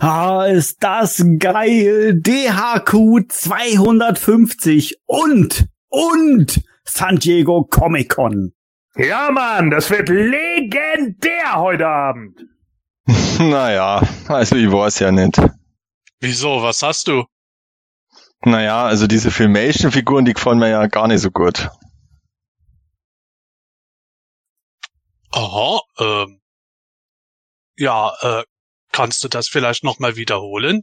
Ah, ist das geil. DHQ 250 und, und San Diego Comic Con. Ja, Mann, das wird legendär heute Abend. naja, also ich weiß ja nicht. Wieso, was hast du? Naja, also diese Filmation-Figuren, die gefallen mir ja gar nicht so gut. Aha, ähm. Ja, äh, kannst du das vielleicht nochmal wiederholen?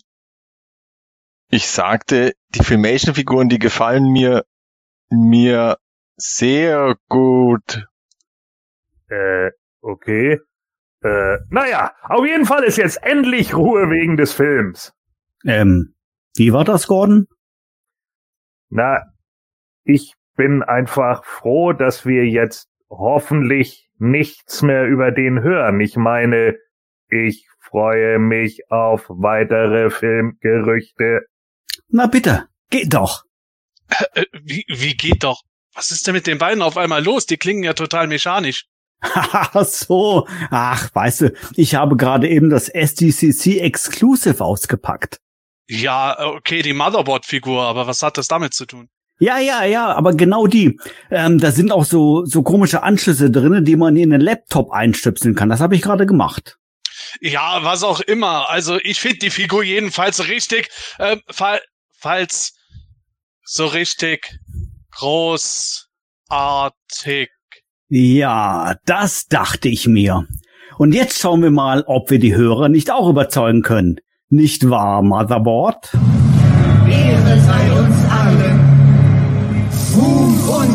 Ich sagte, die Filmation-Figuren, die gefallen mir, mir sehr gut. Äh, okay. Äh, naja, auf jeden Fall ist jetzt endlich Ruhe wegen des Films. Ähm, wie war das, Gordon? Na, ich bin einfach froh, dass wir jetzt hoffentlich nichts mehr über den hören. Ich meine, ich freue mich auf weitere Filmgerüchte. Na bitte, geht doch. Äh, wie, wie geht doch? Was ist denn mit den beiden auf einmal los? Die klingen ja total mechanisch. Haha, so. Ach, weißt du, ich habe gerade eben das SDCC Exclusive ausgepackt. Ja, okay, die Motherboard-Figur, aber was hat das damit zu tun? Ja, ja, ja, aber genau die. Ähm, da sind auch so, so komische Anschlüsse drinne, die man in den Laptop einstöpseln kann. Das habe ich gerade gemacht. Ja, was auch immer. Also ich finde die Figur jedenfalls richtig, äh, fall, falls so richtig großartig. Ja, das dachte ich mir. Und jetzt schauen wir mal, ob wir die Hörer nicht auch überzeugen können. Nicht wahr, Motherboard? Ehre sei uns allen. Ruhm und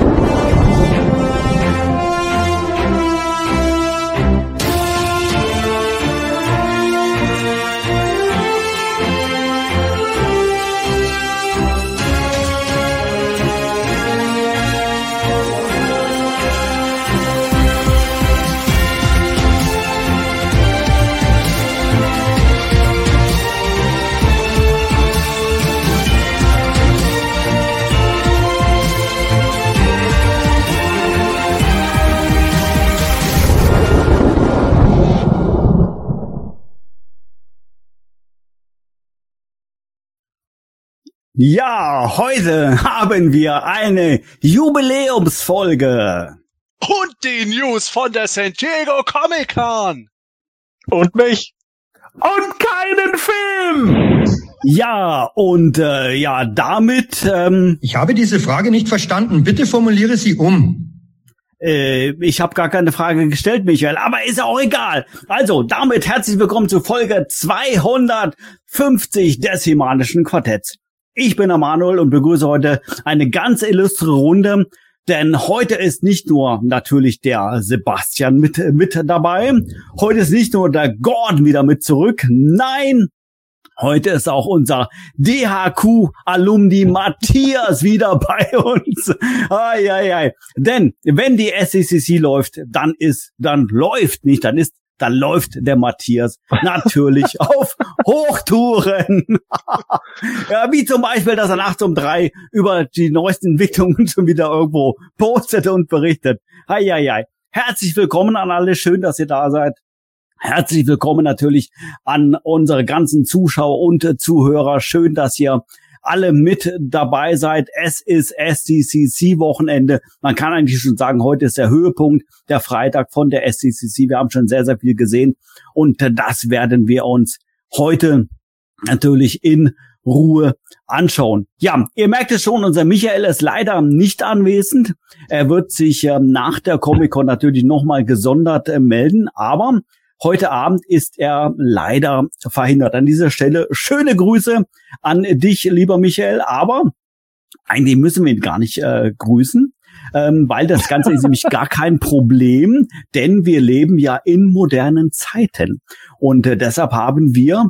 Ja, heute haben wir eine Jubiläumsfolge. Und die News von der San Diego Comic Con. Und mich. Und keinen Film! Ja, und äh, ja, damit. Ähm, ich habe diese Frage nicht verstanden. Bitte formuliere sie um. Äh, ich habe gar keine Frage gestellt, Michael, aber ist ja auch egal. Also, damit herzlich willkommen zu Folge 250 des Himanischen Quartetts. Ich bin der Manuel und begrüße heute eine ganz illustre Runde, denn heute ist nicht nur natürlich der Sebastian mit, mit dabei, heute ist nicht nur der Gordon wieder mit zurück, nein, Heute ist auch unser DHQ-Alumni Matthias wieder bei uns. Ai, ai, ai. Denn wenn die SECC läuft, dann ist, dann läuft nicht, dann ist da läuft der Matthias natürlich auf Hochtouren. ja, wie zum Beispiel, dass er nachts um drei über die neuesten Entwicklungen schon wieder irgendwo postet und berichtet. Hei, hei, hei. Herzlich willkommen an alle. Schön, dass ihr da seid. Herzlich willkommen natürlich an unsere ganzen Zuschauer und Zuhörer. Schön, dass ihr alle mit dabei seid. Es ist SDCC-Wochenende. Man kann eigentlich schon sagen, heute ist der Höhepunkt, der Freitag von der SDCC. Wir haben schon sehr, sehr viel gesehen und das werden wir uns heute natürlich in Ruhe anschauen. Ja, ihr merkt es schon, unser Michael ist leider nicht anwesend. Er wird sich äh, nach der Comic-Con natürlich nochmal gesondert äh, melden, aber Heute Abend ist er leider verhindert. An dieser Stelle schöne Grüße an dich, lieber Michael. Aber eigentlich müssen wir ihn gar nicht äh, grüßen, ähm, weil das Ganze ist nämlich gar kein Problem, denn wir leben ja in modernen Zeiten. Und äh, deshalb haben wir,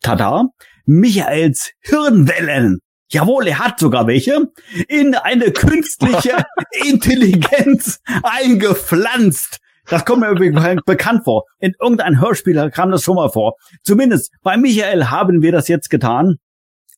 tada, Michaels Hirnwellen Jawohl, er hat sogar welche in eine künstliche Intelligenz eingepflanzt. Das kommt mir irgendwie bekannt vor. In irgendeinem Hörspiel kam das schon mal vor. Zumindest bei Michael haben wir das jetzt getan.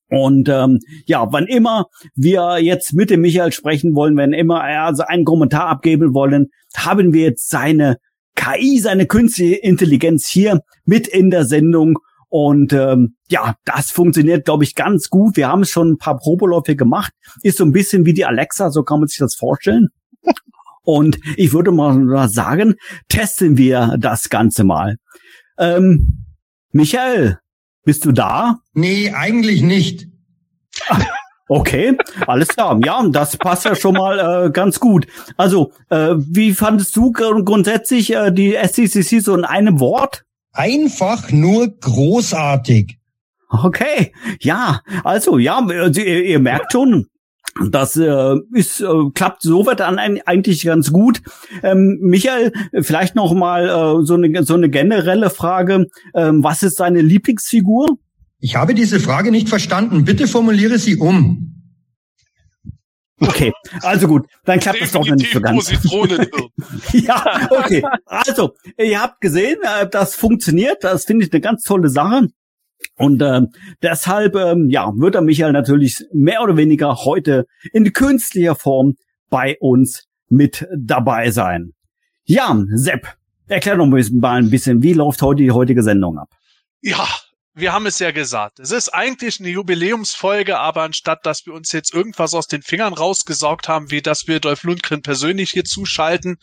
Und ähm, ja, wann immer wir jetzt mit dem Michael sprechen wollen, wenn immer er also einen Kommentar abgeben wollen, haben wir jetzt seine KI, seine künstliche Intelligenz hier mit in der Sendung. Und ähm, ja, das funktioniert, glaube ich, ganz gut. Wir haben schon ein paar Probeläufe gemacht. Ist so ein bisschen wie die Alexa, so kann man sich das vorstellen. Und ich würde mal sagen, testen wir das Ganze mal. Ähm, Michael, bist du da? Nee, eigentlich nicht. Okay, alles klar. Ja, das passt ja schon mal äh, ganz gut. Also, äh, wie fandest du gr- grundsätzlich äh, die SCCC so in einem Wort? Einfach nur großartig. Okay, ja, also ja, also, ihr, ihr merkt schon, das äh, ist äh, klappt soweit dann ein, eigentlich ganz gut. Ähm, Michael, vielleicht noch mal äh, so eine so eine generelle Frage: ähm, Was ist deine Lieblingsfigur? Ich habe diese Frage nicht verstanden. Bitte formuliere sie um. Okay, also gut, dann klappt das doch noch nicht so ganz. Ja, okay. Also, ihr habt gesehen, äh, das funktioniert. Das finde ich eine ganz tolle Sache. Und ähm, deshalb, ähm, ja, wird der Michael natürlich mehr oder weniger heute in künstlicher Form bei uns mit dabei sein. Ja, Sepp, erklär doch mal ein bisschen, wie läuft heute die heutige Sendung ab? Ja, wir haben es ja gesagt. Es ist eigentlich eine Jubiläumsfolge, aber anstatt dass wir uns jetzt irgendwas aus den Fingern rausgesaugt haben, wie dass wir Dolph Lundgren persönlich hier zuschalten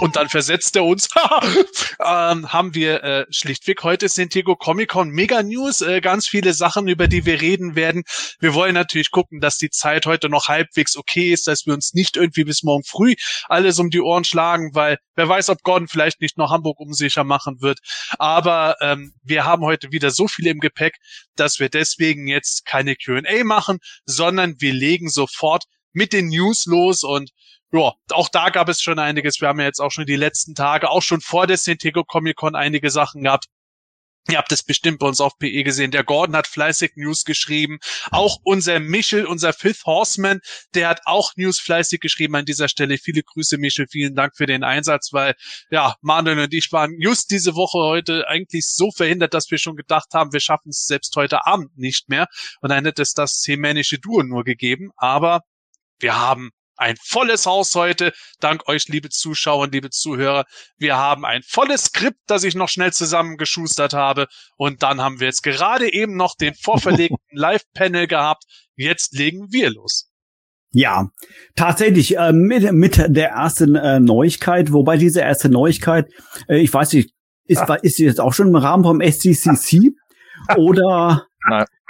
und dann versetzt er uns, ähm, haben wir äh, schlichtweg heute San Diego Comic Con Mega News, äh, ganz viele Sachen, über die wir reden werden. Wir wollen natürlich gucken, dass die Zeit heute noch halbwegs okay ist, dass wir uns nicht irgendwie bis morgen früh alles um die Ohren schlagen, weil wer weiß, ob Gordon vielleicht nicht noch Hamburg unsicher machen wird. Aber ähm, wir haben heute wieder so viel im Gepäck, dass wir deswegen jetzt keine Q&A machen, sondern wir legen sofort mit den News los und ja, auch da gab es schon einiges. Wir haben ja jetzt auch schon die letzten Tage, auch schon vor der San Comic Con einige Sachen gehabt. Ihr habt es bestimmt bei uns auf PE gesehen. Der Gordon hat fleißig News geschrieben. Auch unser Michel, unser Fifth Horseman, der hat auch News fleißig geschrieben an dieser Stelle. Viele Grüße, Michel. Vielen Dank für den Einsatz, weil, ja, Manuel und ich waren just diese Woche heute eigentlich so verhindert, dass wir schon gedacht haben, wir schaffen es selbst heute Abend nicht mehr. Und dann hätte es das zehnmännische Duo nur gegeben. Aber wir haben ein volles Haus heute. Dank euch, liebe Zuschauer und liebe Zuhörer. Wir haben ein volles Skript, das ich noch schnell zusammengeschustert habe. Und dann haben wir jetzt gerade eben noch den vorverlegten Live-Panel gehabt. Jetzt legen wir los. Ja, tatsächlich äh, mit, mit der ersten äh, Neuigkeit, wobei diese erste Neuigkeit, äh, ich weiß nicht, ist, ist sie jetzt auch schon im Rahmen vom SCCC oder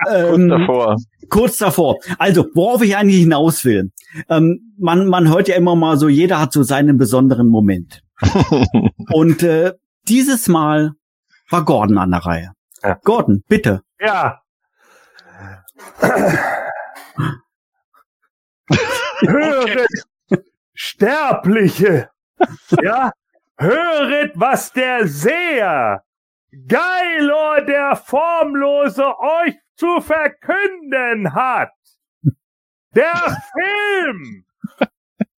Ähm, kurz davor. kurz davor. Also, worauf ich eigentlich hinaus will. Ähm, man, man hört ja immer mal so, jeder hat so seinen besonderen Moment. Und äh, dieses Mal war Gordon an der Reihe. Ja. Gordon, bitte. Ja. Höret, Sterbliche, ja, höret, was der Seher, Geilor der Formlose euch zu verkünden hat. Der Film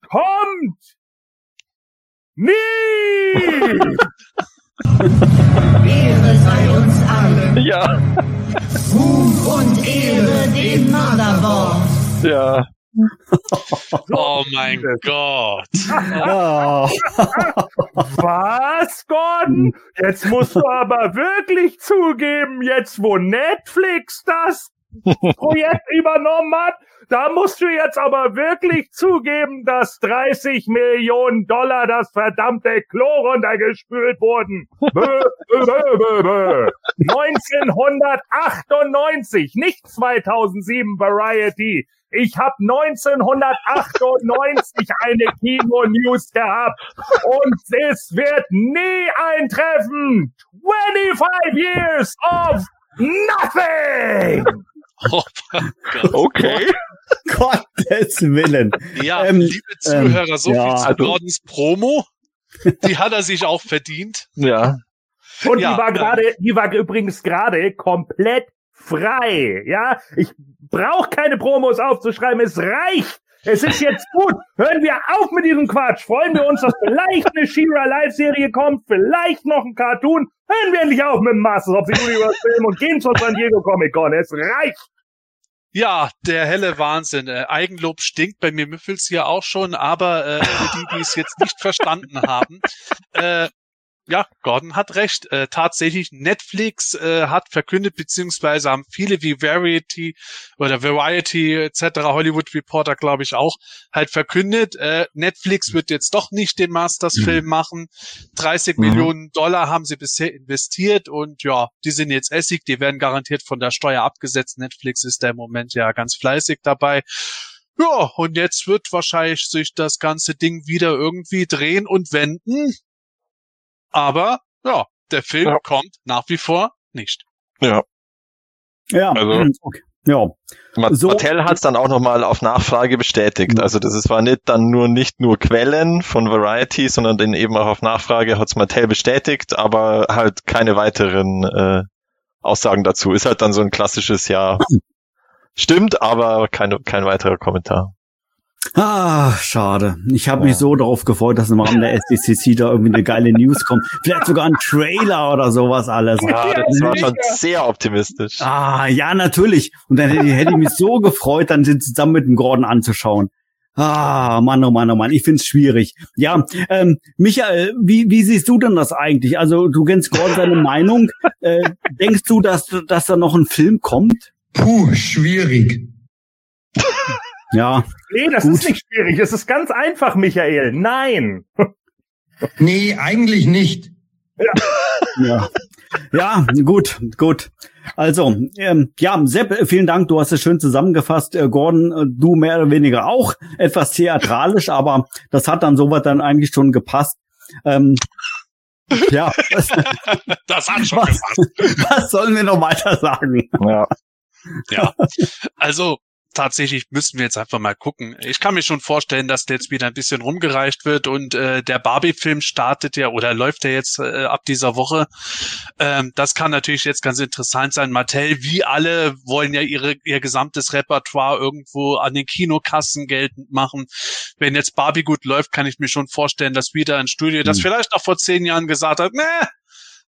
kommt nie. Ehre sei uns allen. Ja, Ruhm und Ehre dem Motherboard. ja. Oh mein Gott. Ja. Was, Gordon? Jetzt musst du aber wirklich zugeben, jetzt wo Netflix das Projekt übernommen hat, da musst du jetzt aber wirklich zugeben, dass 30 Millionen Dollar das verdammte Klo runtergespült wurden. Bö, bö, bö, bö, bö. 1998, nicht 2007 Variety. Ich habe 1998 eine Kino-News gehabt und es wird nie eintreffen. 25 years of nothing! Oh. Okay. Gottes Willen. Ja, Ähm, liebe Zuhörer, so ja, viel zu also- Gordons Promo. Die hat er sich auch verdient. Ja. Und Ja, die war ja. gerade, die war übrigens gerade komplett frei. Ja, ich brauche keine Promos aufzuschreiben. Es reicht, Es ist jetzt gut. Hören wir auf mit diesem Quatsch. Freuen wir uns, dass vielleicht eine She-Ra Live-Serie kommt, vielleicht noch ein Cartoon. Hören wir endlich auf mit dem Masters of the Universe Film und gehen zur San Diego Comic Con. Es reicht. Ja, der helle Wahnsinn. Äh, Eigenlob stinkt, bei mir müffelt's hier auch schon, aber äh, die, die es jetzt nicht verstanden haben, äh, ja, Gordon hat recht. Äh, tatsächlich, Netflix äh, hat verkündet, beziehungsweise haben viele wie Variety oder Variety etc., Hollywood Reporter, glaube ich, auch, halt verkündet, äh, Netflix wird jetzt doch nicht den Masters-Film mhm. machen. 30 mhm. Millionen Dollar haben sie bisher investiert und ja, die sind jetzt Essig, die werden garantiert von der Steuer abgesetzt. Netflix ist da im Moment ja ganz fleißig dabei. Ja, und jetzt wird wahrscheinlich sich das ganze Ding wieder irgendwie drehen und wenden. Aber ja, der Film ja. kommt nach wie vor nicht. Ja. Ja, also, hm, okay. ja. So, Mattel hat es dann auch nochmal auf Nachfrage bestätigt. Mhm. Also das ist, war nicht dann nur nicht nur Quellen von Variety, sondern dann eben auch auf Nachfrage hat es Mattel bestätigt, aber halt keine weiteren äh, Aussagen dazu. Ist halt dann so ein klassisches Ja. Stimmt, aber keine, kein weiterer Kommentar. Ah, schade. Ich habe ja. mich so darauf gefreut, dass im Rahmen der SDCC da irgendwie eine geile News kommt. Vielleicht sogar ein Trailer oder sowas alles. Ja, das war schon sehr optimistisch. Ah, ja, natürlich. Und dann hätte, hätte ich mich so gefreut, dann sind zusammen mit dem Gordon anzuschauen. Ah, Mann, oh Mann, oh Mann, ich find's schwierig. Ja, ähm, Michael, wie, wie siehst du denn das eigentlich? Also, du kennst Gordon seine Meinung. Äh, denkst du, dass, dass da noch ein Film kommt? Puh, schwierig. Ja. Nee, das gut. ist nicht schwierig. Es ist ganz einfach, Michael. Nein. nee, eigentlich nicht. Ja. ja. Ja, gut, gut. Also, ähm, ja, Sepp, vielen Dank, du hast es schön zusammengefasst. Äh, Gordon, äh, du mehr oder weniger auch. Etwas theatralisch, aber das hat dann soweit dann eigentlich schon gepasst. Ähm, ja. das hat schon was, gepasst. Was sollen wir noch weiter sagen? Ja. Ja, also tatsächlich müssten wir jetzt einfach mal gucken. Ich kann mir schon vorstellen, dass der jetzt wieder ein bisschen rumgereicht wird und äh, der Barbie-Film startet ja oder läuft ja jetzt äh, ab dieser Woche. Ähm, das kann natürlich jetzt ganz interessant sein. Mattel, wie alle, wollen ja ihre, ihr gesamtes Repertoire irgendwo an den Kinokassen geltend machen. Wenn jetzt Barbie gut läuft, kann ich mir schon vorstellen, dass wieder ein Studio, das hm. vielleicht auch vor zehn Jahren gesagt hat, ne,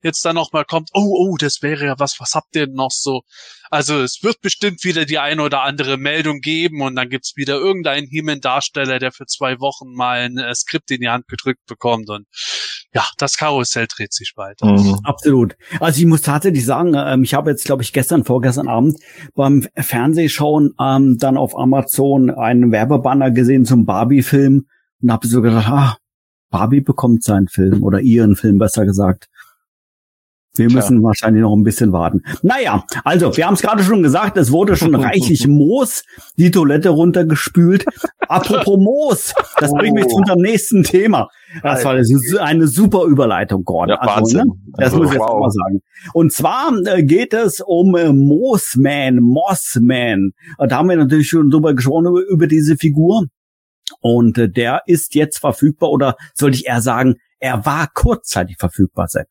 jetzt dann noch mal kommt, oh, oh, das wäre ja was, was habt ihr denn noch so? Also es wird bestimmt wieder die eine oder andere Meldung geben und dann gibt's wieder irgendeinen He-Man-Darsteller, der für zwei Wochen mal ein äh, Skript in die Hand gedrückt bekommt und ja, das Karussell dreht sich weiter. Mhm. Absolut. Also ich muss tatsächlich sagen, ähm, ich habe jetzt, glaube ich, gestern, vorgestern Abend beim Fernsehschauen ähm, dann auf Amazon einen Werbebanner gesehen zum Barbie-Film und habe so gedacht, ah, Barbie bekommt seinen Film oder ihren Film besser gesagt. Wir müssen ja. wahrscheinlich noch ein bisschen warten. Naja, also wir haben es gerade schon gesagt, es wurde schon reichlich Moos die Toilette runtergespült. Apropos Moos, das bringt mich zu unserem nächsten Thema. Das war eine super Überleitung, Gordon. Ja, also, ne? Das also, muss ich jetzt wow. auch mal sagen. Und zwar äh, geht es um äh, Moosman, Mossman. Da haben wir natürlich schon drüber gesprochen, über, über diese Figur. Und äh, der ist jetzt verfügbar oder sollte ich eher sagen, er war kurzzeitig verfügbar, Sepp.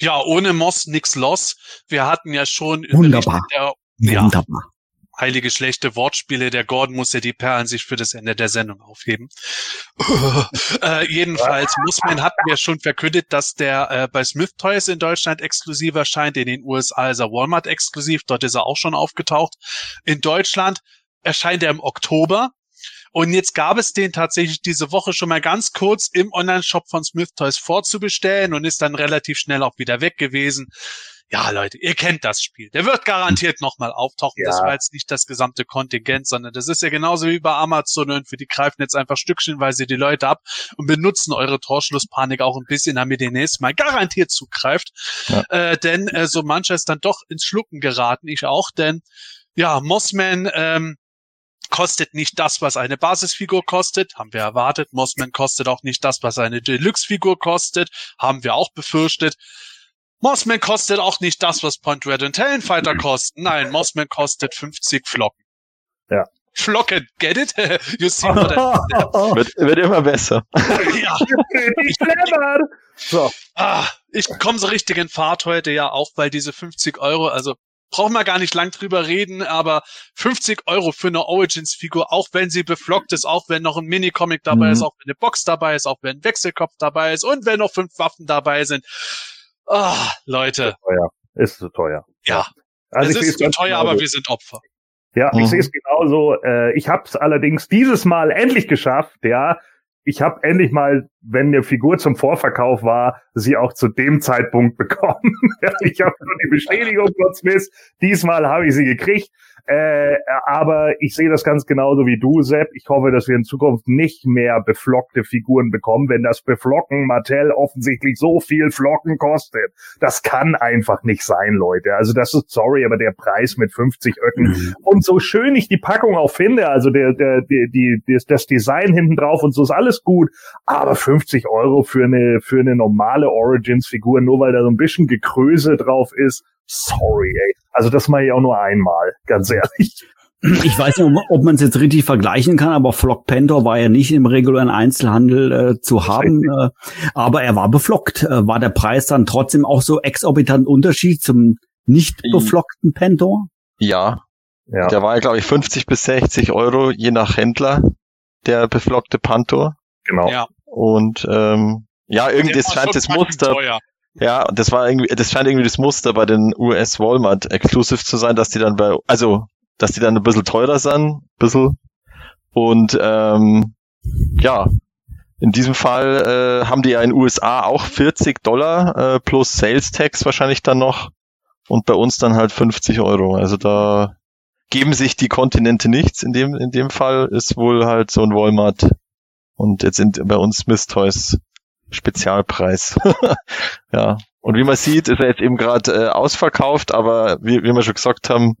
Ja, ohne Moss nix los. Wir hatten ja schon Wunderbar. Der, ja, Wunderbar. Heilige schlechte Wortspiele. Der Gordon muss ja die Perlen sich für das Ende der Sendung aufheben. äh, jedenfalls, Mussman hatten wir schon verkündet, dass der äh, bei Smith Toys in Deutschland exklusiv erscheint. In den USA ist er Walmart exklusiv. Dort ist er auch schon aufgetaucht. In Deutschland erscheint er im Oktober. Und jetzt gab es den tatsächlich diese Woche schon mal ganz kurz im Online-Shop von Smith Toys vorzubestellen und ist dann relativ schnell auch wieder weg gewesen. Ja, Leute, ihr kennt das Spiel. Der wird garantiert nochmal auftauchen. Ja. Das war jetzt nicht das gesamte Kontingent, sondern das ist ja genauso wie bei Amazon und für die greifen jetzt einfach stückchenweise die Leute ab und benutzen eure Torschlusspanik auch ein bisschen, damit ihr nächstes Mal garantiert zugreift. Ja. Äh, denn äh, so mancher ist dann doch ins Schlucken geraten. Ich auch, denn ja, Mossman ähm, kostet nicht das, was eine Basisfigur kostet, haben wir erwartet. Mossman kostet auch nicht das, was eine Deluxe-Figur kostet, haben wir auch befürchtet. Mossman kostet auch nicht das, was Point Red und Talonfighter kosten. Nein, Mossman kostet 50 Flocken. Ja. Flocken, get it? you see what I wird, wird immer besser. ja. ich, so. ah, ich komme so richtig in Fahrt heute ja auch, weil diese 50 Euro, also brauchen wir gar nicht lang drüber reden, aber 50 Euro für eine Origins-Figur, auch wenn sie beflockt ist, auch wenn noch ein Minicomic dabei Mhm. ist, auch wenn eine Box dabei ist, auch wenn ein Wechselkopf dabei ist und wenn noch fünf Waffen dabei sind. Ah, Leute, Teuer. Ist zu teuer. ja, Also es ich ist zu teuer, aber wir sind Opfer. Ja, Mhm. ich sehe es genauso. Äh, ich habe es allerdings dieses Mal endlich geschafft. Ja, ich habe endlich mal, wenn eine Figur zum Vorverkauf war, sie auch zu dem Zeitpunkt bekommen. Ich habe nur die Bestätigung von Smith. Diesmal habe ich sie gekriegt. Äh, aber ich sehe das ganz genauso wie du, Sepp. Ich hoffe, dass wir in Zukunft nicht mehr beflockte Figuren bekommen, wenn das Beflocken Mattel offensichtlich so viel Flocken kostet. Das kann einfach nicht sein, Leute. Also das ist sorry, aber der Preis mit 50 Öcken und so schön ich die Packung auch finde, also der, der, die, die, das- das Design hinten drauf und so ist alles gut, aber 50 Euro für eine, für eine normale Origins-Figur, nur weil da so ein bisschen Gekröse drauf ist, sorry, ey. Also das mache ich auch nur einmal, ganz ehrlich. Ich weiß nicht, ob, man es jetzt richtig vergleichen kann, aber Flock Panther war ja nicht im regulären Einzelhandel äh, zu haben, äh, aber er war beflockt. Äh, war der Preis dann trotzdem auch so exorbitant Unterschied zum nicht beflockten Panther? Ja, Ja. der war ja, glaube ich, 50 bis 60 Euro, je nach Händler, der beflockte Pantor. Genau. Ja. Und ähm, ja, irgendwie, scheint das Muster, Teuer. Ja, das war irgendwie, das scheint irgendwie das Muster bei den US Walmart Exclusive zu sein, dass die dann bei, also, dass die dann ein bisschen teurer sind, ein bisschen. Und ähm, ja, in diesem Fall äh, haben die ja in den USA auch 40 Dollar äh, plus Sales Tax wahrscheinlich dann noch und bei uns dann halt 50 Euro. Also da geben sich die Kontinente nichts. In dem in dem Fall ist wohl halt so ein Walmart und jetzt sind bei uns Smith Toys Spezialpreis. ja. Und wie man sieht, ist er jetzt eben gerade äh, ausverkauft, aber wie, wie wir schon gesagt haben,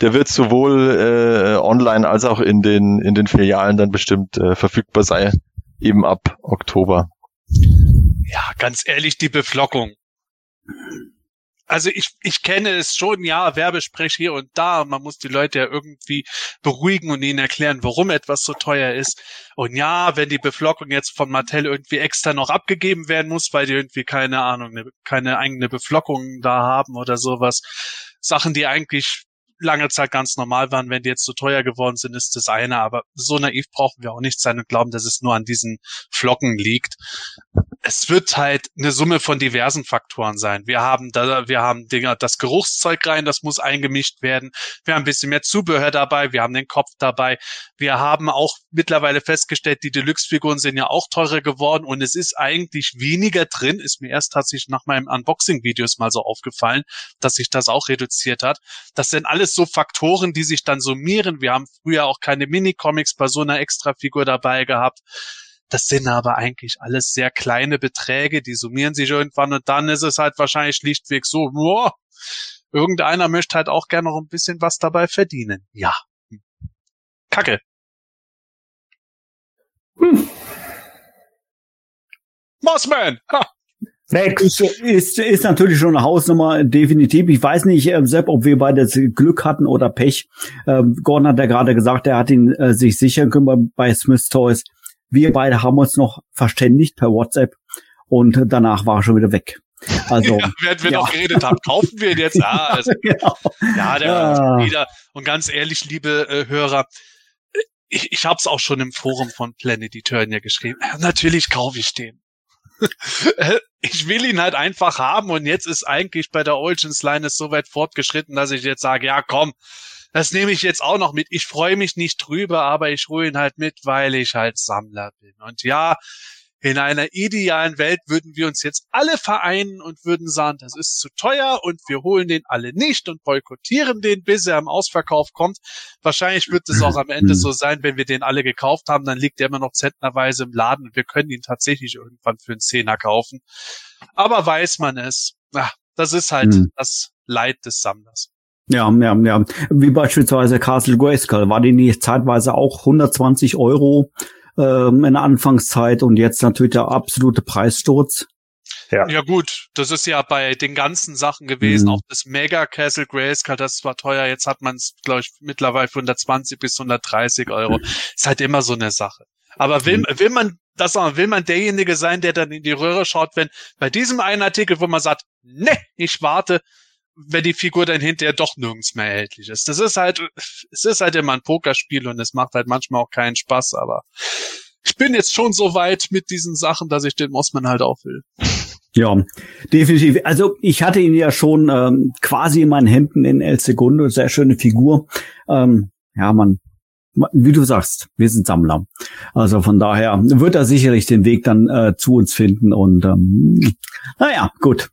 der wird sowohl äh, online als auch in den in den Filialen dann bestimmt äh, verfügbar sein, eben ab Oktober. Ja, ganz ehrlich, die Beflockung. Also ich, ich kenne es schon, ja, Werbesprech hier und da. Man muss die Leute ja irgendwie beruhigen und ihnen erklären, warum etwas so teuer ist. Und ja, wenn die Beflockung jetzt von Mattel irgendwie extra noch abgegeben werden muss, weil die irgendwie keine Ahnung, ne, keine eigene Beflockung da haben oder sowas. Sachen, die eigentlich lange Zeit ganz normal waren, wenn die jetzt so teuer geworden sind, ist das eine. Aber so naiv brauchen wir auch nicht sein und glauben, dass es nur an diesen Flocken liegt es wird halt eine Summe von diversen Faktoren sein. Wir haben da, wir haben Dinger, das Geruchszeug rein, das muss eingemischt werden. Wir haben ein bisschen mehr Zubehör dabei. Wir haben den Kopf dabei. Wir haben auch mittlerweile festgestellt, die Deluxe-Figuren sind ja auch teurer geworden und es ist eigentlich weniger drin. Ist mir erst tatsächlich nach meinem Unboxing-Videos mal so aufgefallen, dass sich das auch reduziert hat. Das sind alles so Faktoren, die sich dann summieren. Wir haben früher auch keine Minicomics bei so einer Extra-Figur dabei gehabt. Das sind aber eigentlich alles sehr kleine Beträge, die summieren sich irgendwann und dann ist es halt wahrscheinlich schlichtweg so, boah, irgendeiner möchte halt auch gerne noch ein bisschen was dabei verdienen. Ja. Hm. Kacke. Mossman! Ha. Next. Ist, ist, ist natürlich schon eine Hausnummer, definitiv. Ich weiß nicht, äh, Sepp, ob wir beide Glück hatten oder Pech. Ähm, Gordon hat ja gerade gesagt, er hat ihn äh, sich sichern können bei Smith Toys. Wir beide haben uns noch verständigt per WhatsApp und danach war er schon wieder weg. Also, Ja, während wir ja. noch geredet haben, kaufen wir ihn jetzt. Ah, also, genau. ja, der Ja. wieder. Und ganz ehrlich, liebe äh, Hörer, äh, ich, ich habe es auch schon im Forum von Planet Eternia geschrieben. Ja, natürlich kaufe ich den. Ich will ihn halt einfach haben und jetzt ist eigentlich bei der Origins Line so weit fortgeschritten, dass ich jetzt sage, ja komm, das nehme ich jetzt auch noch mit. Ich freue mich nicht drüber, aber ich hole ihn halt mit, weil ich halt Sammler bin. Und ja, in einer idealen Welt würden wir uns jetzt alle vereinen und würden sagen, das ist zu teuer und wir holen den alle nicht und boykottieren den, bis er im Ausverkauf kommt. Wahrscheinlich wird es auch am Ende so sein, wenn wir den alle gekauft haben, dann liegt er immer noch zentnerweise im Laden und wir können ihn tatsächlich irgendwann für einen Zehner kaufen. Aber weiß man es, ach, das ist halt Hm. das Leid des Sammlers. Ja, ja, ja. Wie beispielsweise Castle Grayskull. War die nicht zeitweise auch 120 Euro ähm, in der Anfangszeit und jetzt natürlich der absolute Preissturz. Ja. Ja gut, das ist ja bei den ganzen Sachen gewesen. Mhm. Auch das Mega Castle Grayskull, das war teuer. Jetzt hat man es, glaube ich, mittlerweile für 120 bis 130 Euro. Ist halt immer so eine Sache. Aber will, will man das will man derjenige sein, der dann in die Röhre schaut, wenn bei diesem einen Artikel, wo man sagt, ne, ich warte, wenn die Figur dann hinterher doch nirgends mehr erhältlich ist. Das ist halt, es ist halt immer ein Pokerspiel und es macht halt manchmal auch keinen Spaß, aber ich bin jetzt schon so weit mit diesen Sachen, dass ich den Mossman halt auch will. Ja, definitiv. Also ich hatte ihn ja schon ähm, quasi in meinen Händen in El Segundo, sehr schöne Figur. Ähm, ja, man, wie du sagst, wir sind Sammler. Also von daher wird er sicherlich den Weg dann äh, zu uns finden und ähm, naja, gut.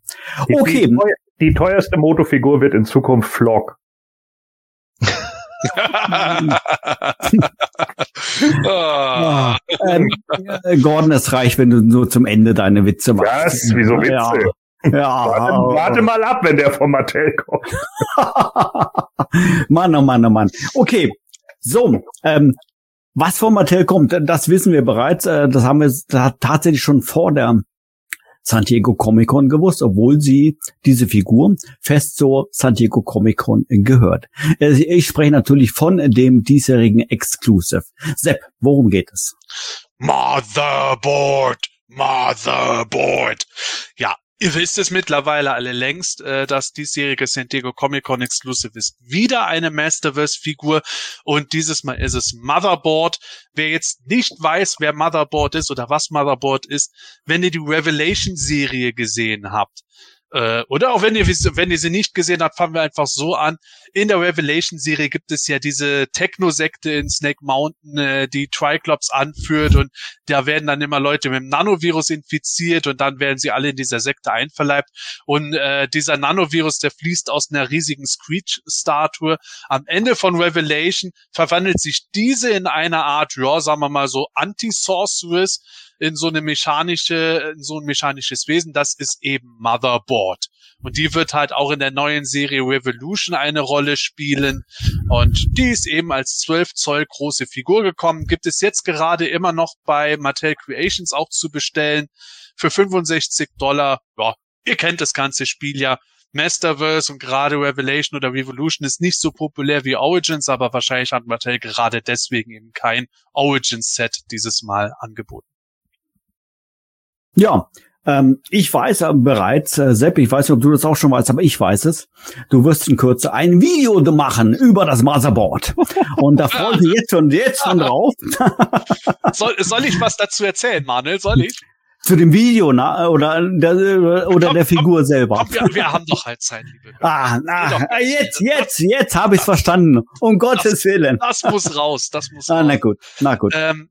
Okay. Teuer, die teuerste Motofigur wird in Zukunft Flock. Ah, ähm, äh, Gordon, es reicht, wenn du nur zum Ende deine Witze machst. Was? Wieso Witze? Ja. Ja, Warte, warte mal ab, wenn der von Mattel kommt. Mann, oh Mann, oh Mann. Okay, so, ähm, was von Mattel kommt, das wissen wir bereits. Äh, das haben wir ta- tatsächlich schon vor der San Diego Comic Con gewusst, obwohl sie diese Figur fest zur San Diego Comic Con gehört. Äh, Ich spreche natürlich von dem diesjährigen Exclusive. Sepp, worum geht es? Motherboard! Motherboard! Ja, ihr wisst es mittlerweile alle längst, äh, das diesjährige San Diego Comic Con Exclusive ist wieder eine Masterverse-Figur und dieses Mal ist es Motherboard. Wer jetzt nicht weiß, wer Motherboard ist oder was Motherboard ist, wenn ihr die Revelation-Serie gesehen habt, äh, oder auch wenn ihr, wenn ihr sie nicht gesehen habt, fangen wir einfach so an. In der Revelation-Serie gibt es ja diese Techno-Sekte in Snake Mountain, äh, die Triclops anführt und da werden dann immer Leute mit dem Nanovirus infiziert und dann werden sie alle in dieser Sekte einverleibt und äh, dieser Nanovirus, der fließt aus einer riesigen Screech-Statue. Am Ende von Revelation verwandelt sich diese in eine Art, ja, sagen wir mal so Anti-Sorceress, in so eine mechanische, in so ein mechanisches Wesen, das ist eben Motherboard. Und die wird halt auch in der neuen Serie Revolution eine Rolle spielen. Und die ist eben als 12 Zoll große Figur gekommen. Gibt es jetzt gerade immer noch bei Mattel Creations auch zu bestellen. Für 65 Dollar. Ja, ihr kennt das ganze Spiel ja. Masterverse und gerade Revelation oder Revolution ist nicht so populär wie Origins, aber wahrscheinlich hat Mattel gerade deswegen eben kein Origins-Set dieses Mal angeboten. Ja, ähm, ich weiß äh, bereits, äh, Sepp, ich weiß nicht, ob du das auch schon weißt, aber ich weiß es. Du wirst in Kürze ein Video machen über das Motherboard. Und da freue ich mich jetzt schon, jetzt schon drauf. Soll, soll ich was dazu erzählen, Manuel? Soll ich? Zu dem Video, na, oder der, oder Komm, der Figur selber. Komm, wir, wir haben doch halt Zeit, liebe Hörer. Ah, na, jetzt, jetzt, jetzt habe ich es verstanden. Um Gottes Willen. Das muss raus, das muss Ah, raus. na gut, na gut. Ähm,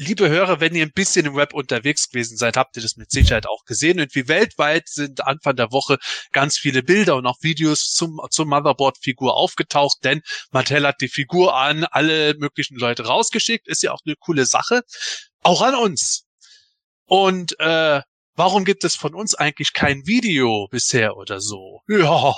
liebe Hörer, wenn ihr ein bisschen im Web unterwegs gewesen seid, habt ihr das mit Sicherheit auch gesehen. Und wie weltweit sind Anfang der Woche ganz viele Bilder und auch Videos zum, zur Motherboard-Figur aufgetaucht, denn Mattel hat die Figur an alle möglichen Leute rausgeschickt. Ist ja auch eine coole Sache. Auch an uns. Und äh, Warum gibt es von uns eigentlich kein Video bisher oder so? Ja,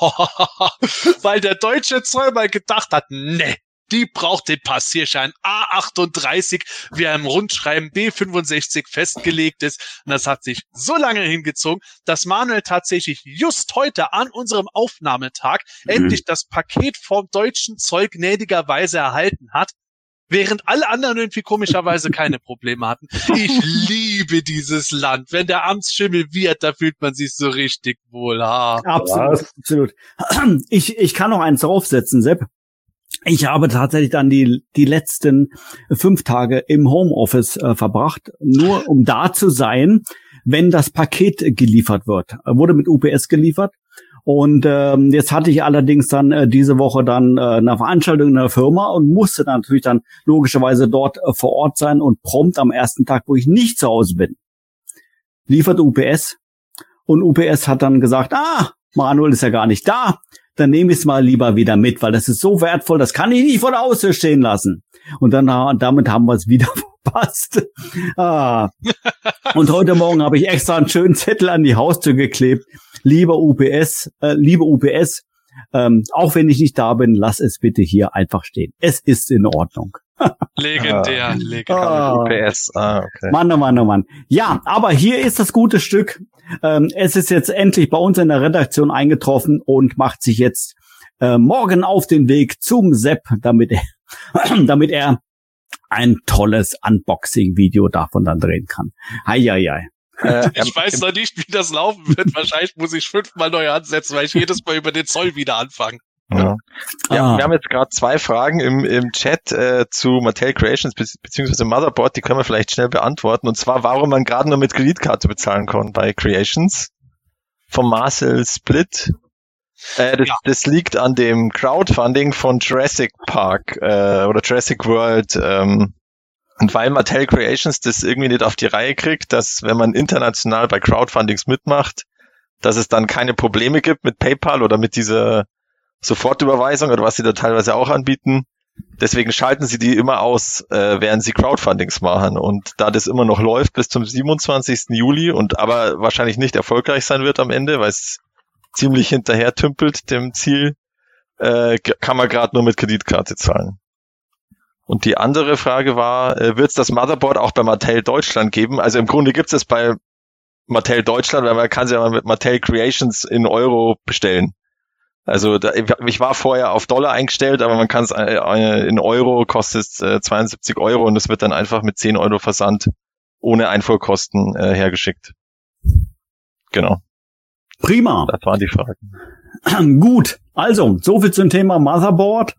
weil der deutsche Zoll gedacht hat, ne, die braucht den Passierschein A38, wie er im Rundschreiben B65 festgelegt ist. Und das hat sich so lange hingezogen, dass Manuel tatsächlich just heute an unserem Aufnahmetag endlich das Paket vom deutschen Zoll gnädigerweise erhalten hat. Während alle anderen irgendwie komischerweise keine Probleme hatten. Ich liebe dieses Land. Wenn der Amtsschimmel wird, da fühlt man sich so richtig wohl. Ha. Absolut, Was? absolut. Ich, ich kann noch eins draufsetzen, Sepp. Ich habe tatsächlich dann die, die letzten fünf Tage im Homeoffice äh, verbracht, nur um da zu sein, wenn das Paket geliefert wird. Wurde mit UPS geliefert. Und ähm, jetzt hatte ich allerdings dann äh, diese Woche dann äh, eine Veranstaltung in der Firma und musste dann natürlich dann logischerweise dort äh, vor Ort sein und prompt am ersten Tag, wo ich nicht zu Hause bin, liefert UPS und UPS hat dann gesagt, ah, Manuel ist ja gar nicht da, dann nehme ich es mal lieber wieder mit, weil das ist so wertvoll, das kann ich nicht der Haustür stehen lassen. Und dann damit haben wir es wieder verpasst. Ah. Und heute Morgen habe ich extra einen schönen Zettel an die Haustür geklebt. Lieber UPS, äh, liebe UPS, ähm, auch wenn ich nicht da bin, lass es bitte hier einfach stehen. Es ist in Ordnung. Legendär, legendär. Ah. UPS, ah, okay. Mann, oh Mann, oh Mann. Ja, aber hier ist das gute Stück. Ähm, es ist jetzt endlich bei uns in der Redaktion eingetroffen und macht sich jetzt äh, morgen auf den Weg zum Sepp, damit er, damit er ein tolles Unboxing-Video davon dann drehen kann. Heieiei. Äh, Ich weiß noch nicht, wie das laufen wird. Wahrscheinlich muss ich fünfmal neu ansetzen, weil ich jedes Mal über den Zoll wieder anfange. Ja. Ja, Ah. wir haben jetzt gerade zwei Fragen im, im Chat äh, zu Mattel Creations be beziehungsweise Motherboard, die können wir vielleicht schnell beantworten. Und zwar, warum man gerade nur mit Kreditkarte bezahlen kann bei Creations. Vom Marcel Split. Äh, das, Ja. das liegt an dem Crowdfunding von Jurassic Park äh, oder Jurassic World. Ähm, und weil Mattel Creations das irgendwie nicht auf die Reihe kriegt, dass wenn man international bei Crowdfundings mitmacht, dass es dann keine Probleme gibt mit PayPal oder mit dieser Sofortüberweisung oder was sie da teilweise auch anbieten. Deswegen schalten sie die immer aus, äh, während sie Crowdfundings machen. Und da das immer noch läuft bis zum 27. Juli und aber wahrscheinlich nicht erfolgreich sein wird am Ende, weil es ziemlich hinterher tümpelt dem Ziel, äh, kann man gerade nur mit Kreditkarte zahlen. Und die andere Frage war, äh, wird es das Motherboard auch bei Mattel Deutschland geben? Also im Grunde gibt es bei Mattel Deutschland, weil man kann es ja mal mit Mattel Creations in Euro bestellen. Also da, ich war vorher auf Dollar eingestellt, aber man kann es äh, äh, in Euro kostet äh, 72 Euro und es wird dann einfach mit 10 Euro Versand ohne Einfuhrkosten äh, hergeschickt. Genau, Prima. das waren die Fragen. Gut, also so viel zum Thema Motherboard.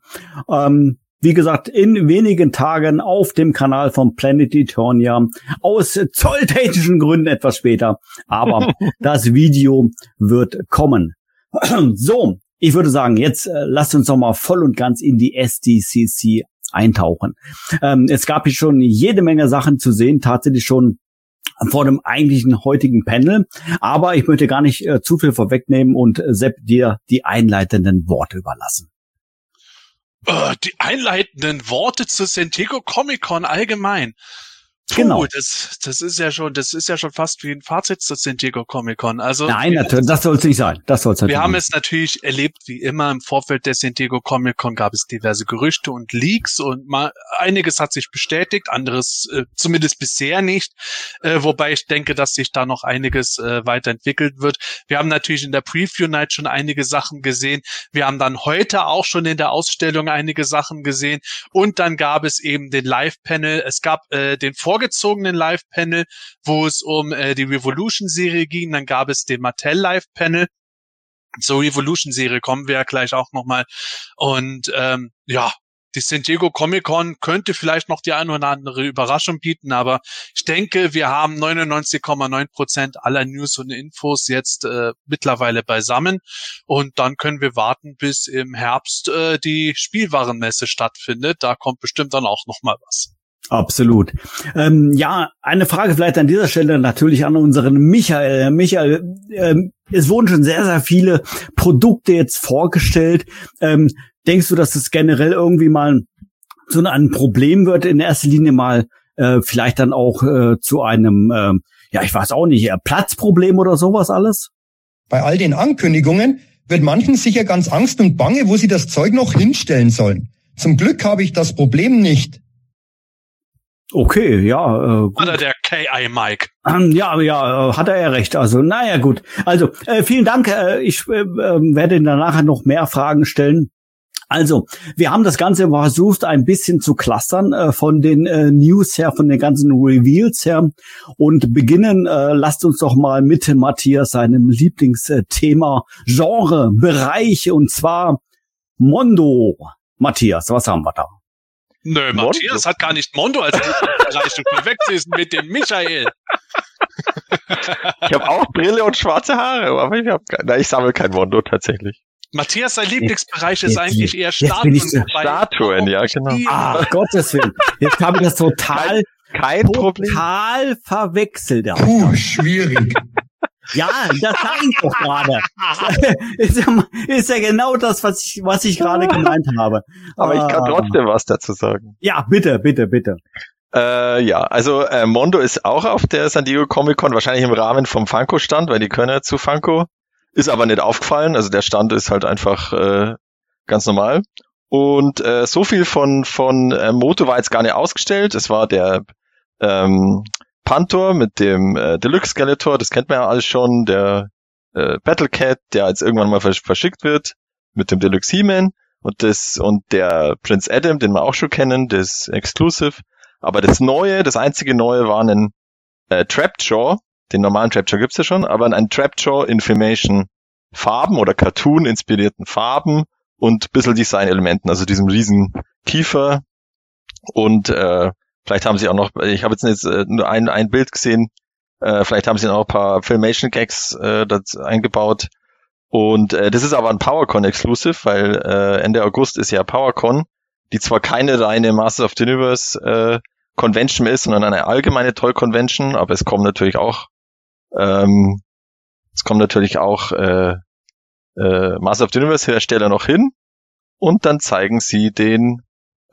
Ähm, wie gesagt, in wenigen Tagen auf dem Kanal von Planet Eternia. Aus zolltechnischen Gründen etwas später. Aber das Video wird kommen. so, ich würde sagen, jetzt äh, lasst uns doch mal voll und ganz in die SDCC eintauchen. Ähm, es gab hier schon jede Menge Sachen zu sehen, tatsächlich schon vor dem eigentlichen heutigen Panel. Aber ich möchte gar nicht äh, zu viel vorwegnehmen und äh, Sepp dir die einleitenden Worte überlassen. Äh, die einleitenden Worte zu Sentego Comic Con allgemein. Puh, Genau. das, das ist ja schon, das ist ja schon fast wie ein Fazit zu Sentego Comic Con. Also Nein, natürlich, das soll es nicht sein. Das soll es Wir haben es natürlich erlebt, wie immer im Vorfeld der Sentego Comic Con gab es diverse Gerüchte und Leaks und mal einiges hat sich bestätigt, anderes äh, zumindest bisher nicht, äh, wobei ich denke, dass sich da noch einiges äh, weiterentwickelt wird. Wir haben natürlich in der Preview Night schon einige Sachen gesehen. Wir haben dann heute auch schon in der Ausstellung einige Sachen gesehen und dann gab es eben den Live-Panel. Es gab äh, den vorgezogenen Live-Panel, wo es um äh, die Revolution-Serie ging. Dann gab es den Mattel Live-Panel. Zur Revolution-Serie kommen wir ja gleich auch nochmal. Und ähm, ja, die San Diego Comic Con könnte vielleicht noch die eine oder andere Überraschung bieten, aber ich denke, wir haben 99,9 Prozent aller News und Infos jetzt äh, mittlerweile beisammen und dann können wir warten, bis im Herbst äh, die Spielwarenmesse stattfindet. Da kommt bestimmt dann auch noch mal was. Absolut. Ähm, ja, eine Frage vielleicht an dieser Stelle natürlich an unseren Michael. Michael, ähm, es wurden schon sehr, sehr viele Produkte jetzt vorgestellt. Ähm, denkst du, dass das generell irgendwie mal so ein Problem wird, in erster Linie mal äh, vielleicht dann auch äh, zu einem, ähm, ja, ich weiß auch nicht, äh, Platzproblem oder sowas alles? Bei all den Ankündigungen wird manchen sicher ganz Angst und Bange, wo sie das Zeug noch hinstellen sollen. Zum Glück habe ich das Problem nicht. Okay, ja, äh, gut. Oder der KI Mike. Ähm, Ja, ja, äh, hat er ja recht. Also, naja, gut. Also, äh, vielen Dank. Äh, ich äh, ähm, werde Ihnen nachher noch mehr Fragen stellen. Also, wir haben das Ganze versucht, ein bisschen zu clustern äh, von den äh, News her, von den ganzen Reveals her und beginnen. Äh, lasst uns doch mal mit Matthias seinem Lieblingsthema, Genre, Bereich und zwar Mondo. Matthias, was haben wir da? Nö, Mondo? Matthias hat gar nicht Mondo als Bereich. Du verwechselst mit dem Michael. Ich habe auch Brille und schwarze Haare, aber ich habe nein, ich sammle kein Mondo tatsächlich. Matthias, sein Lieblingsbereich ist jetzt- eigentlich eher Statuen. so- Statuen, ja, genau. Ach, Gottes Willen. Jetzt habe ich das total, Kein Problem. total verwechselt. Ja. Puh, schwierig. Ja, das sag ich doch gerade. ist, ja, ist ja genau das, was ich, was ich gerade gemeint habe. Aber ich kann Ah. trotzdem was dazu sagen. Ja, bitte, bitte, bitte. Äh, ja, also äh, Mondo ist auch auf der San Diego Comic Con, wahrscheinlich im Rahmen vom Funko-Stand, weil die können ja zu Funko. Ist aber nicht aufgefallen, also der Stand ist halt einfach äh, ganz normal. Und äh, so viel von, von äh, Moto war jetzt gar nicht ausgestellt. Es war der ähm, Pantor mit dem äh, Deluxe Skeletor, das kennt man ja alles schon, der äh, Battle Cat, der jetzt irgendwann mal versch verschickt wird, mit dem Deluxe He-Man und das und der Prince Adam, den wir auch schon kennen, das Exclusive. Aber das Neue, das einzige Neue war ein äh, Trapjaw, den normalen Trapjaw gibt's ja schon, aber ein Trapjaw in Filmation Farben oder Cartoon-inspirierten Farben und bisschen Design-Elementen, also diesem riesen Kiefer und äh, vielleicht haben sie auch noch, ich habe jetzt, äh, nur ein, ein Bild gesehen, äh, vielleicht haben sie noch ein paar Filmation-Gags äh, eingebaut. Und äh, das ist aber ein PowerCon Exclusive, weil äh, Ende August ist ja PowerCon, die zwar keine reine Masters of the Universe äh, Convention ist, sondern eine allgemeine Toy Convention, aber es kommen natürlich auch ähm, es kommen natürlich auch äh, äh, Master of the Universe Hersteller noch hin und dann zeigen sie den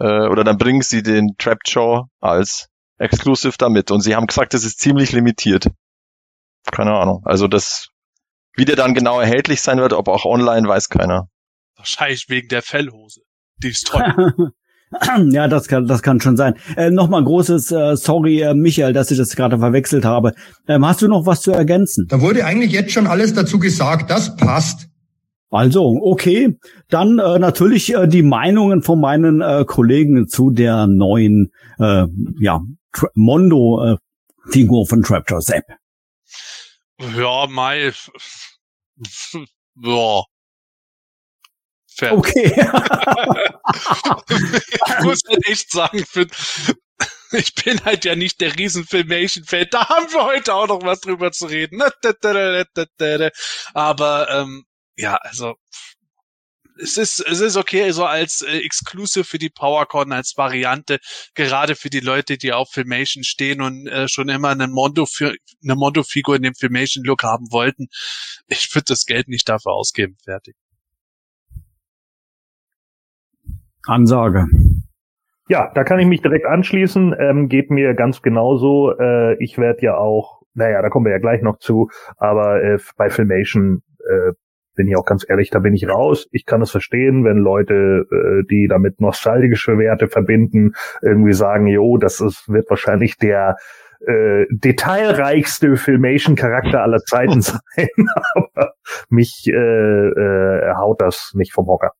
äh, oder dann bringen sie den Trapjaw als Exclusive damit und sie haben gesagt, das ist ziemlich limitiert. Keine Ahnung. Also das wie der dann genau erhältlich sein wird, ob auch online, weiß keiner. Wahrscheinlich wegen der Fellhose. Die ist toll. ja, das kann, das kann schon sein. Äh, Nochmal großes äh, Sorry, äh, Michael, dass ich das gerade verwechselt habe. Ähm, hast du noch was zu ergänzen? Da wurde eigentlich jetzt schon alles dazu gesagt. Das passt. Also, okay. Dann äh, natürlich äh, die Meinungen von meinen äh, Kollegen zu der neuen äh, ja, Mondo-Figur äh, von Trapjaw App. Ja, Mai. Ja. Fertig. Okay. ich muss halt echt sagen, ich bin halt ja nicht der riesen Filmation-Fan. Da haben wir heute auch noch was drüber zu reden. Aber ähm, ja, also es ist, es ist okay, so als äh, Exclusive für die PowerCon, als Variante, gerade für die Leute, die auf Filmation stehen und äh, schon immer einen Mondo für eine Mondo-Figur in dem Filmation-Look haben wollten. Ich würde das Geld nicht dafür ausgeben. Fertig. Ansage. Ja, da kann ich mich direkt anschließen. Ähm, geht mir ganz genauso. Äh, ich werde ja auch, naja, da kommen wir ja gleich noch zu, aber äh, bei Filmation äh, bin ich auch ganz ehrlich, da bin ich raus. Ich kann es verstehen, wenn Leute, äh, die damit nostalgische Werte verbinden, irgendwie sagen, jo, das ist, wird wahrscheinlich der äh, detailreichste Filmation-Charakter aller Zeiten sein. Aber mich äh, äh, haut das nicht vom Hocker.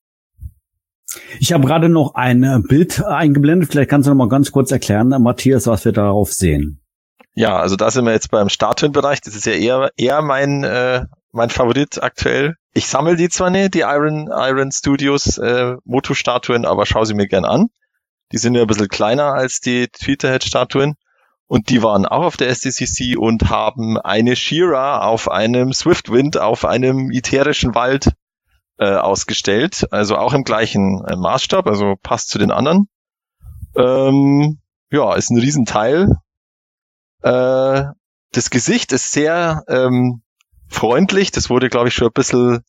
Ich habe gerade noch ein äh, Bild eingeblendet. Vielleicht kannst du noch mal ganz kurz erklären, Matthias, was wir darauf sehen. Ja, also da sind wir jetzt beim Statuen-Bereich. Das ist ja eher, eher mein, äh, mein Favorit aktuell. Ich sammle die zwar nicht, die Iron, Iron Studios äh, Moto-Statuen, aber schau sie mir gern an. Die sind ja ein bisschen kleiner als die Tweeterhead-Statuen. Und die waren auch auf der SDCC und haben eine Shira auf einem Swiftwind, auf einem ätherischen Wald äh, ausgestellt, also auch im gleichen äh, Maßstab, also passt zu den anderen. Ähm, ja, ist ein Riesenteil. Äh, das Gesicht ist sehr ähm, freundlich. Das wurde, glaube ich, schon ein bisschen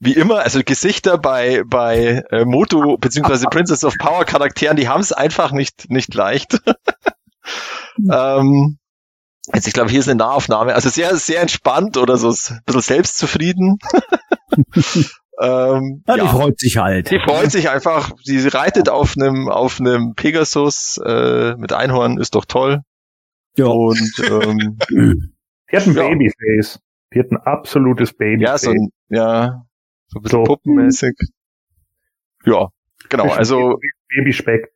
wie immer, also Gesichter bei bei äh, Moto beziehungsweise Princess of Power Charakteren, die haben es einfach nicht nicht leicht. ähm, jetzt ich glaube, hier ist eine Nahaufnahme, also sehr sehr entspannt oder so ein bisschen selbstzufrieden. Ähm, ja, die ja. freut sich halt. Die freut sich einfach. Sie reitet auf einem auf einem Pegasus äh, mit Einhorn, ist doch toll. Ja. Und ähm, die hat ein ja. Babyface. Die hat ein absolutes Babyface. Ja, so ein, ja, so ein bisschen so. puppenmäßig. Ja, genau. Also Babyspeck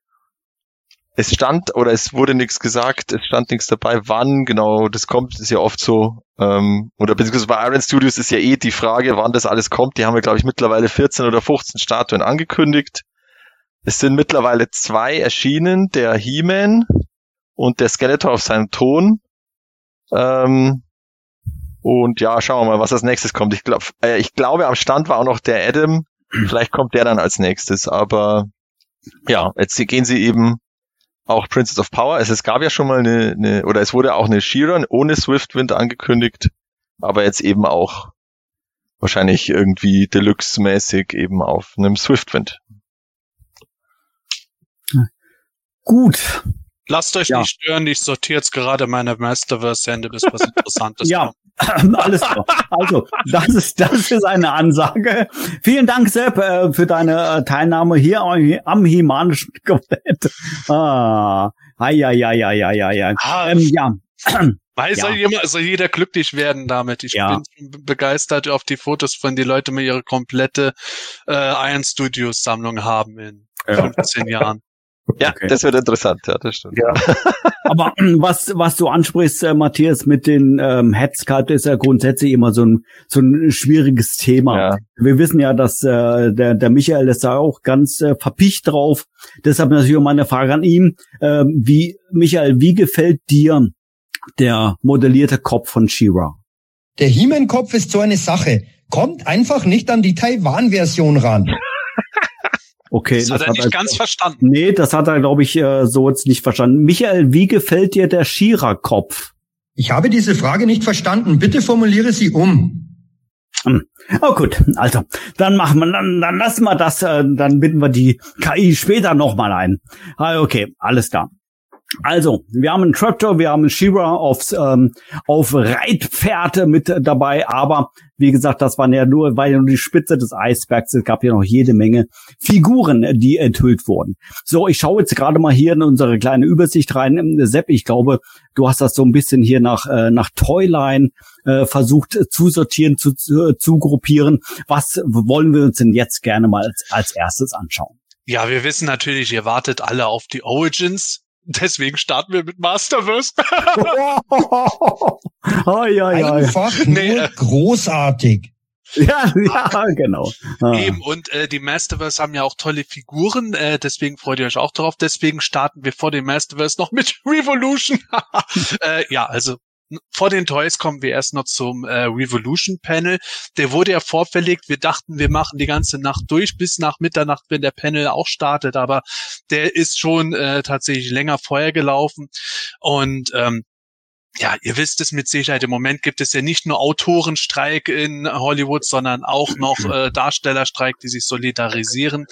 es stand oder es wurde nichts gesagt, es stand nichts dabei, wann genau das kommt, ist ja oft so. Ähm, oder beziehungsweise bei Iron Studios ist ja eh die Frage, wann das alles kommt. Die haben ja, glaube ich, mittlerweile 14 oder 15 Statuen angekündigt. Es sind mittlerweile zwei erschienen, der He-Man und der Skeletor auf seinem Ton. Ähm, und ja, schauen wir mal, was als nächstes kommt. Ich, glaub, äh, ich glaube, am Stand war auch noch der Adam. Vielleicht kommt der dann als nächstes, aber ja, jetzt gehen sie eben auch Princess of Power. Es, es gab ja schon mal eine, eine oder es wurde auch eine Sheeran ohne Swiftwind angekündigt, aber jetzt eben auch wahrscheinlich irgendwie Deluxe-mäßig eben auf einem Swiftwind. Gut. Lasst euch ja. nicht stören, ich sortiere jetzt gerade meine Masterverse-Hände, bis was Interessantes ja. Alles klar. Also, das ist, das ist eine Ansage. Vielen Dank, Sepp, äh, für deine äh, Teilnahme hier am Himanischen Quartett. Ah, ja, ja, ja, ja, ja, ja. Ah, ähm, ja. Weil ja. soll, jemand, soll jeder glücklich werden damit. Ich ja. bin begeistert auf die Fotos, von die Leute mir ihre komplette äh, Iron Studios Sammlung haben in 15 Jahren. Ja, Okay. das wird interessant, ja, das stimmt. Ja, Aber ähm, was, was du ansprichst, äh, Matthias, mit den ähm, Headscut ist ja grundsätzlich immer so ein, so ein schwieriges Thema. Ja. Wir wissen ja, dass äh, der, der Michael ist da auch ganz äh, verpicht drauf. Deshalb natürlich auch meine Frage an ihn. Ähm, wie, Michael, wie gefällt dir der modellierte Kopf von Shira? Der He-Man-Kopf ist so eine Sache. Kommt einfach nicht an die Taiwan-Version ran. Okay, Das hat er nicht ganz verstanden. Nee, das hat er, glaube ich, äh, so jetzt nicht verstanden. Michael, wie gefällt dir der Shira-Kopf? Ich habe diese Frage nicht verstanden. Bitte formuliere sie um. Oh gut, also dann machen wir, dann, dann lassen wir das, äh, dann binden wir die KI später nochmal ein. Ah, okay, alles klar. Also, wir haben einen Traptor, wir haben einen Shira aufs, ähm, auf Reitpferde mit dabei, aber wie gesagt, das waren ja nur, war ja nur die Spitze des Eisbergs. Es gab ja noch jede Menge Figuren, die enthüllt wurden. So, ich schaue jetzt gerade mal hier in unsere kleine Übersicht rein. Sepp, ich glaube, du hast das so ein bisschen hier nach, äh, nach Toyline äh, versucht äh, zu sortieren, zu, zu, zu gruppieren. Was wollen wir uns denn jetzt gerne mal als, als erstes anschauen? Ja, wir wissen natürlich, ihr wartet alle auf die Origins. Deswegen starten wir mit Masterverse. oh, ja, ja, ja. Einfach Nee, nur äh. großartig. Ja, ja, genau. Ah. Eben, und äh, die Masterverse haben ja auch tolle Figuren, äh, deswegen freut ihr euch auch drauf. Deswegen starten wir vor dem Masterverse noch mit Revolution. äh, ja, also vor den Toys kommen wir erst noch zum äh, Revolution Panel. Der wurde ja vorverlegt. Wir dachten, wir machen die ganze Nacht durch bis nach Mitternacht, wenn der Panel auch startet, aber der ist schon äh, tatsächlich länger vorher gelaufen. Und ähm, ja, ihr wisst es mit Sicherheit, im Moment gibt es ja nicht nur Autorenstreik in Hollywood, sondern auch noch äh, Darstellerstreik, die sich solidarisieren.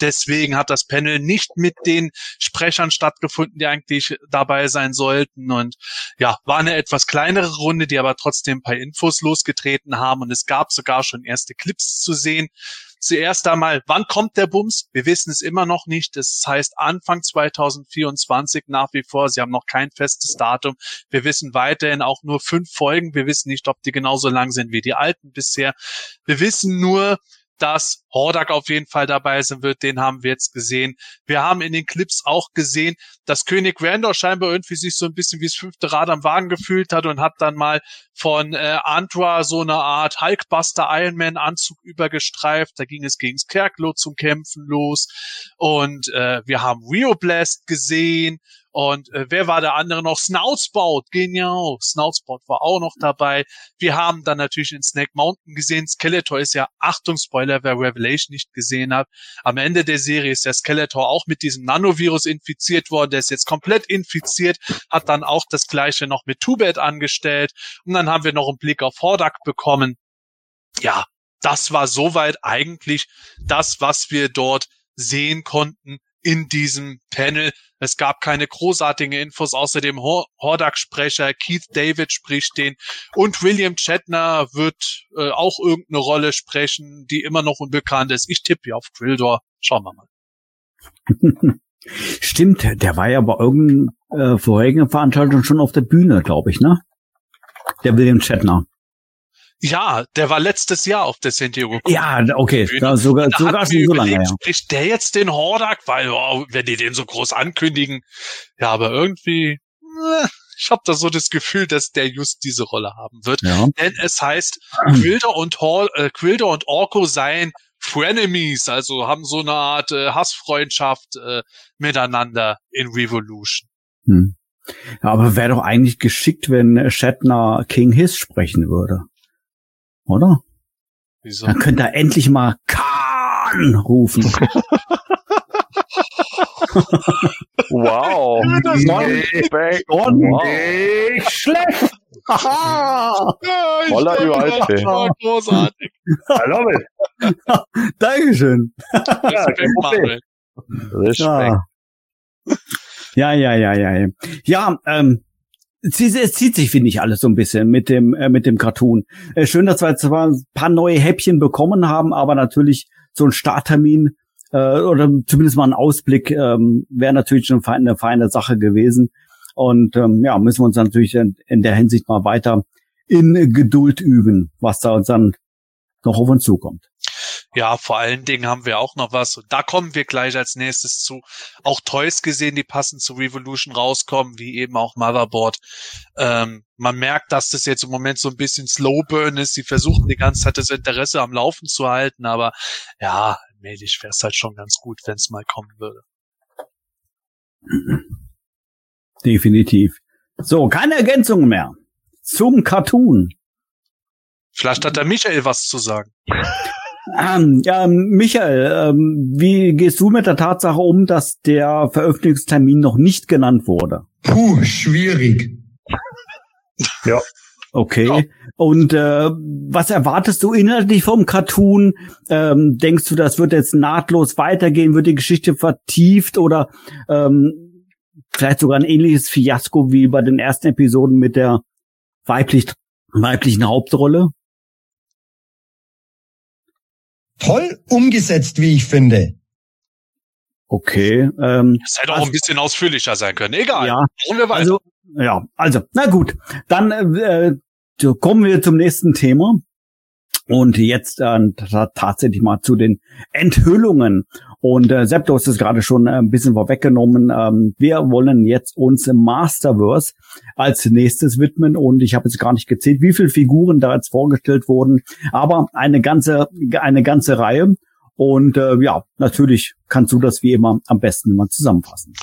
Deswegen hat das Panel nicht mit den Sprechern stattgefunden, die eigentlich dabei sein sollten. Und ja, war eine etwas kleinere Runde, die aber trotzdem ein paar Infos losgetreten haben. Und es gab sogar schon erste Clips zu sehen. Zuerst einmal, wann kommt der Bums? Wir wissen es immer noch nicht. Das heißt Anfang 2024 nach wie vor. Sie haben noch kein festes Datum. Wir wissen weiterhin auch nur fünf Folgen. Wir wissen nicht, ob die genauso lang sind wie die alten bisher. Wir wissen nur, dass Hordak auf jeden Fall dabei sein wird. Den haben wir jetzt gesehen. Wir haben in den Clips auch gesehen, dass König Randor scheinbar irgendwie sich so ein bisschen wie das fünfte Rad am Wagen gefühlt hat und hat dann mal von äh, Antra so eine Art Hulkbuster Iron Man Anzug übergestreift. Da ging es gegen Scarecrow zum Kämpfen los. Und äh, wir haben Rio Blast gesehen. Und äh, wer war der andere noch? Snoutspout, genial. Snoutspout war auch noch dabei. Wir haben dann natürlich in Snake Mountain gesehen. Skeletor ist ja, Achtung, Spoiler, wer Revelation nicht gesehen hat. Am Ende der Serie ist der Skeletor auch mit diesem Nanovirus infiziert worden. Der ist jetzt komplett infiziert, hat dann auch das gleiche noch mit Tubet angestellt. Und dann haben wir noch einen Blick auf Hordak bekommen. Ja, das war soweit eigentlich das, was wir dort sehen konnten in diesem Panel. Es gab keine großartigen Infos, außerdem Hor Hordak-Sprecher Keith David spricht den und William Shatner wird äh, auch irgendeine Rolle sprechen, die immer noch unbekannt ist. Ich tippe hier auf Grildor. Schauen wir mal. Stimmt, der war ja bei irgendeiner äh, vorherigen Veranstaltung schon auf der Bühne, glaube ich, ne? Der William Shatner. Ja, der war letztes Jahr auf der San Diego. Ja, okay, Bühne. da sogar, Da sogar schon so lange, ja. Spricht der jetzt den Hordak? Weil, wow, wenn die den so groß ankündigen. Ja, aber irgendwie, äh, ich habe da so das Gefühl, dass der just diese Rolle haben wird. ja. Denn es heißt, Quilder und, Hall, äh, Quilder und Orko seien Frenemies, also haben so eine Art äh, Hassfreundschaft äh, miteinander in Revolution. Hm. ja aber wäre doch eigentlich geschickt, wenn Shatner King Hiss sprechen würde. Oder? Wieso? Dann könnte er endlich mal Khan rufen. Wow. Nee. wow. Nicht schlecht. Ja, ich Voller das war großartig. I love it. Dankeschön. Respekt. Manuel. Respekt. Ja, ja, ja, ja, ja. Ja, ähm, es zieht- sich, finde ich, alles so ein bisschen mit dem, äh, mit dem Cartoon. Äh, schön, dass wir zwar ein paar neue Häppchen bekommen haben, aber natürlich so ein Starttermin äh, oder zumindest mal ein Ausblick ähm, wäre natürlich schon eine feine Sache gewesen. Und ähm, ja, müssen wir uns natürlich in, in der Hinsicht mal weiter in Geduld üben, was da uns dann noch auf uns zukommt. Ja, vor allen Dingen haben wir auch noch was, und da kommen wir gleich als nächstes zu, auch Toys gesehen, die passend zu Revolution rauskommen, wie eben auch Motherboard. Ähm, man merkt, dass das jetzt im Moment so ein bisschen Slow Burn ist. Sie versuchen die ganze Zeit das Interesse am Laufen zu halten, aber ja, allmählich wäre es halt schon ganz gut, wenn es mal kommen würde. Definitiv. So, keine Ergänzungen mehr. Zum Cartoon. Vielleicht hat der Michael was zu sagen. Ähm, ja, Michael, ähm, wie gehst du mit der Tatsache um, dass der Veröffentlichungstermin noch nicht genannt wurde? Puh, schwierig. Ja. Okay. Ja. Und äh, was erwartest du inhaltlich vom Cartoon? Ähm, denkst du, das wird jetzt nahtlos weitergehen? Wird die Geschichte vertieft oder ähm, vielleicht sogar ein ähnliches Fiasko wie bei den ersten Episoden mit der weiblich, weiblichen Hauptrolle? Toll umgesetzt, wie ich finde. Okay. Ähm, Es hätte auch ein bisschen ausführlicher sein können. Egal. ja, also ja, also na gut, dann äh, so kommen wir zum nächsten Thema. Und jetzt äh, ta- tatsächlich mal zu den Enthüllungen. Und äh, Sepp, du hast es gerade schon äh, ein bisschen vorweggenommen. Ähm, wir wollen jetzt uns im Masterverse als nächstes widmen. Und ich habe jetzt gar nicht gezählt, wie viele Figuren da jetzt vorgestellt wurden. Aber eine ganze, eine ganze Reihe. Und äh, ja, natürlich kannst du das wie immer am besten mal zusammenfassen.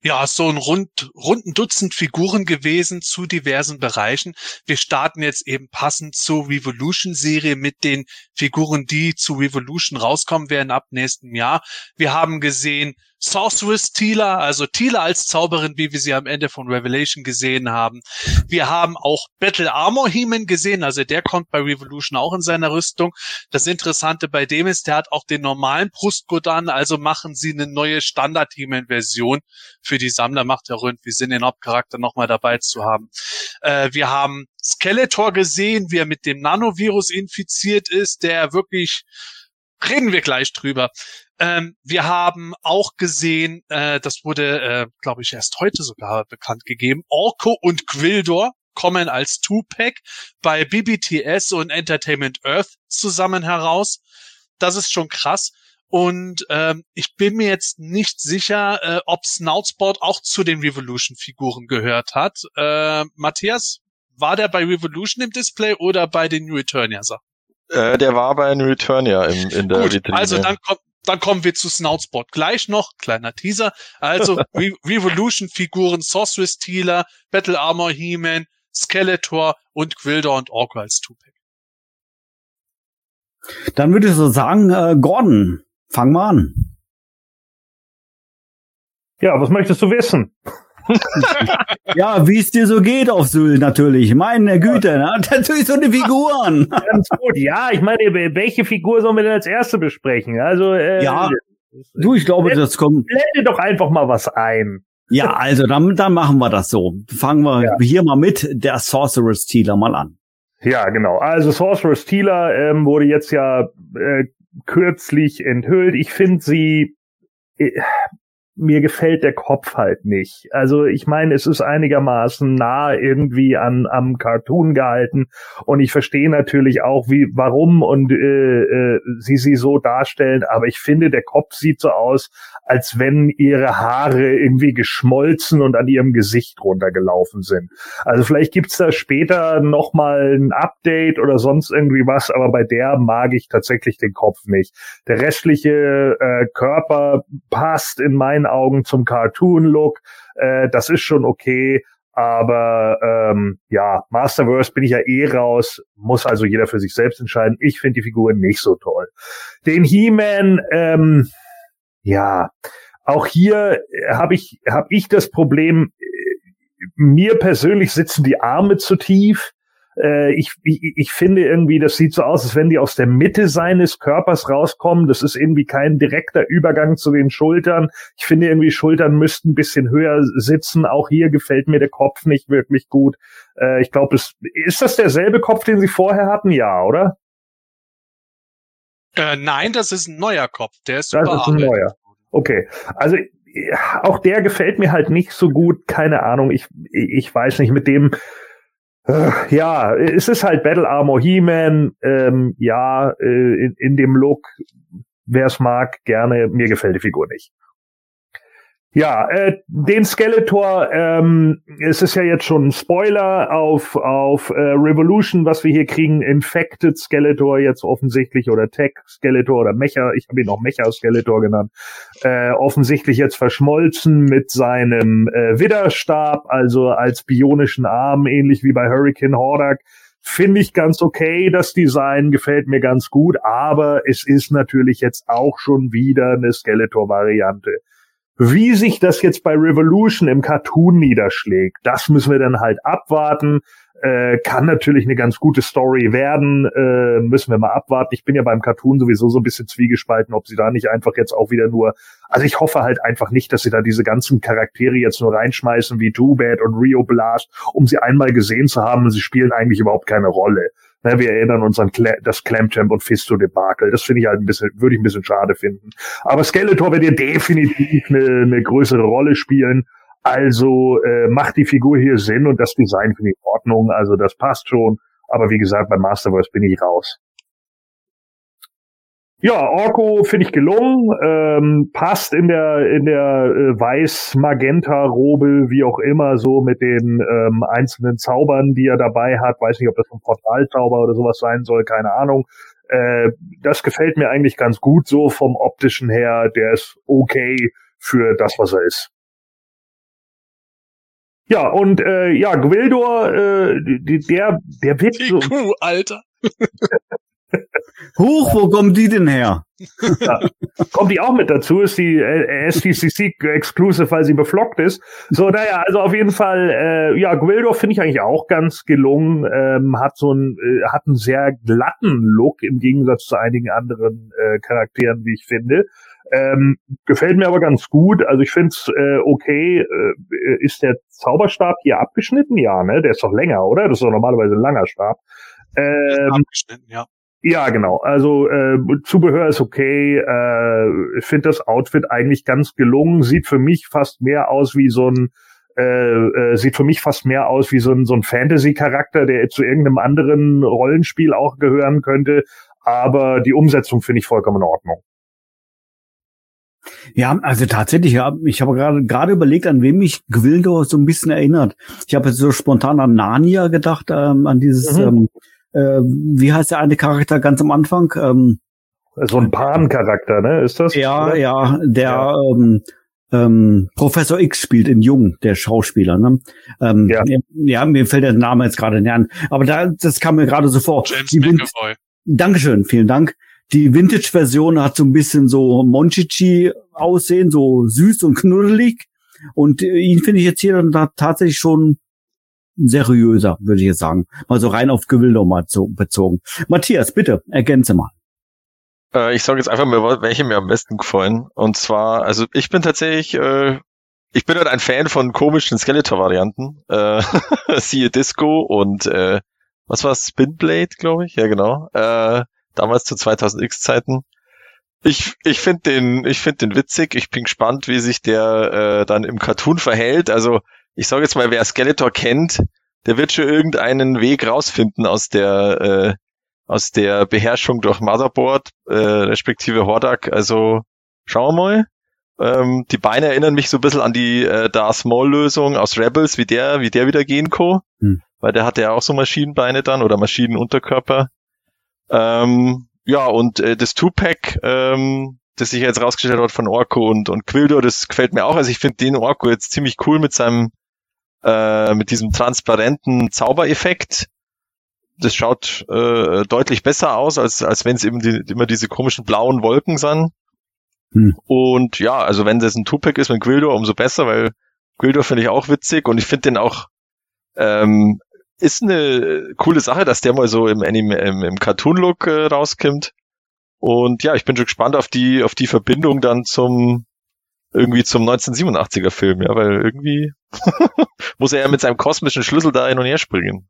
Ja, so ein rund, runden Dutzend Figuren gewesen zu diversen Bereichen. Wir starten jetzt eben passend zur Revolution-Serie mit den Figuren, die zu Revolution rauskommen werden ab nächstem Jahr. Wir haben gesehen Sorceress Tila, also Tila als Zauberin, wie wir sie am Ende von Revelation gesehen haben. Wir haben auch Battle Armor He-Man gesehen, also der kommt bei Revolution auch in seiner Rüstung. Das Interessante bei dem ist, der hat auch den normalen Brustgurt an, also machen sie eine neue Standard He-Man Version für die Sammler. Macht ja irgendwie Sinn, den Hauptcharakter nochmal dabei zu haben. Äh, wir haben Skeletor gesehen, wie er mit dem Nanovirus infiziert ist, der wirklich reden wir gleich drüber. Ähm, wir haben auch gesehen, äh, das wurde, äh, glaube ich, erst heute sogar bekannt gegeben, Orko und Gwildor kommen als Two-Pack bei BBTS und Entertainment Earth zusammen heraus. Das ist schon krass. Und ähm, ich bin mir jetzt nicht sicher, äh, ob Snoutsport auch zu den Revolution-Figuren gehört hat. Äh, Matthias, war der bei Revolution im Display oder bei den New Eternia Sachen? Äh, der war bei New Returnia im, in der Gut, Vitrine. also dann kommt dann kommen wir zu Snoutspot gleich noch, kleiner Teaser. Also Re Revolution-Figuren, Sorceress Tealer, Battle Armor He-Man, Skeletor und Gwildor und Orko als Tupac. Dann würde ich so sagen, äh, Gordon, fang mal an. Ja, was möchtest du wissen? Ja, wie es dir so geht auf Sylt natürlich. Meine Güte, ne? natürlich so eine Figuren. Ganz gut. Ja, ich meine, welche Figur sollen wir denn als erste besprechen? Also, äh, Ja, Du, ich glaube, das kommt. blende doch einfach mal was ein. Ja, also dann, dann machen wir das so. Fangen wir Ja. hier mal mit der Sorceress Stealer mal an. Ja, genau. Also Sorceress Stealer ähm, wurde jetzt ja äh, kürzlich enthüllt. Ich finde sie, äh, mir gefällt der Kopf halt nicht. Also ich meine, es ist einigermaßen nah irgendwie an am Cartoon gehalten und ich verstehe natürlich auch, wie, warum und äh, äh, sie sie so darstellen. Aber ich finde, der Kopf sieht so aus, als wenn ihre Haare irgendwie geschmolzen und an ihrem Gesicht runtergelaufen sind. Also vielleicht gibt's da später noch mal ein Update oder sonst irgendwie was, aber bei der mag ich tatsächlich den Kopf nicht. Der restliche äh, Körper passt in meinen Augen zum Cartoon-Look. Äh, das ist schon okay. Aber ähm, ja, Masterverse bin ich ja eh raus, muss also jeder für sich selbst entscheiden. Ich finde die Figuren nicht so toll. Den He-Man, ähm, ja, auch hier habe ich habe ich das Problem, äh, mir persönlich sitzen die Arme zu tief. Äh, ich, ich, ich finde irgendwie, das sieht so aus, als wenn die aus der Mitte seines Körpers rauskommen. Das ist irgendwie kein direkter Übergang zu den Schultern. Ich finde irgendwie, Schultern müssten ein bisschen höher sitzen. Auch hier gefällt mir der Kopf nicht wirklich gut. Äh, ich glaube, es ist das derselbe Kopf, den sie vorher hatten? Ja, oder? Äh, nein, das ist ein neuer Kopf. Der ist Das ist ein neuer. Okay, also ja, auch der gefällt mir halt nicht so gut. Keine Ahnung, ich, ich weiß nicht, mit dem Äh, ja, es ist halt Battle Armor He-Man, ähm, ja, äh, in, in dem Look, wer es mag, gerne, mir gefällt die Figur nicht. Ja, äh, den Skeletor, ähm, es ist ja jetzt schon ein Spoiler auf, auf äh, Revolution, was wir hier kriegen. Infected Skeletor jetzt offensichtlich oder Tech Skeletor oder Mecha, ich habe ihn auch Mecha Skeletor genannt, äh, offensichtlich jetzt verschmolzen mit seinem äh, Widerstab, also als bionischen Arm, ähnlich wie bei Hurricane Hordak. Finde ich ganz okay, das Design gefällt mir ganz gut, aber es ist natürlich jetzt auch schon wieder eine Skeletor-Variante. Wie sich das jetzt bei Revolution im Cartoon niederschlägt, das müssen wir dann halt abwarten. Äh, kann natürlich eine ganz gute Story werden, äh, müssen wir mal abwarten. Ich bin ja beim Cartoon sowieso so ein bisschen zwiegespalten, ob sie da nicht einfach jetzt auch wieder nur, also ich hoffe halt einfach nicht, dass sie da diese ganzen Charaktere jetzt nur reinschmeißen wie Too Bad und Rio Blast, um sie einmal gesehen zu haben sie spielen eigentlich überhaupt keine Rolle. Na, wir erinnern uns an Cla das Clamchamp und Fisto-Debakel. Das finde ich halt ein bisschen, würde ich ein bisschen schade finden. Aber Skeletor wird hier definitiv eine, eine größere Rolle spielen. Also äh, macht die Figur hier Sinn und das Design finde ich in Ordnung. Also das passt schon. Aber wie gesagt, beim Masterverse bin ich raus. Ja, Orko finde ich gelungen, ähm, passt in der in der äh, weiß-magenta-Robe, wie auch immer, so mit den ähm, einzelnen Zaubern, die er dabei hat. Weiß nicht, ob das ein Portalzauber oder sowas sein soll, keine Ahnung. Äh, das gefällt mir eigentlich ganz gut so vom optischen her. Der ist okay für das, was er ist. Ja, und äh, ja, Gwildor, äh, der, der wird so. Alter. Huch, wo kommen die denn her? Ja. Kommt die auch mit dazu? Ist die äh, STCC Exclusive, weil sie beflockt ist? So, naja, also auf jeden Fall, äh, ja, Gwildor finde ich eigentlich auch ganz gelungen. Ähm, hat so ein, äh, hat einen sehr glatten Look im Gegensatz zu einigen anderen äh, Charakteren, wie ich finde. Ähm, gefällt mir aber ganz gut. Also ich finde es äh, okay. Äh, ist der Zauberstab hier abgeschnitten? Ja, ne? Der ist doch länger, oder? Das ist doch normalerweise ein langer Stab. Ähm, Abgeschnitten, ja. Ja, genau. Also äh, Zubehör ist okay. Äh, ich finde das Outfit eigentlich ganz gelungen. Sieht für mich fast mehr aus wie so ein äh, äh, sieht für mich fast mehr aus wie so ein, so ein Fantasy-Charakter, der zu irgendeinem anderen Rollenspiel auch gehören könnte. Aber die Umsetzung finde ich vollkommen in Ordnung. Ja, also tatsächlich, ja, ich habe gerade gerade überlegt, an wem mich Gwildor so ein bisschen erinnert. Ich habe jetzt so spontan an Narnia gedacht, ähm, an dieses, Mhm. ähm, äh, wie heißt der eine Charakter ganz am Anfang? Ähm, So ein Pan-Charakter, ne? Ist das? ja, oder? ja, der ähm, ähm, Professor X spielt in Jung, der Schauspieler. Ne? Ähm, Ja. ja, mir fällt der Name jetzt gerade nicht an. Aber da, das kam mir gerade so vor. James Die McAvoy. Dankeschön, vielen Dank. Die Vintage-Version hat so ein bisschen so Monchichi aussehen, so süß und knuddelig. Und äh, ihn finde ich jetzt hier dann da tatsächlich schon seriöser, würde ich jetzt sagen. Mal so rein auf Gewilder mal so bezogen. Matthias, bitte, ergänze mal. Äh, ich sage jetzt einfach mal, welche mir am besten gefallen. Und zwar, also ich bin tatsächlich, äh, ich bin halt ein Fan von komischen Skeletor-Varianten. Äh, siehe Disco und äh, was war Spinblade, glaube ich? Ja, genau. Äh, damals zu 2000X-Zeiten. Ich, ich finde den, ich finde den witzig. Ich bin gespannt, wie sich der äh, dann im Cartoon verhält. Also ich sage jetzt mal, wer Skeletor kennt, der wird schon irgendeinen Weg rausfinden aus der äh, aus der Beherrschung durch Motherboard, äh, respektive Hordak. Also schauen wir mal. Ähm, die Beine erinnern mich so ein bisschen an die äh, Darth Maul-Lösung aus Rebels, wie der, wie der wieder gehen kann. Hm. Weil der hatte ja auch so Maschinenbeine dann oder Maschinenunterkörper. Ähm, ja, und äh, das Two-Pack, ähm, das sich jetzt rausgestellt hat von Orko und, und Quildo, das gefällt mir auch. Also ich finde den Orko jetzt ziemlich cool mit seinem, äh, mit diesem transparenten Zaubereffekt. Das schaut äh, deutlich besser aus, als, als wenn es eben die, immer diese komischen blauen Wolken sind. Hm. Und ja, also wenn das ein Two-Pack ist mit Quildo, umso besser, weil Quildo finde ich auch witzig und ich finde den auch ähm, ist eine coole Sache, dass der mal so im Anime, im, im Cartoon-Look äh, rauskommt. Und ja, ich bin schon gespannt auf die, auf die Verbindung dann zum, irgendwie zum 1987er Film, ja, weil irgendwie muss er ja mit seinem kosmischen Schlüssel da hin und her springen.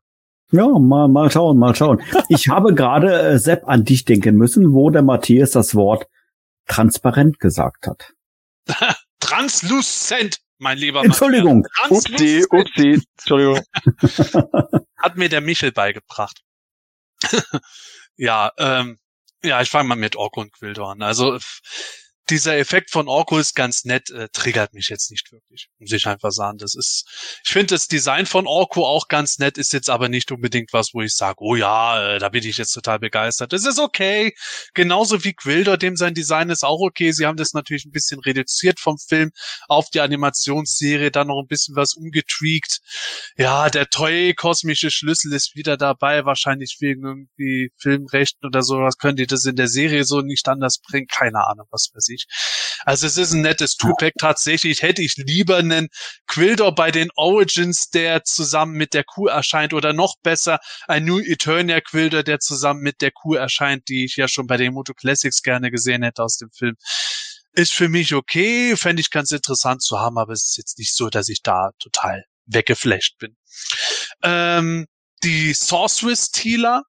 Ja, mal, mal schauen, mal schauen. Ich habe gerade, äh, Sepp, an dich denken müssen, wo der Matthias das Wort transparent gesagt hat. Translucent. mein lieber Entschuldigung. Matthias. Ganz Upsi, upsi, Entschuldigung. Hat mir der Michel beigebracht. ja, ähm, ja, ich fange mal mit Orko und Quildo an. Also dieser Effekt von Orko ist ganz nett, äh, triggert mich jetzt nicht wirklich, muss ich einfach sagen. Das ist, ich finde das Design von Orko auch ganz nett, ist jetzt aber nicht unbedingt was, wo ich sage, oh ja, äh, da bin ich jetzt total begeistert. Das ist okay, genauso wie Quildo, dem sein Design ist auch okay. Sie haben das natürlich ein bisschen reduziert vom Film auf die Animationsserie, dann noch ein bisschen was umgetweakt. Ja, der toy kosmische Schlüssel ist wieder dabei, wahrscheinlich wegen irgendwie Filmrechten oder sowas. Können die das in der Serie so nicht anders bringen? Keine Ahnung, was weiß ich. Also es ist ein nettes Two-Pack. Tatsächlich hätte ich lieber einen Quilder bei den Origins, der zusammen mit der Kuh erscheint oder noch besser ein New Eternia Quilder, der zusammen mit der Kuh erscheint, die ich ja schon bei den Moto Classics gerne gesehen hätte aus dem Film. Ist für mich okay, fände ich ganz interessant zu haben, aber es ist jetzt nicht so, dass ich da total weggeflasht bin. Ähm, die Sorceress Tealer,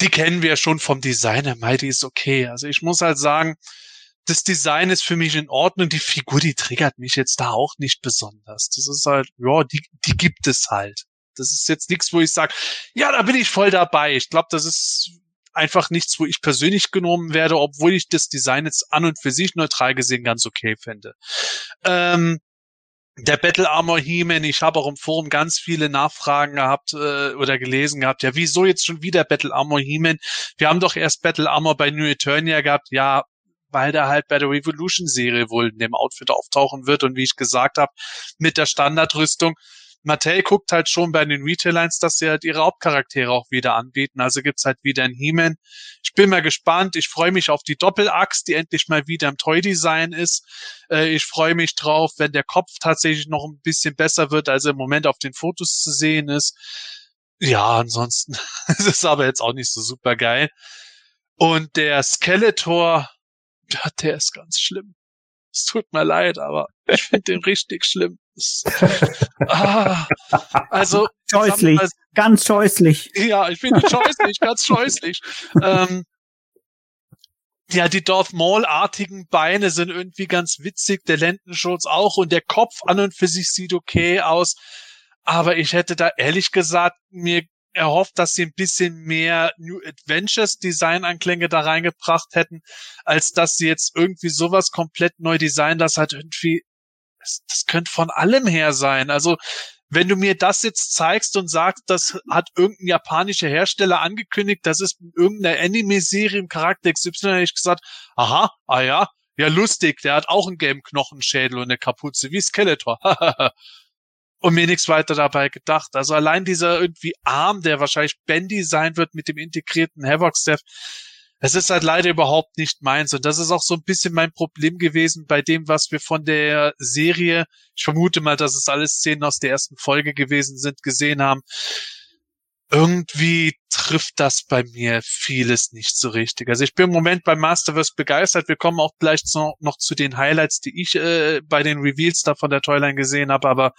die kennen wir schon vom Design her. Mei, die ist okay. Also ich muss halt sagen, das Design ist für mich in Ordnung. Die Figur, die triggert mich jetzt da auch nicht besonders. Das ist halt, ja, die, die gibt es halt. Das ist jetzt nichts, wo ich sage, ja, da bin ich voll dabei. Ich glaube, das ist einfach nichts, wo ich persönlich genommen werde, obwohl ich das Design jetzt an und für sich neutral gesehen ganz okay fände. Ähm, der Battle Armor He-Man, ich habe auch im Forum ganz viele Nachfragen gehabt äh, oder gelesen gehabt, ja, wieso jetzt schon wieder Battle Armor He-Man? Wir haben doch erst Battle Armor bei New Eternia gehabt, ja, weil der halt bei der Revolution-Serie wohl in dem Outfit auftauchen wird und wie ich gesagt habe, mit der Standardrüstung. Mattel guckt halt schon bei den Retail-Lines, dass sie halt ihre Hauptcharaktere auch wieder anbieten. Also gibt's halt wieder ein He-Man. Ich bin mal gespannt. Ich freue mich auf die Doppelaxt, die endlich mal wieder im Toy-Design ist. Äh, ich freue mich drauf, wenn der Kopf tatsächlich noch ein bisschen besser wird, als er im Moment auf den Fotos zu sehen ist. Ja, ansonsten ist es aber jetzt auch nicht so super geil. Und der Skeletor, ja, der ist ganz schlimm. Es tut mir leid, aber ich finde den richtig schlimm. Ah, also Scheußlich. sagen Ganz scheußlich. Ja, ich finde scheußlich, ganz scheußlich. Ähm, ja, die Darth Maul-artigen Beine sind irgendwie ganz witzig, der Lendenschutz auch und der Kopf an und für sich sieht okay aus. Aber ich hätte da ehrlich gesagt mir erhofft, dass sie ein bisschen mehr New Adventures Design-Anklänge da reingebracht hätten, als dass sie jetzt irgendwie sowas komplett neu designen, das hat irgendwie, das, das könnte von allem her sein. Also, wenn du mir das jetzt zeigst und sagst, das hat irgendein japanischer Hersteller angekündigt, das ist in irgendeiner Anime-Serie im Charakter XY, hätte ich gesagt, aha, ah ja, ja lustig, der hat auch einen gelben Knochenschädel und eine Kapuze, wie Skeletor. und mir nichts weiter dabei gedacht. Also allein dieser irgendwie Arm, der wahrscheinlich Bendy sein wird mit dem integrierten Havoc-Staff, es ist halt leider überhaupt nicht meins. Und das ist auch so ein bisschen mein Problem gewesen bei dem, was wir von der Serie, ich vermute mal, dass es alles Szenen aus der ersten Folge gewesen sind, gesehen haben. Irgendwie trifft das bei mir vieles nicht so richtig. Also ich bin im Moment beim Masterverse begeistert. Wir kommen auch gleich zu, noch zu den Highlights, die ich äh, bei den Reveals da von der Toyline gesehen habe, aber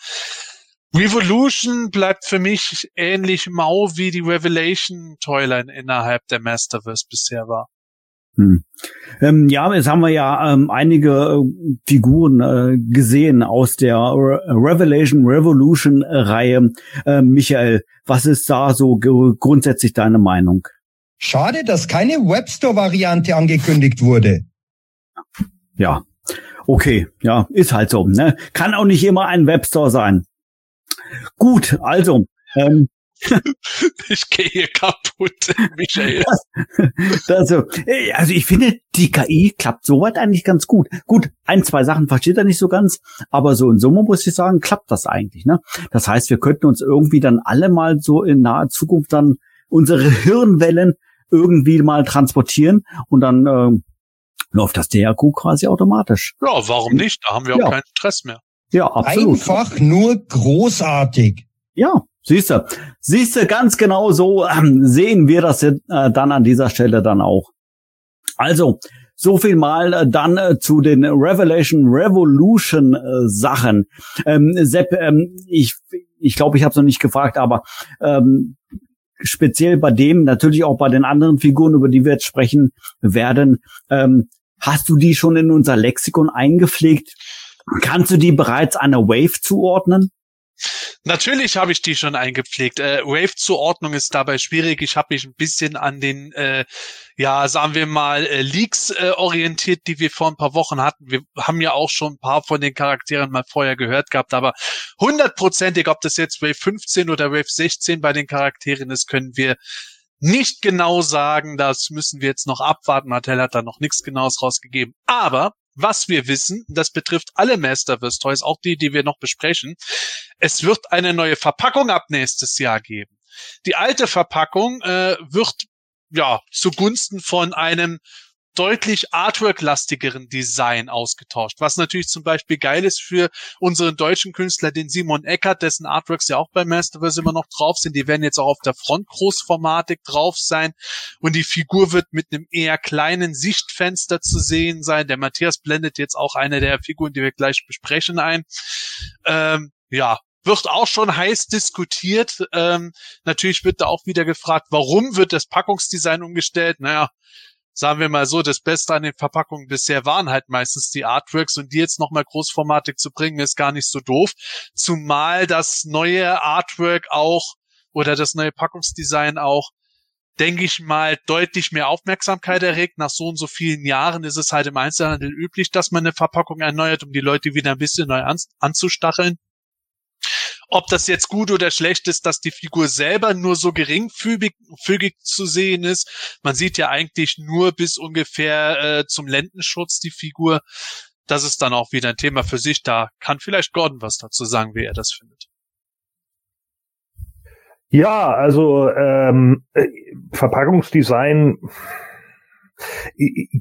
Revolution bleibt für mich ähnlich mau wie die Revelation Toyline innerhalb der Masterverse bisher war. Hm. Ähm, ja, jetzt haben wir ja ähm, einige äh, Figuren äh, gesehen aus der Re Revelation Revolution Reihe. Äh, Michael, was ist da so grundsätzlich deine Meinung? Schade, dass keine Webstore-Variante angekündigt wurde. Ja, okay, ja, ist halt so. Ne? Kann auch nicht immer ein Webstore sein. Gut, also ähm, Ich gehe hier kaputt, Michael. also, äh, also ich finde, die KI klappt soweit eigentlich ganz gut. Gut, ein, zwei Sachen versteht er nicht so ganz, aber so in Summe muss ich sagen, klappt das eigentlich. Ne? Das heißt, wir könnten uns irgendwie dann alle mal so in naher Zukunft dann unsere Hirnwellen irgendwie mal transportieren und dann ähm, läuft das DRQ quasi automatisch. Ja, warum nicht? Da haben wir auch Ja. keinen Stress mehr. Ja, absolut. Einfach nur großartig. Ja, siehst du. Siehst du, ganz genau so ähm, sehen wir das äh, dann an dieser Stelle dann auch. Also, so viel mal äh, dann äh, zu den Revelation Revolution äh, Sachen. Ähm, Sepp, ähm, ich ich glaube, ich habe es noch nicht gefragt, aber ähm, speziell bei dem, natürlich auch bei den anderen Figuren, über die wir jetzt sprechen werden, ähm, hast du die schon in unser Lexikon eingepflegt? Kannst du die bereits einer Wave zuordnen? Natürlich habe ich die schon eingepflegt. Äh, Wave-Zuordnung ist dabei schwierig. Ich habe mich ein bisschen an den, äh, ja, sagen wir mal, äh, Leaks äh, orientiert, die wir vor ein paar Wochen hatten. Wir haben ja auch schon ein paar von den Charakteren mal vorher gehört gehabt, aber hundertprozentig, ob das jetzt Wave 15 oder Wave 16 bei den Charakteren ist, können wir nicht genau sagen. Das müssen wir jetzt noch abwarten. Mattel hat da noch nichts Genaues rausgegeben. Aber was wir wissen, das betrifft alle Masterverse Toys, auch die, die wir noch besprechen, es wird eine neue Verpackung ab nächstes Jahr geben. Die alte Verpackung äh, wird ja zugunsten von einem deutlich artwork-lastigeren Design ausgetauscht, was natürlich zum Beispiel geil ist für unseren deutschen Künstler, den Simon Eckert, dessen Artworks ja auch bei Masterverse immer noch drauf sind. Die werden jetzt auch auf der Front großformatig drauf sein und die Figur wird mit einem eher kleinen Sichtfenster zu sehen sein. Der Matthias blendet jetzt auch eine der Figuren, die wir gleich besprechen, ein. Ähm, ja, wird auch schon heiß diskutiert. Ähm, natürlich wird da auch wieder gefragt, warum wird das Packungsdesign umgestellt? Naja, sagen wir mal so, das Beste an den Verpackungen bisher waren halt meistens die Artworks und die jetzt nochmal großformatig zu bringen, ist gar nicht so doof. Zumal das neue Artwork auch oder das neue Packungsdesign auch denke ich mal, deutlich mehr Aufmerksamkeit erregt. Nach so und so vielen Jahren ist es halt im Einzelhandel üblich, dass man eine Verpackung erneuert, um die Leute wieder ein bisschen neu an, anzustacheln. Ob das jetzt gut oder schlecht ist, dass die Figur selber nur so geringfügig zu sehen ist. Man sieht ja eigentlich nur bis ungefähr äh, zum Lendenschutz die Figur. Das ist dann auch wieder ein Thema für sich. Da kann vielleicht Gordon was dazu sagen, wie er das findet. Ja, also ähm, äh, Verpackungsdesign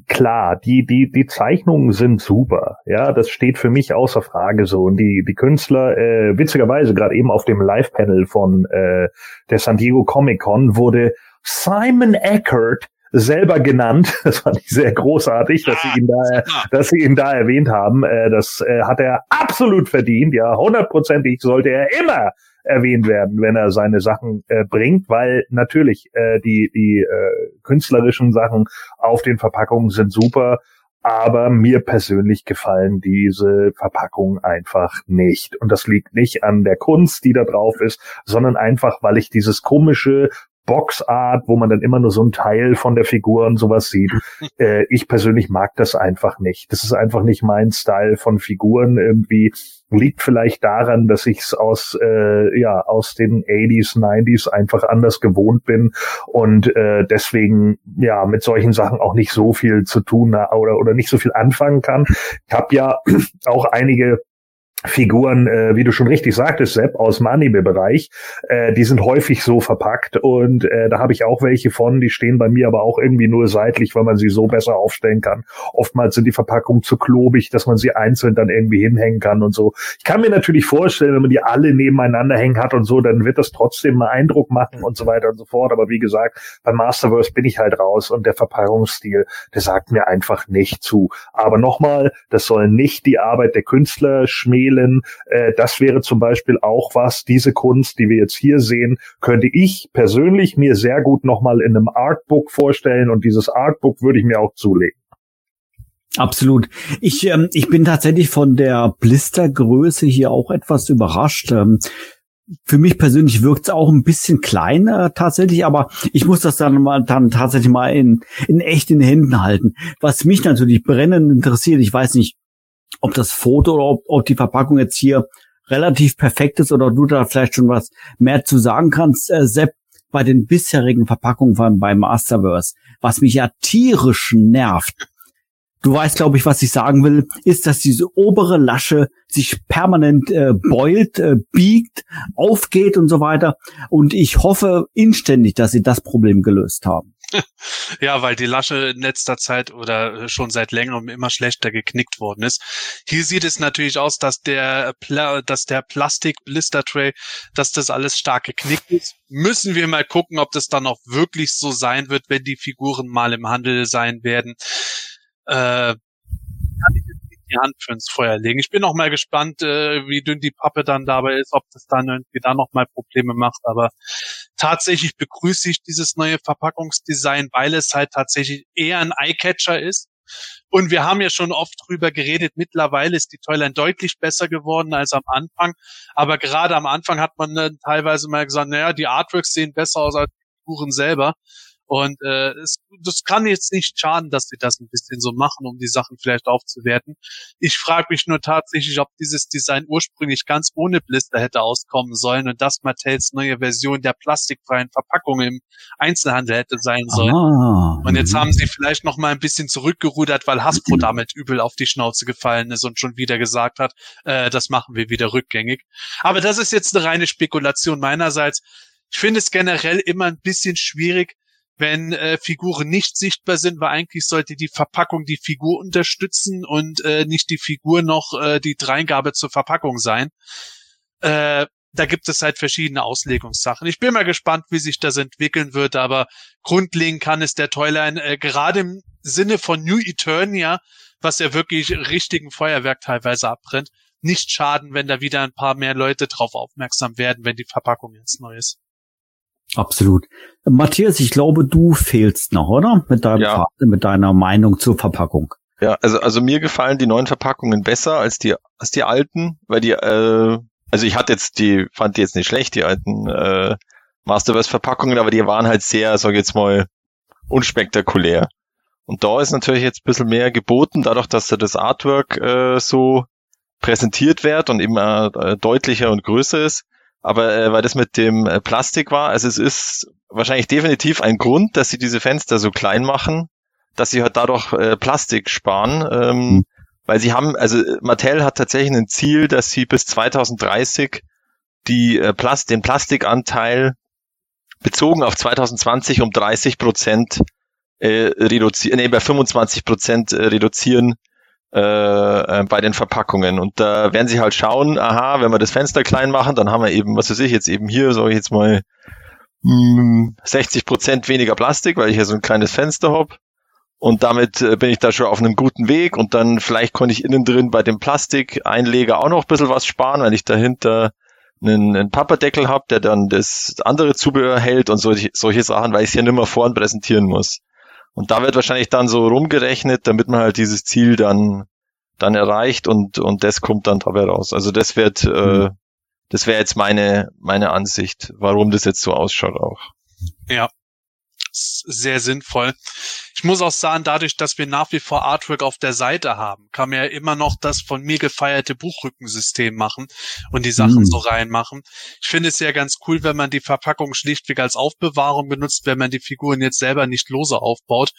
klar, die, die, die Zeichnungen sind super. Ja, das steht für mich außer Frage so. Und die, die Künstler, äh, witzigerweise gerade eben auf dem Live-Panel von äh, der San Diego Comic Con wurde Simon Eckert selber genannt. Das fand ich sehr großartig, dass sie ihn da, dass sie ihn da erwähnt haben. Äh, das äh, hat er absolut verdient. Ja, hundertprozentig sollte er immer erwähnt werden, wenn er seine Sachen äh, bringt, weil natürlich äh, die, die äh, künstlerischen Sachen auf den Verpackungen sind super, aber mir persönlich gefallen diese Verpackungen einfach nicht. Und das liegt nicht an der Kunst, die da drauf ist, sondern einfach, weil ich dieses komische Boxart, wo man dann immer nur so ein Teil von der Figur und sowas sieht. Äh, ich persönlich mag das einfach nicht. Das ist einfach nicht mein Style von Figuren irgendwie. Liegt vielleicht daran, dass ich es aus, äh, ja, aus den 80s, 90s einfach anders gewohnt bin und äh, deswegen ja mit solchen Sachen auch nicht so viel zu tun oder, oder nicht so viel anfangen kann. Ich habe ja auch einige Figuren, äh, wie du schon richtig sagtest, Sepp, aus dem Anime-Bereich, äh, die sind häufig so verpackt und äh, da habe ich auch welche von, die stehen bei mir aber auch irgendwie nur seitlich, weil man sie so besser aufstellen kann. Oftmals sind die Verpackungen zu klobig, dass man sie einzeln dann irgendwie hinhängen kann und so. Ich kann mir natürlich vorstellen, wenn man die alle nebeneinander hängen hat und so, dann wird das trotzdem einen Eindruck machen und so weiter und so fort. Aber wie gesagt, beim Masterverse bin ich halt raus und der Verpackungsstil, der sagt mir einfach nicht zu. Aber nochmal, das soll nicht die Arbeit der Künstler schmähen spielen. Äh, das wäre zum Beispiel auch was, diese Kunst, die wir jetzt hier sehen, könnte ich persönlich mir sehr gut nochmal in einem Artbook vorstellen und dieses Artbook würde ich mir auch zulegen. Absolut. Ich, ähm, ich bin tatsächlich von der Blistergröße hier auch etwas überrascht. Ähm, für mich persönlich wirkt es auch ein bisschen kleiner tatsächlich, aber ich muss das dann mal dann tatsächlich mal in, in echt in den Händen halten. Was mich natürlich brennend interessiert, ich weiß nicht, ob das Foto oder ob, ob die Verpackung jetzt hier relativ perfekt ist oder du da vielleicht schon was mehr zu sagen kannst, äh, Sepp, bei den bisherigen Verpackungen von, bei Masterverse, was mich ja tierisch nervt. Du weißt, glaube ich, was ich sagen will, ist, dass diese obere Lasche sich permanent äh, beult, äh, biegt, aufgeht und so weiter. Und ich hoffe inständig, dass sie das Problem gelöst haben. ja, weil die Lasche in letzter Zeit oder schon seit längerem immer schlechter geknickt worden ist. Hier sieht es natürlich aus, dass der, Pla dass der Plastik-Blister-Tray, dass das alles stark geknickt ist. Müssen wir mal gucken, ob das dann auch wirklich so sein wird, wenn die Figuren mal im Handel sein werden. Äh, kann ich die Hand für ins Feuer legen. Ich bin noch mal gespannt, äh, wie dünn die Pappe dann dabei ist, ob das dann irgendwie da noch mal Probleme macht. Aber tatsächlich begrüße ich dieses neue Verpackungsdesign, weil es halt tatsächlich eher ein Eyecatcher ist. Und wir haben ja schon oft drüber geredet, mittlerweile ist die Toyline deutlich besser geworden als am Anfang. Aber gerade am Anfang hat man dann teilweise mal gesagt, naja, die Artworks sehen besser aus als die Figuren selber. Und äh, es, das kann jetzt nicht schaden, dass sie das ein bisschen so machen, um die Sachen vielleicht aufzuwerten. Ich frage mich nur tatsächlich, ob dieses Design ursprünglich ganz ohne Blister hätte auskommen sollen und das Mattels neue Version der plastikfreien Verpackung im Einzelhandel hätte sein sollen. Ah, Und jetzt mhm. haben sie vielleicht noch mal ein bisschen zurückgerudert, weil Hasbro damit übel auf die Schnauze gefallen ist und schon wieder gesagt hat, äh, das machen wir wieder rückgängig. Aber das ist jetzt eine reine Spekulation meinerseits. Ich finde es generell immer ein bisschen schwierig, wenn äh, Figuren nicht sichtbar sind, weil eigentlich sollte die Verpackung die Figur unterstützen und äh, nicht die Figur noch äh, die Dreingabe zur Verpackung sein. Äh, da gibt es halt verschiedene Auslegungssachen. Ich bin mal gespannt, wie sich das entwickeln wird, aber grundlegend kann es der Toyline äh, gerade im Sinne von New Eternia, was ja wirklich richtigen Feuerwerk teilweise abbrennt, nicht schaden, wenn da wieder ein paar mehr Leute drauf aufmerksam werden, wenn die Verpackung jetzt neu ist. Absolut. Matthias, ich glaube, du fehlst noch, oder? Mit deinem Ja. Mit deiner Meinung zur Verpackung. Ja, also, also mir gefallen die neuen Verpackungen besser als die, als die alten, weil die, äh, also ich hatte jetzt die, fand die jetzt nicht schlecht, die alten äh, Masterverse-Verpackungen, aber die waren halt sehr, sag ich jetzt mal, unspektakulär. Und da ist natürlich jetzt ein bisschen mehr geboten, dadurch, dass da das Artwork äh, so präsentiert wird und eben äh, deutlicher und größer ist. Aber äh, weil das mit dem äh, Plastik war, also es ist wahrscheinlich definitiv ein Grund, dass sie diese Fenster so klein machen, dass sie halt dadurch äh, Plastik sparen, ähm, Hm. weil sie haben, also äh, Mattel hat tatsächlich ein Ziel, dass sie bis 2030 die äh, Plast den Plastikanteil bezogen auf 2020 um 30 Prozent äh, reduzieren, nee, bei 25 Prozent äh, reduzieren äh, äh, bei den Verpackungen. Und da werden sie halt schauen, aha, wenn wir das Fenster klein machen, dann haben wir eben, was weiß ich, jetzt eben hier, ich jetzt mal, mh, 60 Prozent weniger Plastik, weil ich ja so ein kleines Fenster hab. Und damit äh, bin ich da schon auf einem guten Weg. Und dann vielleicht konnte ich innen drin bei dem Plastikeinleger auch noch ein bisschen was sparen, weil ich dahinter einen, einen Papperdeckel habe, der dann das andere Zubehör hält und solche, solche Sachen, weil ich es ja nicht mehr vorn präsentieren muss. Und da wird wahrscheinlich dann so rumgerechnet, damit man halt dieses Ziel dann dann erreicht und und das kommt dann dabei raus. Also das wird äh, das wäre jetzt meine meine Ansicht, warum das jetzt so ausschaut auch. Ja. Sehr sinnvoll. Ich muss auch sagen, dadurch, dass wir nach wie vor Artwork auf der Seite haben, kann man ja immer noch das von mir gefeierte Buchrückensystem machen und die Sachen Mm. so reinmachen. Ich finde es ja ganz cool, wenn man die Verpackung schlichtweg als Aufbewahrung benutzt, wenn man die Figuren jetzt selber nicht lose aufbaut.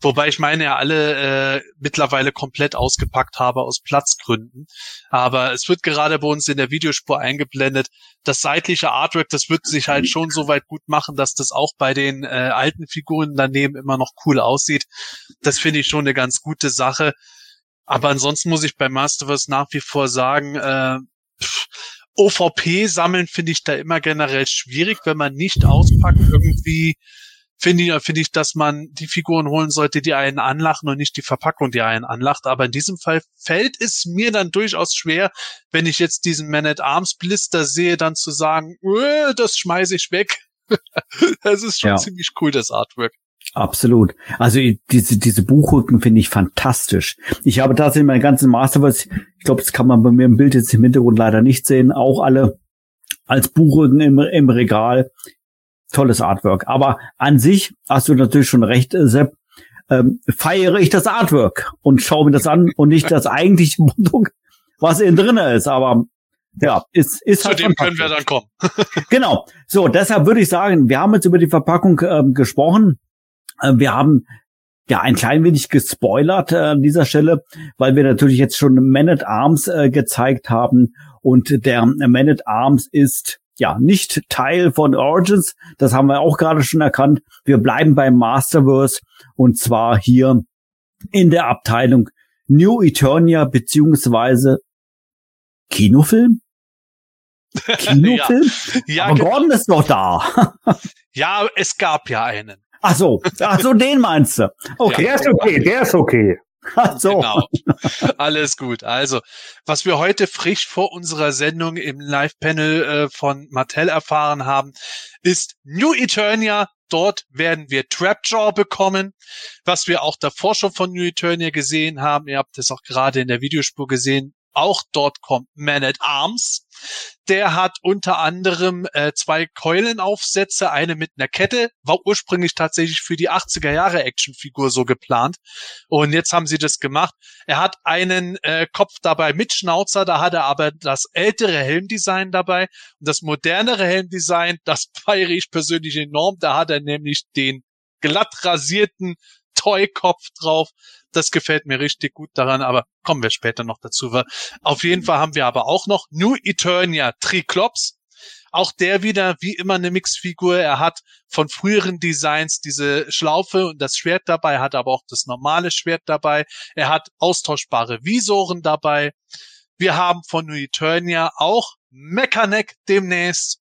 Wobei ich meine ja alle äh, mittlerweile komplett ausgepackt habe aus Platzgründen. Aber es wird gerade bei uns in der Videospur eingeblendet, das seitliche Artwork, das wird sich halt schon so weit gut machen, dass das auch bei den äh, alten Figuren daneben immer noch cool aussieht. Das finde ich schon eine ganz gute Sache. Aber ansonsten muss ich bei Masterverse nach wie vor sagen, äh, pff, OVP sammeln finde ich da immer generell schwierig, wenn man nicht auspackt. Irgendwie finde ich, finde ich, dass man die Figuren holen sollte, die einen anlachen und nicht die Verpackung, die einen anlacht. Aber in diesem Fall fällt es mir dann durchaus schwer, wenn ich jetzt diesen Man at Arms Blister sehe, dann zu sagen, "Äh, das schmeiße ich weg. das ist schon Ja. ziemlich cool, das Artwork. Absolut. Also diese, diese Buchrücken finde ich fantastisch. Ich habe tatsächlich meine ganzen Masterverse, ich glaube, das kann man bei mir im Bild jetzt im Hintergrund leider nicht sehen, auch alle als Buchrücken im, im Regal. Tolles Artwork. Aber an sich hast du natürlich schon recht, äh, Sepp, ähm, feiere ich das Artwork und schaue mir das an und nicht das eigentliche Produkt, was innen drin ist. Aber ja, ist, ist Zu halt dem können wir dann kommen. Genau. So, deshalb würde ich sagen, wir haben jetzt über die Verpackung ähm, gesprochen. Äh, wir haben ja ein klein wenig gespoilert äh, an dieser Stelle, weil wir natürlich jetzt schon Man at Arms äh, gezeigt haben und der Man at Arms ist ja nicht Teil von Origins. Das haben wir auch gerade schon erkannt. Wir bleiben beim Masterverse und zwar hier in der Abteilung New Eternia beziehungsweise Kinofilm. Kinofilm? Ja, Aber ge- Gordon ist doch da. ja, es gab ja einen. Ach so, ach so, den meinst du. Okay. Der ist okay, der ist okay. Ach so. Genau. Alles gut. Also, was wir heute frisch vor unserer Sendung im Live-Panel äh, von Mattel erfahren haben, ist New Eternia. Dort werden wir Trapjaw bekommen, was wir auch davor schon von New Eternia gesehen haben. Ihr habt es auch gerade in der Videospur gesehen. Auch dort kommt Man at Arms. Der hat unter anderem äh, zwei Keulenaufsätze, eine mit einer Kette, war ursprünglich tatsächlich für die 80er Jahre Actionfigur so geplant. Und jetzt haben sie das gemacht. Er hat einen äh, Kopf dabei mit Schnauzer, da hat er aber das ältere Helmdesign dabei. Und das modernere Helmdesign, das feiere ich persönlich enorm. Da hat er nämlich den glatt rasierten Toy-Kopf drauf. Das gefällt mir richtig gut daran, aber kommen wir später noch dazu. Auf jeden Fall haben wir aber auch noch New Eternia Triclops. Auch der wieder wie immer eine Mixfigur. Er hat von früheren Designs diese Schlaufe und das Schwert dabei, hat aber auch das normale Schwert dabei. Er hat austauschbare Visoren dabei. Wir haben von New Eternia auch Mechaneck demnächst.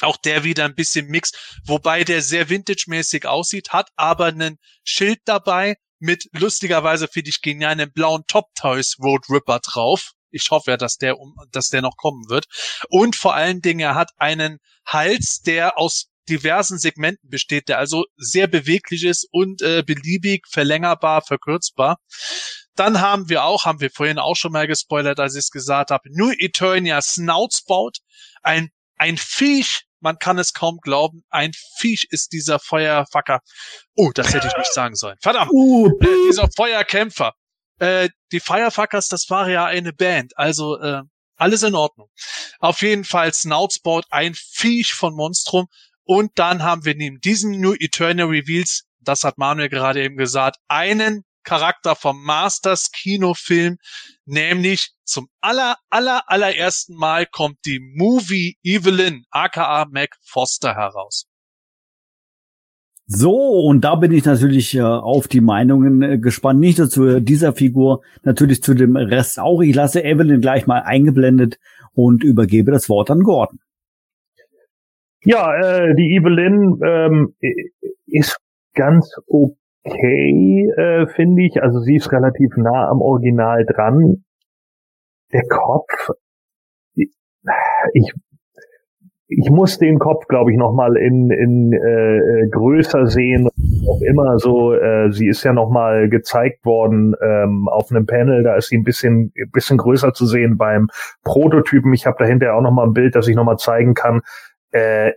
Auch der wieder ein bisschen Mix, wobei der sehr vintage-mäßig aussieht, hat aber einen Schild dabei mit lustigerweise finde ich genialen blauen Top Toys Road Ripper drauf. Ich hoffe ja, dass der, um, dass der noch kommen wird. Und vor allen Dingen, er hat einen Hals, der aus diversen Segmenten besteht, der also sehr beweglich ist und äh, beliebig verlängerbar, verkürzbar. Dann haben wir auch, haben wir vorhin auch schon mal gespoilert, als ich es gesagt habe, New Eternia Snouts baut. Ein, ein Viech, man kann es kaum glauben. Ein Viech ist dieser Feuerfucker. Oh, das hätte ich nicht sagen sollen. Verdammt. Uh, Äh, dieser Feuerkämpfer. Äh, die Firefuckers, das war ja eine Band. Also äh, alles in Ordnung. Auf jeden Fall Snoutsboard, ein Viech von Monstrum. Und dann haben wir neben diesen New Eternal Reveals, das hat Manuel gerade eben gesagt, einen Charakter vom Masters Kinofilm, nämlich zum aller, aller, allerersten Mal kommt die Movie Evelyn, aka Mac Foster heraus. So, und da bin ich natürlich äh, auf die Meinungen äh, gespannt. Nicht nur zu dieser Figur, natürlich zu dem Rest auch. Ich lasse Evelyn gleich mal eingeblendet und übergebe das Wort an Gordon. Ja, äh, die Evelyn ähm, ist ganz okay, äh, finde ich. Also sie ist relativ nah am Original dran. Der Kopf, ich ich muss den Kopf, glaube ich, nochmal in, in äh, größer sehen. Auch immer so, äh, sie ist ja nochmal gezeigt worden ähm, auf einem Panel, da ist sie ein bisschen, bisschen größer zu sehen beim Prototypen. Ich habe dahinter auch nochmal ein Bild, das ich nochmal zeigen kann. Äh,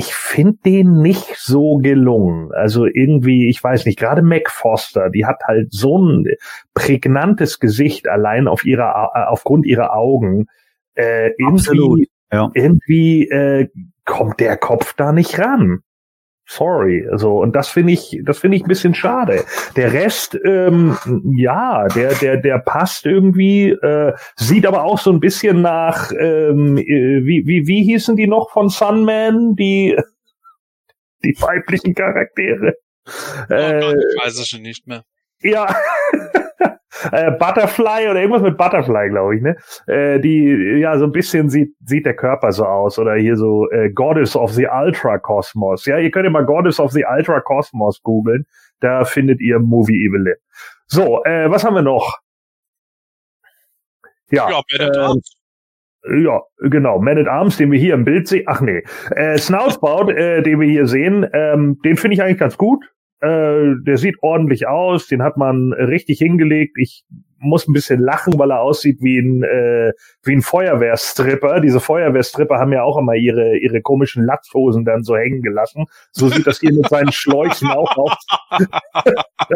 ich finde den nicht so gelungen. Also irgendwie, ich weiß nicht, gerade Mac Foster, die hat halt so ein prägnantes Gesicht allein auf ihrer, äh, aufgrund ihrer Augen. Äh, Absolut. irgendwie, Ja. irgendwie äh, kommt der Kopf da nicht ran. Sorry, also und das finde ich, das finde ich ein bisschen schade. Der Rest, ähm, ja, der, der, der passt irgendwie, äh, sieht aber auch so ein bisschen nach, ähm, äh, wie, wie, wie hießen die noch von Sunman, die, die weiblichen Charaktere? Oh Äh, Gott, ich weiß es schon nicht mehr. ja. Äh, Butterfly oder irgendwas mit Butterfly, glaube ich, ne? Äh, die, ja, so ein bisschen sieht, sieht der Körper so aus. Oder hier so äh, Goddess of the Ultra Cosmos. Ja, ihr könnt ja mal Goddess of the Ultra Cosmos googeln. Da findet ihr Movie Evelyn. So, äh, was haben wir noch? Ja, Ja, denn ähm, da? ja, genau. Man at Arms, den wir hier im Bild sehen. Ach nee. Äh, Snoutsbout, äh, den wir hier sehen, ähm, den finde ich eigentlich ganz gut. Äh, der sieht ordentlich aus, den hat man richtig hingelegt. Ich muss ein bisschen lachen, weil er aussieht wie ein äh, wie ein Feuerwehrstripper. Diese Feuerwehrstripper haben ja auch immer ihre ihre komischen Latzhosen dann so hängen gelassen. So sieht das hier mit seinen Schläuchen auch aus.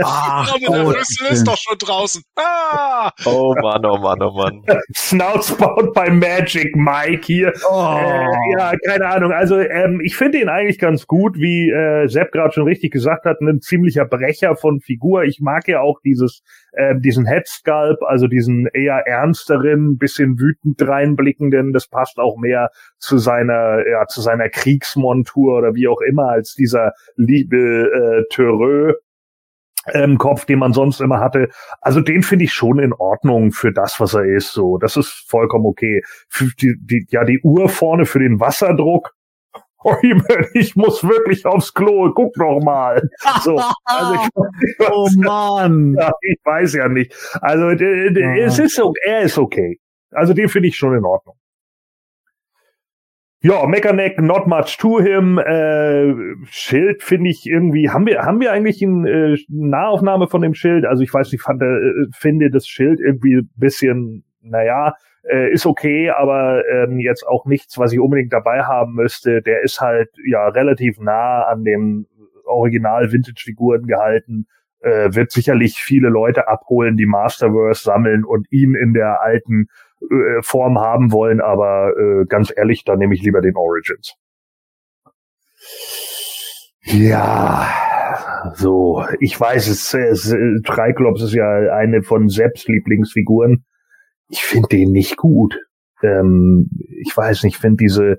Ach, Aber der Rüssel ist doch schon draußen. Ah! Oh Mann, oh Mann, oh Mann. Snoutsbout bei Magic Mike hier. Oh. Äh, ja, keine Ahnung. Also ähm, ich finde ihn eigentlich ganz gut, wie äh, Sepp gerade schon richtig gesagt hat, ein ziemlicher Brecher von Figur. Ich mag ja auch dieses äh, diesen Headsculp, also diesen eher ernsteren, bisschen wütend reinblickenden. Das passt auch mehr zu seiner ja zu seiner Kriegsmontur oder wie auch immer als dieser liebe äh, Terreux ähm, Kopf, den man sonst immer hatte. Also den finde ich schon in Ordnung für das, was er ist. So, das ist vollkommen okay. Für die, die, ja, die Uhr vorne für den Wasserdruck. Oh, ich muss wirklich aufs Klo, guck doch mal. So, also ich, ich oh Mann. Ja, ich weiß ja nicht. Also es ist so, er ist okay. Also den finde ich schon in Ordnung. Ja, Mechaneck, not much to him. Äh, Schild finde ich irgendwie. Haben wir haben wir eigentlich eine äh, Nahaufnahme von dem Schild? Also ich weiß nicht, fand, äh, finde das Schild irgendwie bisschen, naja, äh, ist okay, aber ähm, jetzt auch nichts, was ich unbedingt dabei haben müsste. Der ist halt ja relativ nah an den Original-Vintage-Figuren gehalten. Äh, wird sicherlich viele Leute abholen, die Masterverse sammeln und ihn in der alten äh, Form haben wollen, aber äh, ganz ehrlich, dann nehme ich lieber den Origins. Ja, so, ich weiß, es, es Triklops ist ja eine von Sepps Lieblingsfiguren. Ich finde den nicht gut. Ähm, ich weiß nicht, ich finde diese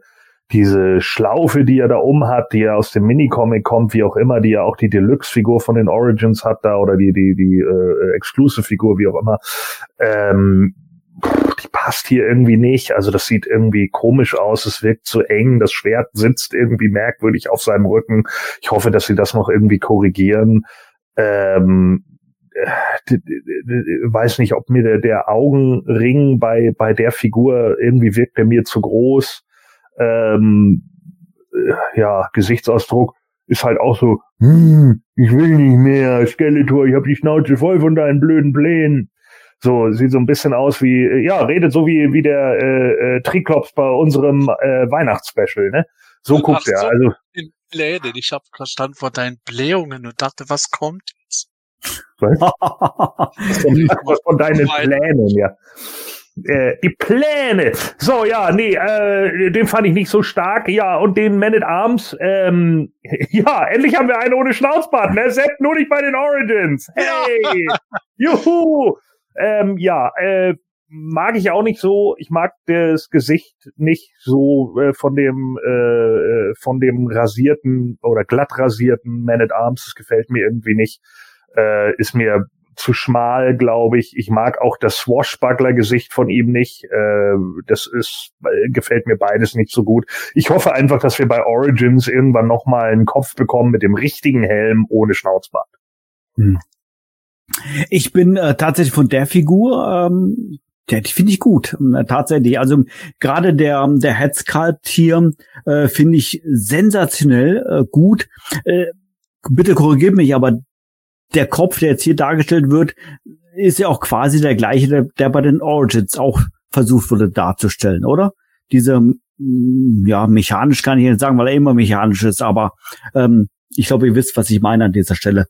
diese Schlaufe, die er da um hat, die er aus dem Minicomic kommt, wie auch immer, die ja auch die Deluxe-Figur von den Origins hat da oder die die die äh, Exclusive-Figur, wie auch immer. Ähm, die passt hier irgendwie nicht. Also das sieht irgendwie komisch aus. Es wirkt zu eng. Das Schwert sitzt irgendwie merkwürdig auf seinem Rücken. Ich hoffe, dass sie das noch irgendwie korrigieren. Ähm, äh, weiß nicht, ob mir der, der Augenring bei, bei der Figur irgendwie wirkt der mir zu groß. Ähm, äh, ja, Gesichtsausdruck ist halt auch so, hm, ich will nicht mehr, Skeletor, ich hab die Schnauze voll von deinen blöden Plänen. So, sieht so ein bisschen aus wie, äh, ja, redet so wie, wie der äh, äh, Triklops bei unserem äh, Weihnachtsspecial, ne? So guckt er. Also, in Plänen. Ich habe verstanden von deinen Blähungen und dachte, was kommt jetzt? Was? von deinen Plänen, ja. Äh, die Pläne. So, ja, nee, äh, den fand ich nicht so stark. Ja, und den Man at Arms, ähm, ja, endlich haben wir einen ohne Schnauzbart, ne? Sepp nur nicht bei den Origins. Hey! Juhu! Ähm, ja, äh, mag ich auch nicht so. Ich mag das Gesicht nicht so äh, von dem äh, äh, von dem rasierten oder glatt rasierten Man at Arms. Das gefällt mir irgendwie nicht. Äh, ist mir zu schmal, glaube ich. Ich mag auch das Swashbuckler-Gesicht von ihm nicht. Äh, das ist äh, gefällt mir beides nicht so gut. Ich hoffe einfach, dass wir bei Origins irgendwann noch mal einen Kopf bekommen mit dem richtigen Helm ohne Schnauzbart. Hm. Ich bin äh, tatsächlich von der Figur, ähm, die finde ich gut, tatsächlich. Also gerade der der Headsculpt hier äh, finde ich sensationell äh, gut. Äh, bitte korrigiert mich, aber der Kopf, der jetzt hier dargestellt wird, ist ja auch quasi der gleiche, der, der bei den Origins auch versucht wurde darzustellen, oder? Diese, ja, mechanisch kann ich nicht sagen, weil er immer mechanisch ist, aber ähm, ich glaube, ihr wisst, was ich meine an dieser Stelle.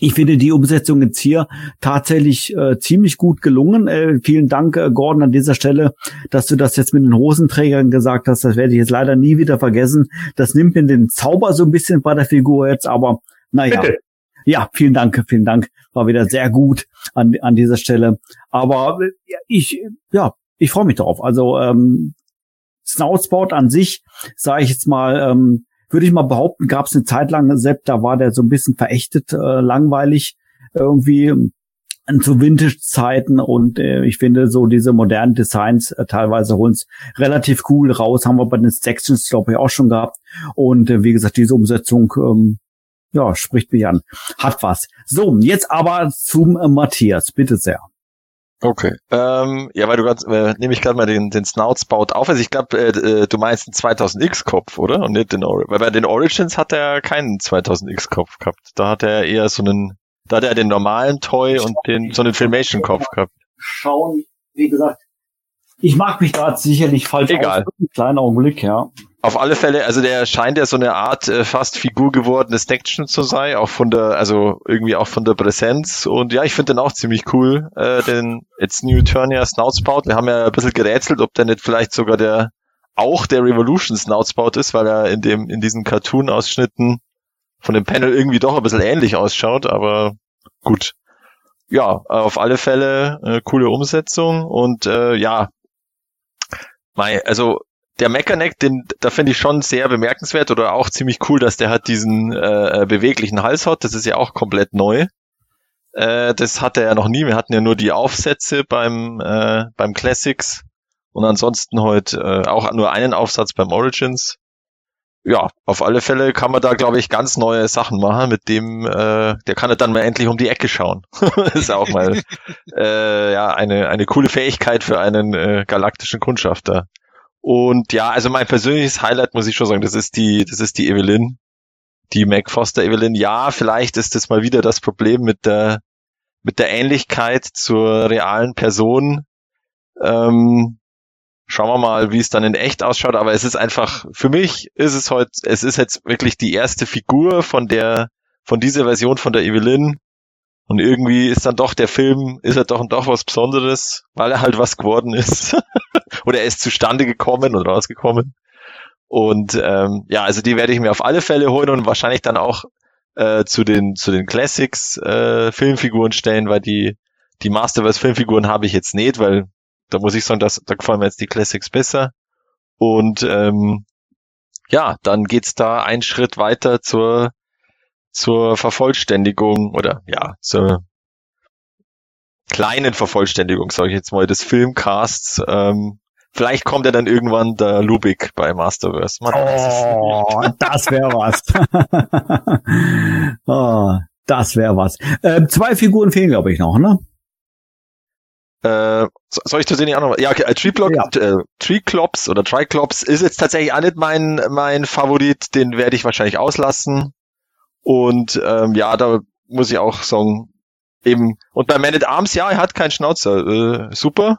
Ich finde die Umsetzung jetzt hier tatsächlich äh, ziemlich gut gelungen. Äh, vielen Dank, äh, Gordon, an dieser Stelle, dass du das jetzt mit den Hosenträgern gesagt hast. Das werde ich jetzt leider nie wieder vergessen. Das nimmt mir den Zauber so ein bisschen bei der Figur jetzt, aber naja. Bitte. Ja, vielen Dank, vielen Dank. War wieder sehr gut an, an dieser Stelle. Aber äh, ich, ja, ich freue mich darauf. Also ähm, Snoutsport an sich, sage ich jetzt mal, ähm, würde ich mal behaupten, gab es eine Zeit lang, Sepp, da war der so ein bisschen verächtet, äh, langweilig irgendwie äh, zu Vintage-Zeiten und äh, ich finde so diese modernen Designs äh, teilweise holen es relativ cool raus, haben wir bei den Sections glaube ich auch schon gehabt und äh, wie gesagt diese Umsetzung ähm, ja spricht mich an, hat was. So jetzt aber zum äh, Matthias, bitte sehr. Okay. Ähm, ja, weil du gerade, äh, nehme ich gerade mal den, den Snoutspout auf. Also ich glaube, äh, äh, du meinst einen 2000X-Kopf, oder? Und nicht den Origins. Weil bei den Origins hat er keinen 2000X-Kopf gehabt. Da hat er eher so einen, da hat er den normalen Toy und den, so einen Filmation-Kopf gehabt. Schauen, wie gesagt, ich mag mich da sicherlich falsch Egal. Aus. Kleinen Augenblick, ja. Auf alle Fälle, also der scheint ja so eine Art äh, fast Figur gewordenes Action zu sein, auch von der, also irgendwie auch von der Präsenz. Und ja, ich finde den auch ziemlich cool, äh, den It's New Eternia Snoutspout. Wir haben ja ein bisschen gerätselt, ob der nicht vielleicht sogar der auch der Revolution Snoutspout ist, weil er in dem, in diesen Cartoon-Ausschnitten von dem Panel irgendwie doch ein bisschen ähnlich ausschaut, aber gut. Ja, auf alle Fälle äh, coole Umsetzung und äh, ja, Mei, also der Mechaneck, den, da finde ich schon sehr bemerkenswert oder auch ziemlich cool, dass der hat diesen äh, beweglichen Hals hat. Das ist ja auch komplett neu. Äh, das hatte er ja noch nie. Wir hatten ja nur die Aufsätze beim, äh, beim Classics und ansonsten heute äh, auch nur einen Aufsatz beim Origins. ja, auf alle Fälle kann man da, glaube ich, ganz neue Sachen machen, mit dem, äh, der kann dann mal endlich um die Ecke schauen. ist auch mal äh, ja eine, eine coole Fähigkeit für einen äh, galaktischen Kundschafter. Und ja, also mein persönliches Highlight muss ich schon sagen, das ist die, das ist die Evelyn. Die Mac Foster Evelyn. Ja, vielleicht ist das mal wieder das Problem mit der, mit der Ähnlichkeit zur realen Person. Ähm, schauen wir mal, wie es dann in echt ausschaut. Aber es ist einfach, für mich ist es heute, es ist jetzt wirklich die erste Figur von der, von dieser Version von der Evelyn. Und irgendwie ist dann doch der Film, ist er doch doch was Besonderes, weil er halt was geworden ist. oder er ist zustande gekommen und rausgekommen. Und ähm, ja, also die werde ich mir auf alle Fälle holen und wahrscheinlich dann auch äh, zu den zu den Classics äh, Filmfiguren stellen, weil die die Masterverse Filmfiguren habe ich jetzt nicht, weil da muss ich sagen, dass, da gefallen mir jetzt die Classics besser. Und ähm, ja, dann geht's da einen Schritt weiter zur zur Vervollständigung oder ja, zur kleinen Vervollständigung, sage ich jetzt mal, des Filmcasts. Ähm, vielleicht kommt er dann irgendwann der Lubik bei Masterverse. Man oh, das wäre was. oh, das wäre was. Äh, zwei Figuren fehlen, glaube ich, noch, ne? Äh, soll ich tatsächlich auch noch? Ja, okay, äh, Triclops, ja. äh, Triclops oder Triclops ist jetzt tatsächlich auch nicht mein, mein Favorit. Den werde ich wahrscheinlich auslassen. Und ähm, ja, da muss ich auch sagen, eben, und bei Man at Arms, ja, er hat keinen Schnauzer. Äh, super.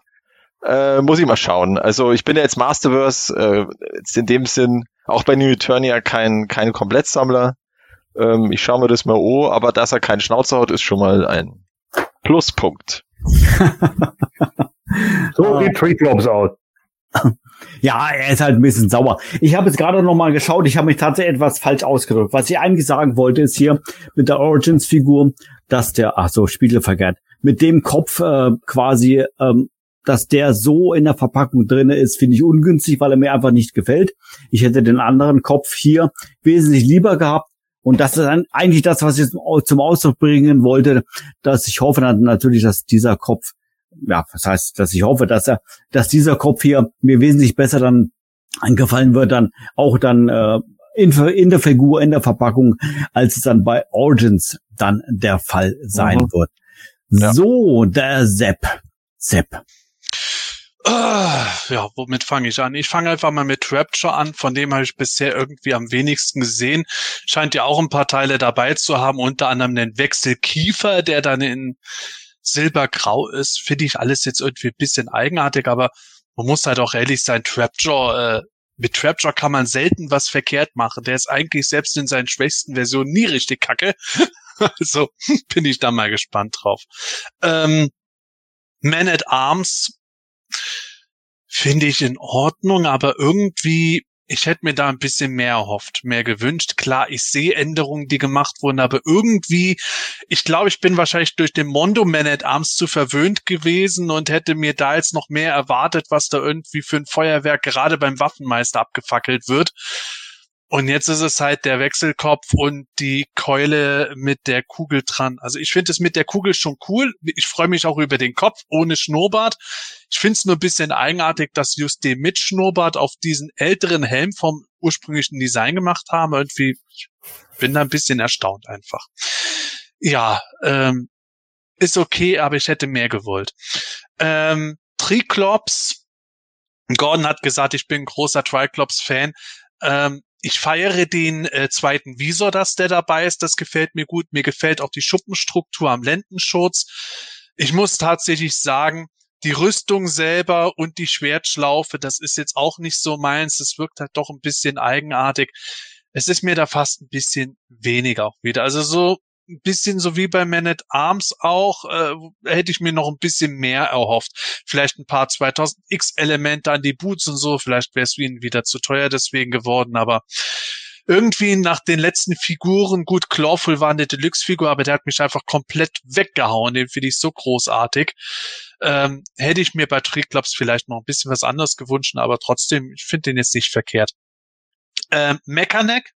Äh, muss ich mal schauen. Also ich bin ja jetzt Masterverse, äh, jetzt in dem Sinn, auch bei New Eternia kein, kein Komplettsammler. Ähm, ich schaue mir das mal an, aber dass er keinen Schnauzer hat, ist schon mal ein Pluspunkt. so sieht Triclops aus. Ja, er ist halt ein bisschen sauer. Ich habe jetzt gerade noch mal geschaut, ich habe mich tatsächlich etwas falsch ausgedrückt. Was ich eigentlich sagen wollte, ist hier mit der Origins-Figur, dass der, ach so, Spiegelverkehrt, mit dem Kopf äh, quasi, ähm, dass der so in der Verpackung drinne ist, finde ich ungünstig, weil er mir einfach nicht gefällt. Ich hätte den anderen Kopf hier wesentlich lieber gehabt. Und das ist eigentlich das, was ich zum Ausdruck bringen wollte, dass ich hoffe natürlich, dass dieser Kopf ja, das heißt, dass ich hoffe, dass er, dass dieser Kopf hier mir wesentlich besser dann angefallen wird, dann auch dann äh, in, in der Figur, in der Verpackung, als es dann bei Origins dann der Fall sein mhm. wird. Ja. So, der Sepp. Sepp. Uh, ja, womit fange ich an? Ich fange einfach mal mit Rapture an, von dem habe ich bisher irgendwie am wenigsten gesehen. Scheint ja auch ein paar Teile dabei zu haben, unter anderem den Wechselkiefer, der dann in silbergrau ist, finde ich alles jetzt irgendwie ein bisschen eigenartig, aber man muss halt auch ehrlich sein, Trapjaw, äh, mit Trapjaw kann man selten was verkehrt machen. Der ist eigentlich selbst in seinen schwächsten Versionen nie richtig kacke. also bin ich da mal gespannt drauf. Ähm, Man at Arms finde ich in Ordnung, aber irgendwie ich hätte mir da ein bisschen mehr erhofft, mehr gewünscht. Klar, ich sehe Änderungen, die gemacht wurden, aber irgendwie, ich glaube, ich bin wahrscheinlich durch den Mondo Man at Arms zu verwöhnt gewesen und hätte mir da jetzt noch mehr erwartet, was da irgendwie für ein Feuerwerk gerade beim Waffenmeister abgefackelt wird. Und jetzt ist es halt der Wechselkopf und die Keule mit der Kugel dran. Also ich finde es mit der Kugel schon cool. Ich freue mich auch über den Kopf ohne Schnurrbart. Ich finde es nur ein bisschen eigenartig, dass just den mit Schnurrbart auf diesen älteren Helm vom ursprünglichen Design gemacht haben. Irgendwie bin da ein bisschen erstaunt einfach. Ja, ähm, ist okay, aber ich hätte mehr gewollt. Ähm, Triclops, Gordon hat gesagt, ich bin großer Triclops-Fan. Ähm, ich feiere den äh, zweiten Visor, dass der dabei ist. Das gefällt mir gut. Mir gefällt auch die Schuppenstruktur am Lendenschutz. Ich muss tatsächlich sagen, die Rüstung selber und die Schwertschlaufe, das ist jetzt auch nicht so meins. Das wirkt halt doch ein bisschen eigenartig. Es ist mir da fast ein bisschen weniger auch wieder. Also so ein bisschen so wie bei Man at Arms auch, äh, hätte ich mir noch ein bisschen mehr erhofft. Vielleicht ein paar 2000X Elemente an die Boots und so, vielleicht wäre es ihnen wieder zu teuer deswegen geworden, aber irgendwie nach den letzten Figuren, gut, Clawful war eine Deluxe-Figur, aber der hat mich einfach komplett weggehauen, den finde ich so großartig. Ähm, hätte ich mir bei Triclops vielleicht noch ein bisschen was anderes gewünscht, aber trotzdem, ich finde den jetzt nicht verkehrt. Ähm, Mechanic,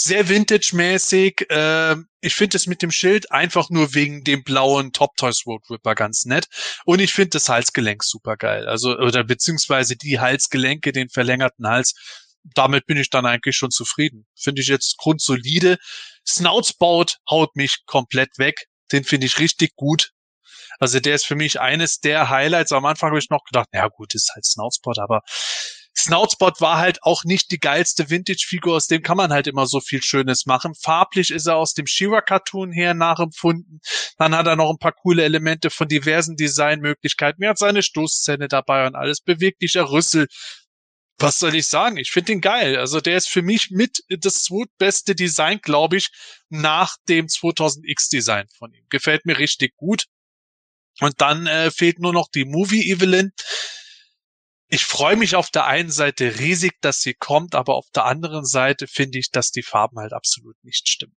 sehr vintage-mäßig. Äh, ich finde es mit dem Schild einfach nur wegen dem blauen Top Toys Road Ripper ganz nett. Und ich finde das Halsgelenk super geil. Also, oder beziehungsweise die Halsgelenke, den verlängerten Hals, damit bin ich dann eigentlich schon zufrieden. Finde ich jetzt grundsolide. Snoutsbout haut mich komplett weg. Den finde ich richtig gut. Also der ist für mich eines der Highlights. Am Anfang habe ich noch gedacht, ja gut, ist halt Snoutspot, aber Snoutspot war halt auch nicht die geilste Vintage-Figur, aus dem kann man halt immer so viel Schönes machen. Farblich ist er aus dem Shira-Cartoon her nachempfunden. Dann hat er noch ein paar coole Elemente von diversen Designmöglichkeiten. Er hat seine Stoßzähne dabei und alles. Beweglicher Rüssel. Was soll ich sagen? Ich finde ihn geil. Also der ist für mich mit das zweitbeste Design, glaube ich, nach dem 2000X-Design von ihm. Gefällt mir richtig gut. Und dann äh, fehlt nur noch die Movie Evelyn ich freue mich auf der einen Seite riesig, dass sie kommt, aber auf der anderen Seite finde ich, dass die Farben halt absolut nicht stimmen.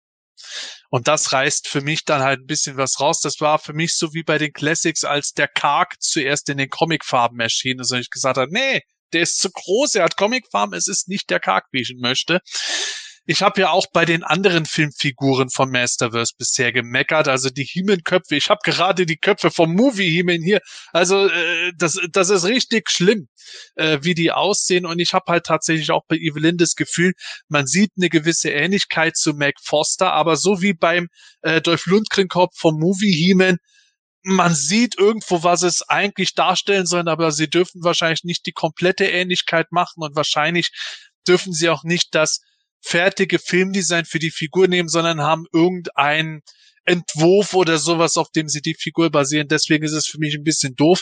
Und das reißt für mich dann halt ein bisschen was raus. Das war für mich so wie bei den Classics, als der Karg zuerst in den Comicfarben erschien. Also ich gesagt habe, nee, der ist zu groß, er hat Comicfarben, es ist nicht der Karg, wie ich ihn möchte ich habe ja auch bei den anderen Filmfiguren vom Masterverse bisher gemeckert, also die Himenköpfe. Ich habe gerade die Köpfe vom Movie Himen hier. Also äh, das, das ist richtig schlimm, äh, wie die aussehen. Und ich habe halt tatsächlich auch bei Evelyn das Gefühl, man sieht eine gewisse Ähnlichkeit zu Mac Foster, aber so wie beim äh, Dolph Lundgren Kopf vom Movie Himen, man sieht irgendwo, was es eigentlich darstellen soll, aber sie dürfen wahrscheinlich nicht die komplette Ähnlichkeit machen und wahrscheinlich dürfen sie auch nicht das fertige Filmdesign für die Figur nehmen, sondern haben irgendeinen Entwurf oder sowas, auf dem sie die Figur basieren. Deswegen ist es für mich ein bisschen doof.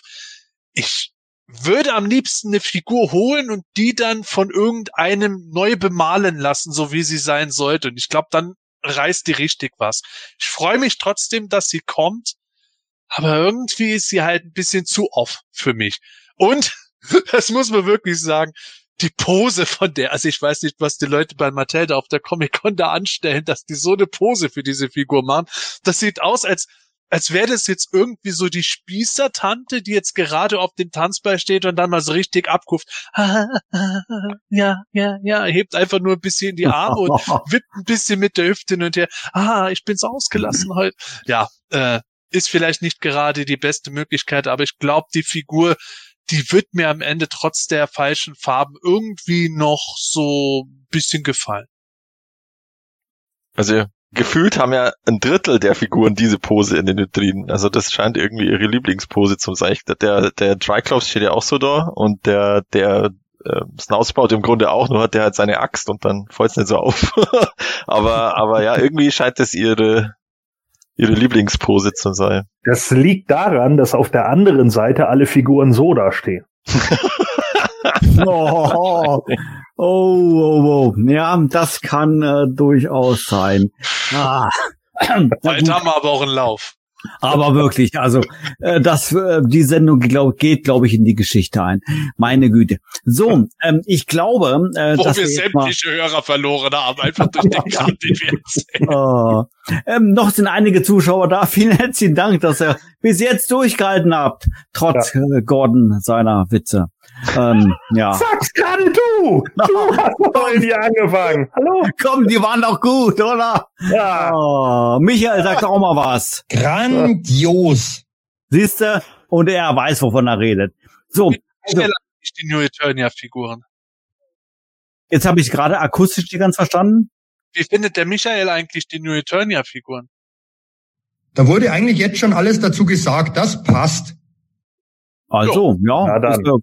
Ich würde am liebsten eine Figur holen und die dann von irgendeinem neu bemalen lassen, so wie sie sein sollte. Und ich glaube, dann reißt die richtig was. Ich freue mich trotzdem, dass sie kommt, aber irgendwie ist sie halt ein bisschen zu off für mich. Und, das muss man wirklich sagen, die Pose von der, also ich weiß nicht, was die Leute bei Mattel da auf der Comic-Con da anstellen, dass die so eine Pose für diese Figur machen. Das sieht aus, als, als wäre das jetzt irgendwie so die Spießertante, die jetzt gerade auf dem Tanzball steht und dann mal so richtig abkuft. ja, ja, ja, hebt einfach nur ein bisschen die Arme und wippt ein bisschen mit der Hüfte hin und her. Ah, ich bin's ausgelassen heute. Ja, äh, ist vielleicht nicht gerade die beste Möglichkeit, aber ich glaube, die Figur die wird mir am Ende trotz der falschen Farben irgendwie noch so ein bisschen gefallen. Also gefühlt haben ja ein Drittel der Figuren diese Pose in den Vitrinen. Also das scheint irgendwie ihre Lieblingspose zu sein. Der, der Dryclops steht ja auch so da und der, der äh, Snoutspout im Grunde auch, nur hat der halt seine Axt und dann fällt's nicht so auf. aber, aber ja, irgendwie scheint es ihre, ihre Lieblingspose zu sein. Das liegt daran, dass auf der anderen Seite alle Figuren so dastehen. oh, oh, oh, oh, ja, das kann äh, durchaus sein. Ah. Heute haben wir aber auch einen Lauf. Aber wirklich, also äh, das, äh, die Sendung glaub, geht, glaube ich, in die Geschichte ein. Meine Güte. So, ähm, ich glaube, äh, Wo dass wir sämtliche Hörer verloren haben, einfach durch den Kram, den wir erzählen. äh, ähm, noch sind einige Zuschauer da. Vielen herzlichen Dank, dass ihr bis jetzt durchgehalten habt, trotz äh, Gordon seiner Witze. Ähm, ja, Sag's du! Du hast vorhin hier angefangen. Hallo? komm, die waren doch gut, oder? Ja. Oh, Michael sagt auch mal was. Grandios. Siehst du? Und er weiß, wovon er redet. So, Schnell eigentlich die New Eternia-Figuren. jetzt habe ich gerade akustisch nicht ganz verstanden. Wie findet der Michael eigentlich die New Eternia-Figuren? Da wurde eigentlich jetzt schon alles dazu gesagt. Das passt. Also, ja, dann. ist, ja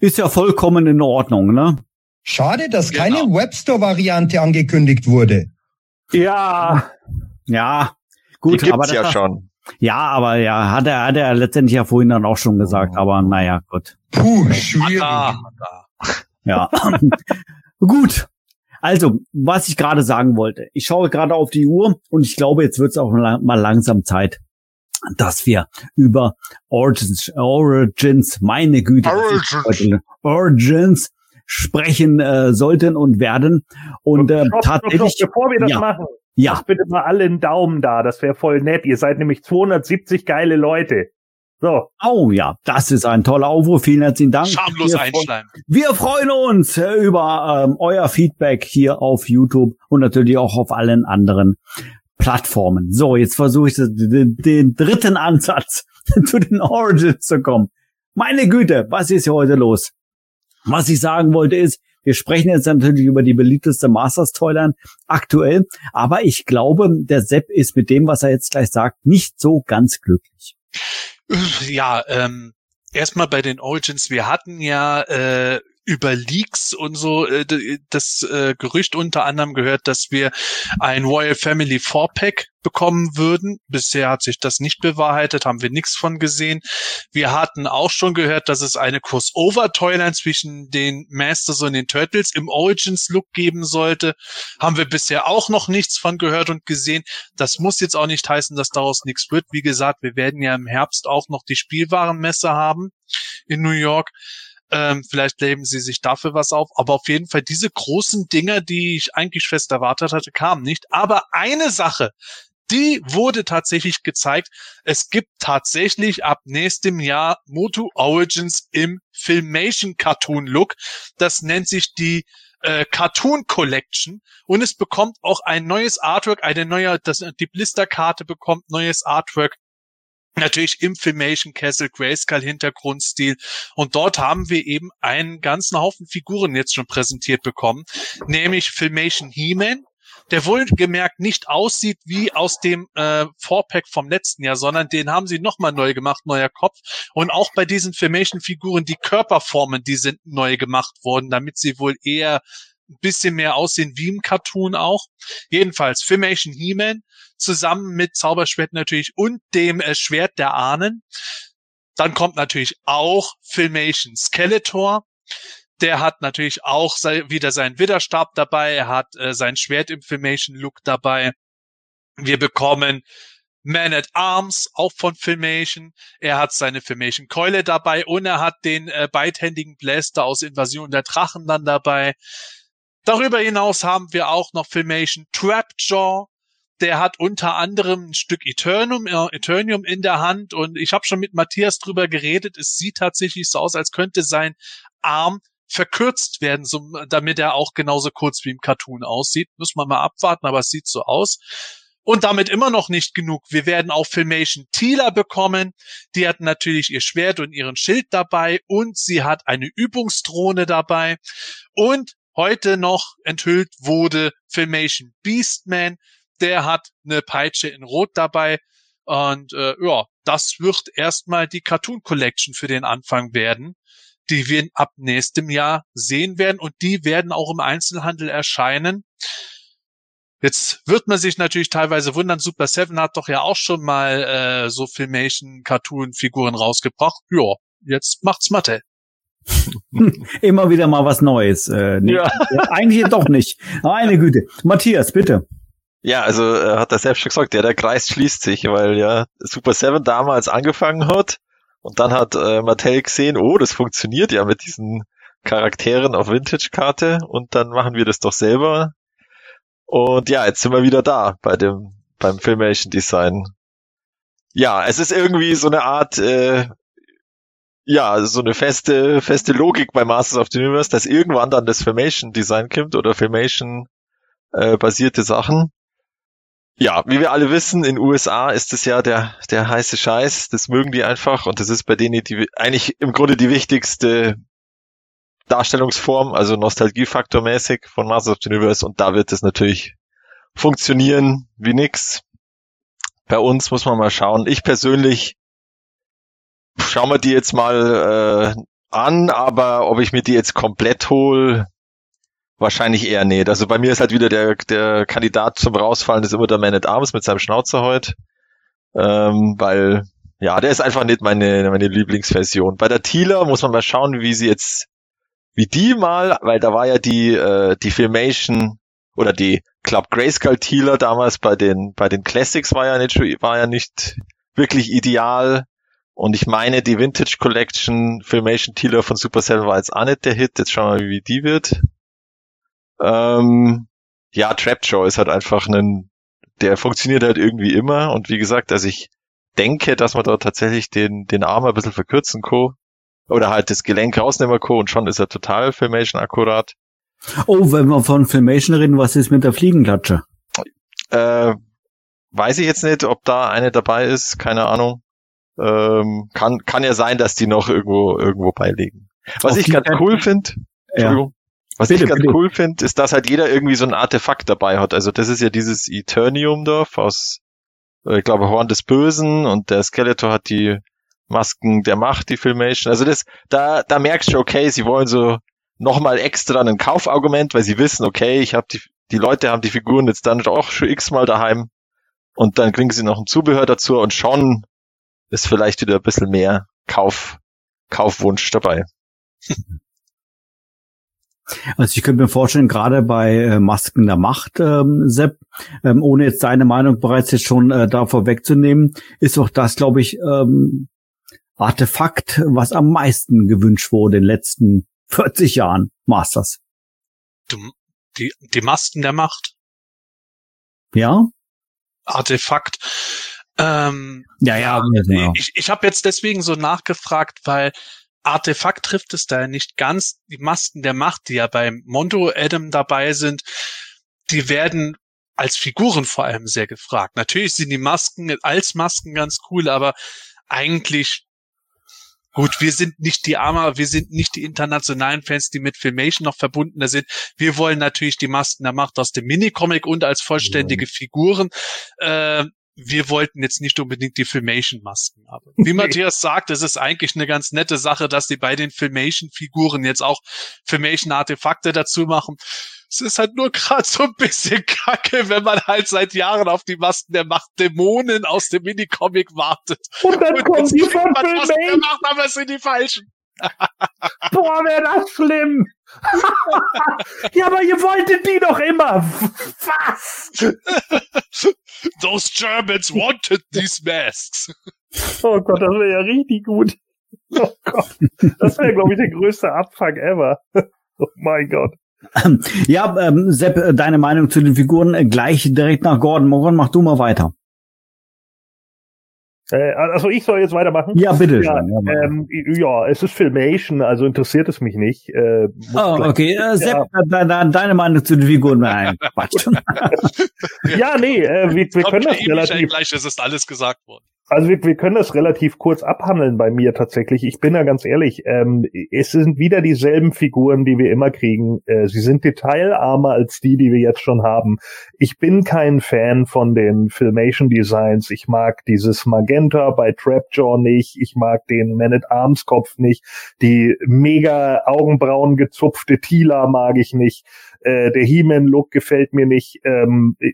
ist ja vollkommen in Ordnung, ne? Schade, dass Genau. keine Webstore-Variante angekündigt wurde. Ja. Ja, Die gut, aber gibt's das ja war- schon. Ja, aber ja, hat er, hat er letztendlich ja vorhin dann auch schon gesagt, aber naja, gut. Puh, schwierig. Da. Ja. gut. Also, was ich gerade sagen wollte. Ich schaue gerade auf die Uhr und ich glaube, jetzt wird es auch mal langsam Zeit, dass wir über Origins, Origins meine Güte, heute- Origins sprechen äh, sollten und werden. Und äh, Stopp, stopp, tatsächlich, stopp, bevor wir das ja. machen, ja, lasst bitte mal alle einen Daumen da. Das wäre voll nett. Ihr seid nämlich 270 geile Leute. So. oh ja, das ist ein toller Aufruf. Vielen herzlichen Dank. Schamlos Wir einschleimen. Wir freuen uns äh, über ähm, euer Feedback hier auf YouTube und natürlich auch auf allen anderen Plattformen. So, jetzt versuche ich den, den dritten Ansatz zu den Origins zu kommen. Meine Güte, was ist hier heute los? Was ich sagen wollte ist, Wir sprechen jetzt natürlich über die beliebteste Masters-Toyline aktuell, aber ich glaube, der Sepp ist mit dem, was er jetzt gleich sagt, nicht so ganz glücklich. Ja, ähm, erstmal bei den Origins. Wir hatten ja äh, über Leaks und so äh, das äh, Gerücht unter anderem gehört, dass wir ein Royal Family 4-Pack bekommen würden. Bisher hat sich das nicht bewahrheitet, haben wir nichts von gesehen. Wir hatten auch schon gehört, dass es eine Crossover-Toyline zwischen den Masters und den Turtles im Origins-Look geben sollte. Haben wir bisher auch noch nichts von gehört und gesehen. Das muss jetzt auch nicht heißen, dass daraus nichts wird. Wie gesagt, wir werden ja im Herbst auch noch die Spielwarenmesse haben in New York. Ähm, vielleicht leben sie sich dafür was auf. Aber auf jeden Fall diese großen Dinger, die ich eigentlich fest erwartet hatte, kamen nicht. Aber eine Sache, die wurde tatsächlich gezeigt. Es gibt tatsächlich ab nächstem Jahr Motu Origins im Filmation Cartoon Look. Das nennt sich die äh, Cartoon Collection und es bekommt auch ein neues Artwork, eine neue, das, die Blisterkarte bekommt neues Artwork natürlich im Filmation Castle Grayskull Hintergrundstil. Und dort haben wir eben einen ganzen Haufen Figuren jetzt schon präsentiert bekommen, nämlich Filmation He-Man, der wohlgemerkt nicht aussieht wie aus dem äh, Vorpack vom letzten Jahr, sondern den haben sie nochmal neu gemacht, neuer Kopf. Und auch bei diesen Filmation-Figuren, die Körperformen, die sind neu gemacht worden, damit sie wohl eher ein bisschen mehr aussehen wie im Cartoon auch. Jedenfalls Filmation He-Man zusammen mit Zauberschwert natürlich und dem äh, Schwert der Ahnen. Dann kommt natürlich auch Filmation Skeletor. Der hat natürlich auch sei, wieder seinen Widerstab dabei. Er hat äh, sein Schwert im Filmation Look dabei. Wir bekommen Man at Arms, auch von Filmation. Er hat seine Filmation Keule dabei und er hat den äh, beidhändigen Blaster aus Invasion der Drachen dann dabei. Darüber hinaus haben wir auch noch Filmation Trapjaw. Der hat unter anderem ein Stück Eternium, äh, Eternium in der Hand und ich habe schon mit Matthias drüber geredet. Es sieht tatsächlich so aus, als könnte sein Arm verkürzt werden, so, damit er auch genauso kurz wie im Cartoon aussieht. Muss man mal abwarten, aber es sieht so aus. Und damit immer noch nicht genug. Wir werden auch Filmation Tila bekommen. Die hat natürlich ihr Schwert und ihren Schild dabei und sie hat eine Übungsdrohne dabei. Und heute noch enthüllt wurde Filmation Beastman. Der hat eine Peitsche in Rot dabei. Und äh, ja, das wird erstmal die Cartoon Collection für den Anfang werden, die wir ab nächstem Jahr sehen werden. Und die werden auch im Einzelhandel erscheinen. Jetzt wird man sich natürlich teilweise wundern, Super Seven hat doch ja auch schon mal äh, so Filmation-Cartoon-Figuren rausgebracht. Ja, jetzt macht's Mattel. Immer wieder mal was Neues. Äh, nee, ja. Eigentlich doch nicht. Meine Güte. Matthias, bitte. Ja, also äh, hat er selbst schon gesagt, ja, der Kreis schließt sich, weil ja Super Seven damals angefangen hat und dann hat äh, Mattel gesehen, oh, das funktioniert ja mit diesen Charakteren auf Vintage-Karte und dann machen wir das doch selber. Und ja, jetzt sind wir wieder da bei dem beim Filmation Design. Ja, es ist irgendwie so eine Art äh, ja, so eine feste, feste Logik bei Masters of the Universe, dass irgendwann dann das Filmation Design kommt oder Filmation äh, basierte Sachen. Ja, wie wir alle wissen, in USA ist das ja der, der heiße Scheiß. Das mögen die einfach und das ist bei denen die, eigentlich im Grunde die wichtigste Darstellungsform, also Nostalgiefaktor mäßig von Masters of the Universe und da wird es natürlich funktionieren wie nix. Bei uns muss man mal schauen. Ich persönlich schauen wir die jetzt mal äh, an, aber ob ich mir die jetzt komplett hole, wahrscheinlich eher nicht. Also bei mir ist halt wieder der, der Kandidat zum Rausfallen, ist immer der Man at Arms mit seinem Schnauzer heute. Ähm, weil, ja, der ist einfach nicht meine, meine Lieblingsversion. Bei der Thieler muss man mal schauen, wie sie jetzt, wie die mal, weil da war ja die, äh, die Filmation oder die Club Grayskull Thieler damals bei den, bei den Classics war ja nicht, war ja nicht wirklich ideal. Und ich meine, die Vintage Collection Filmation Tealer von Super 7 war jetzt auch nicht der Hit. Jetzt schauen wir mal, wie die wird. Ähm, ja, Trapjaw ist halt einfach ein, der funktioniert halt irgendwie immer. Und wie gesagt, also ich denke, dass man da tatsächlich den, den Arm ein bisschen verkürzen kann. Oder halt das Gelenk rausnehmen kann und schon ist er total Filmation akkurat. Oh, wenn wir von Filmation reden, was ist mit der Fliegenklatsche? Äh, weiß ich jetzt nicht, ob da eine dabei ist, keine Ahnung. Ähm, kann, kann ja sein, dass die noch irgendwo, irgendwo beiliegen. Was Auf ich ganz cool finde, Entschuldigung. Was Bitte, ich ganz bitte. cool finde, ist, dass halt jeder irgendwie so ein Artefakt dabei hat. Also das ist ja dieses Eternium-Dorf aus, äh, ich glaube, Horn des Bösen und der Skeletor hat die Masken der Macht, die Filmation. Also das, da, da merkst du, okay, sie wollen so nochmal extra ein Kaufargument, weil sie wissen, okay, ich habe die, die Leute haben die Figuren jetzt dann auch schon x-mal daheim und dann kriegen sie noch ein Zubehör dazu und schon ist vielleicht wieder ein bisschen mehr Kauf, Kaufwunsch dabei. Also ich könnte mir vorstellen, gerade bei äh, Masken der Macht, ähm, Sepp, ähm, ohne jetzt deine Meinung bereits jetzt schon äh, da vorwegzunehmen, ist auch das, glaube ich, ähm, Artefakt, was am meisten gewünscht wurde in den letzten 40 Jahren Masters. Du, die, die Masken der Macht. Ja? Artefakt. Ähm, Ja, ja. ja. Ich, ich habe jetzt deswegen so nachgefragt, weil Artefakt trifft es da ja nicht ganz. Die Masken der Macht, die ja beim Mondo Adam dabei sind, die werden als Figuren vor allem sehr gefragt. Natürlich sind die Masken als Masken ganz cool, aber eigentlich Gut, wir sind nicht die Armer, wir sind nicht die internationalen Fans, die mit Filmation noch verbundener sind. Wir wollen natürlich die Masken der Macht aus dem Minicomic und als vollständige Figuren. Äh, wir wollten jetzt nicht unbedingt die Filmation-Masken haben. Wie Matthias sagt, es ist eigentlich eine ganz nette Sache, dass die bei den Filmation-Figuren jetzt auch Filmation-Artefakte dazu machen. Es ist halt nur gerade so ein bisschen kacke, wenn man halt seit Jahren auf die Masken der Macht Dämonen aus dem Minicomic wartet. Und dann Und kommen die von Filmation. Macht, aber es sind die falschen. Boah, wäre das schlimm. ja, aber ihr wolltet die doch immer. Was? Those Germans wanted these masks. Oh Gott, das wäre ja richtig gut. Oh Gott. Das wäre, glaube ich, der größte Abfuck ever. Oh mein Gott. Ja, ähm, Sepp, äh, deine Meinung zu den Figuren äh, gleich direkt nach Gordon. Morgan, mach du mal weiter. Äh, also ich soll jetzt weitermachen? Ja, bitte. Ja, schon. Ja, ähm, ja, es ist Filmation, also interessiert es mich nicht. Äh, Oh, okay. Äh, Sepp, äh, de de deine Meinung zu den Figuren. Nein, Quatsch. Ja, nee, äh, wir, wir können das ja relativ gleich, es ist alles gesagt worden. Also wir, wir können das relativ kurz abhandeln bei mir tatsächlich. Ich bin ja ganz ehrlich, ähm, es sind wieder dieselben Figuren, die wir immer kriegen. Äh, sie sind detailarmer als die, die wir jetzt schon haben. Ich bin kein Fan von den Filmation Designs. Ich mag dieses Magenta bei Trapjaw nicht. Ich mag den Man at Arms Kopf nicht. Die mega Augenbrauen gezupfte Tila mag ich nicht. Äh, der He-Man-Look gefällt mir nicht. Ähm, äh,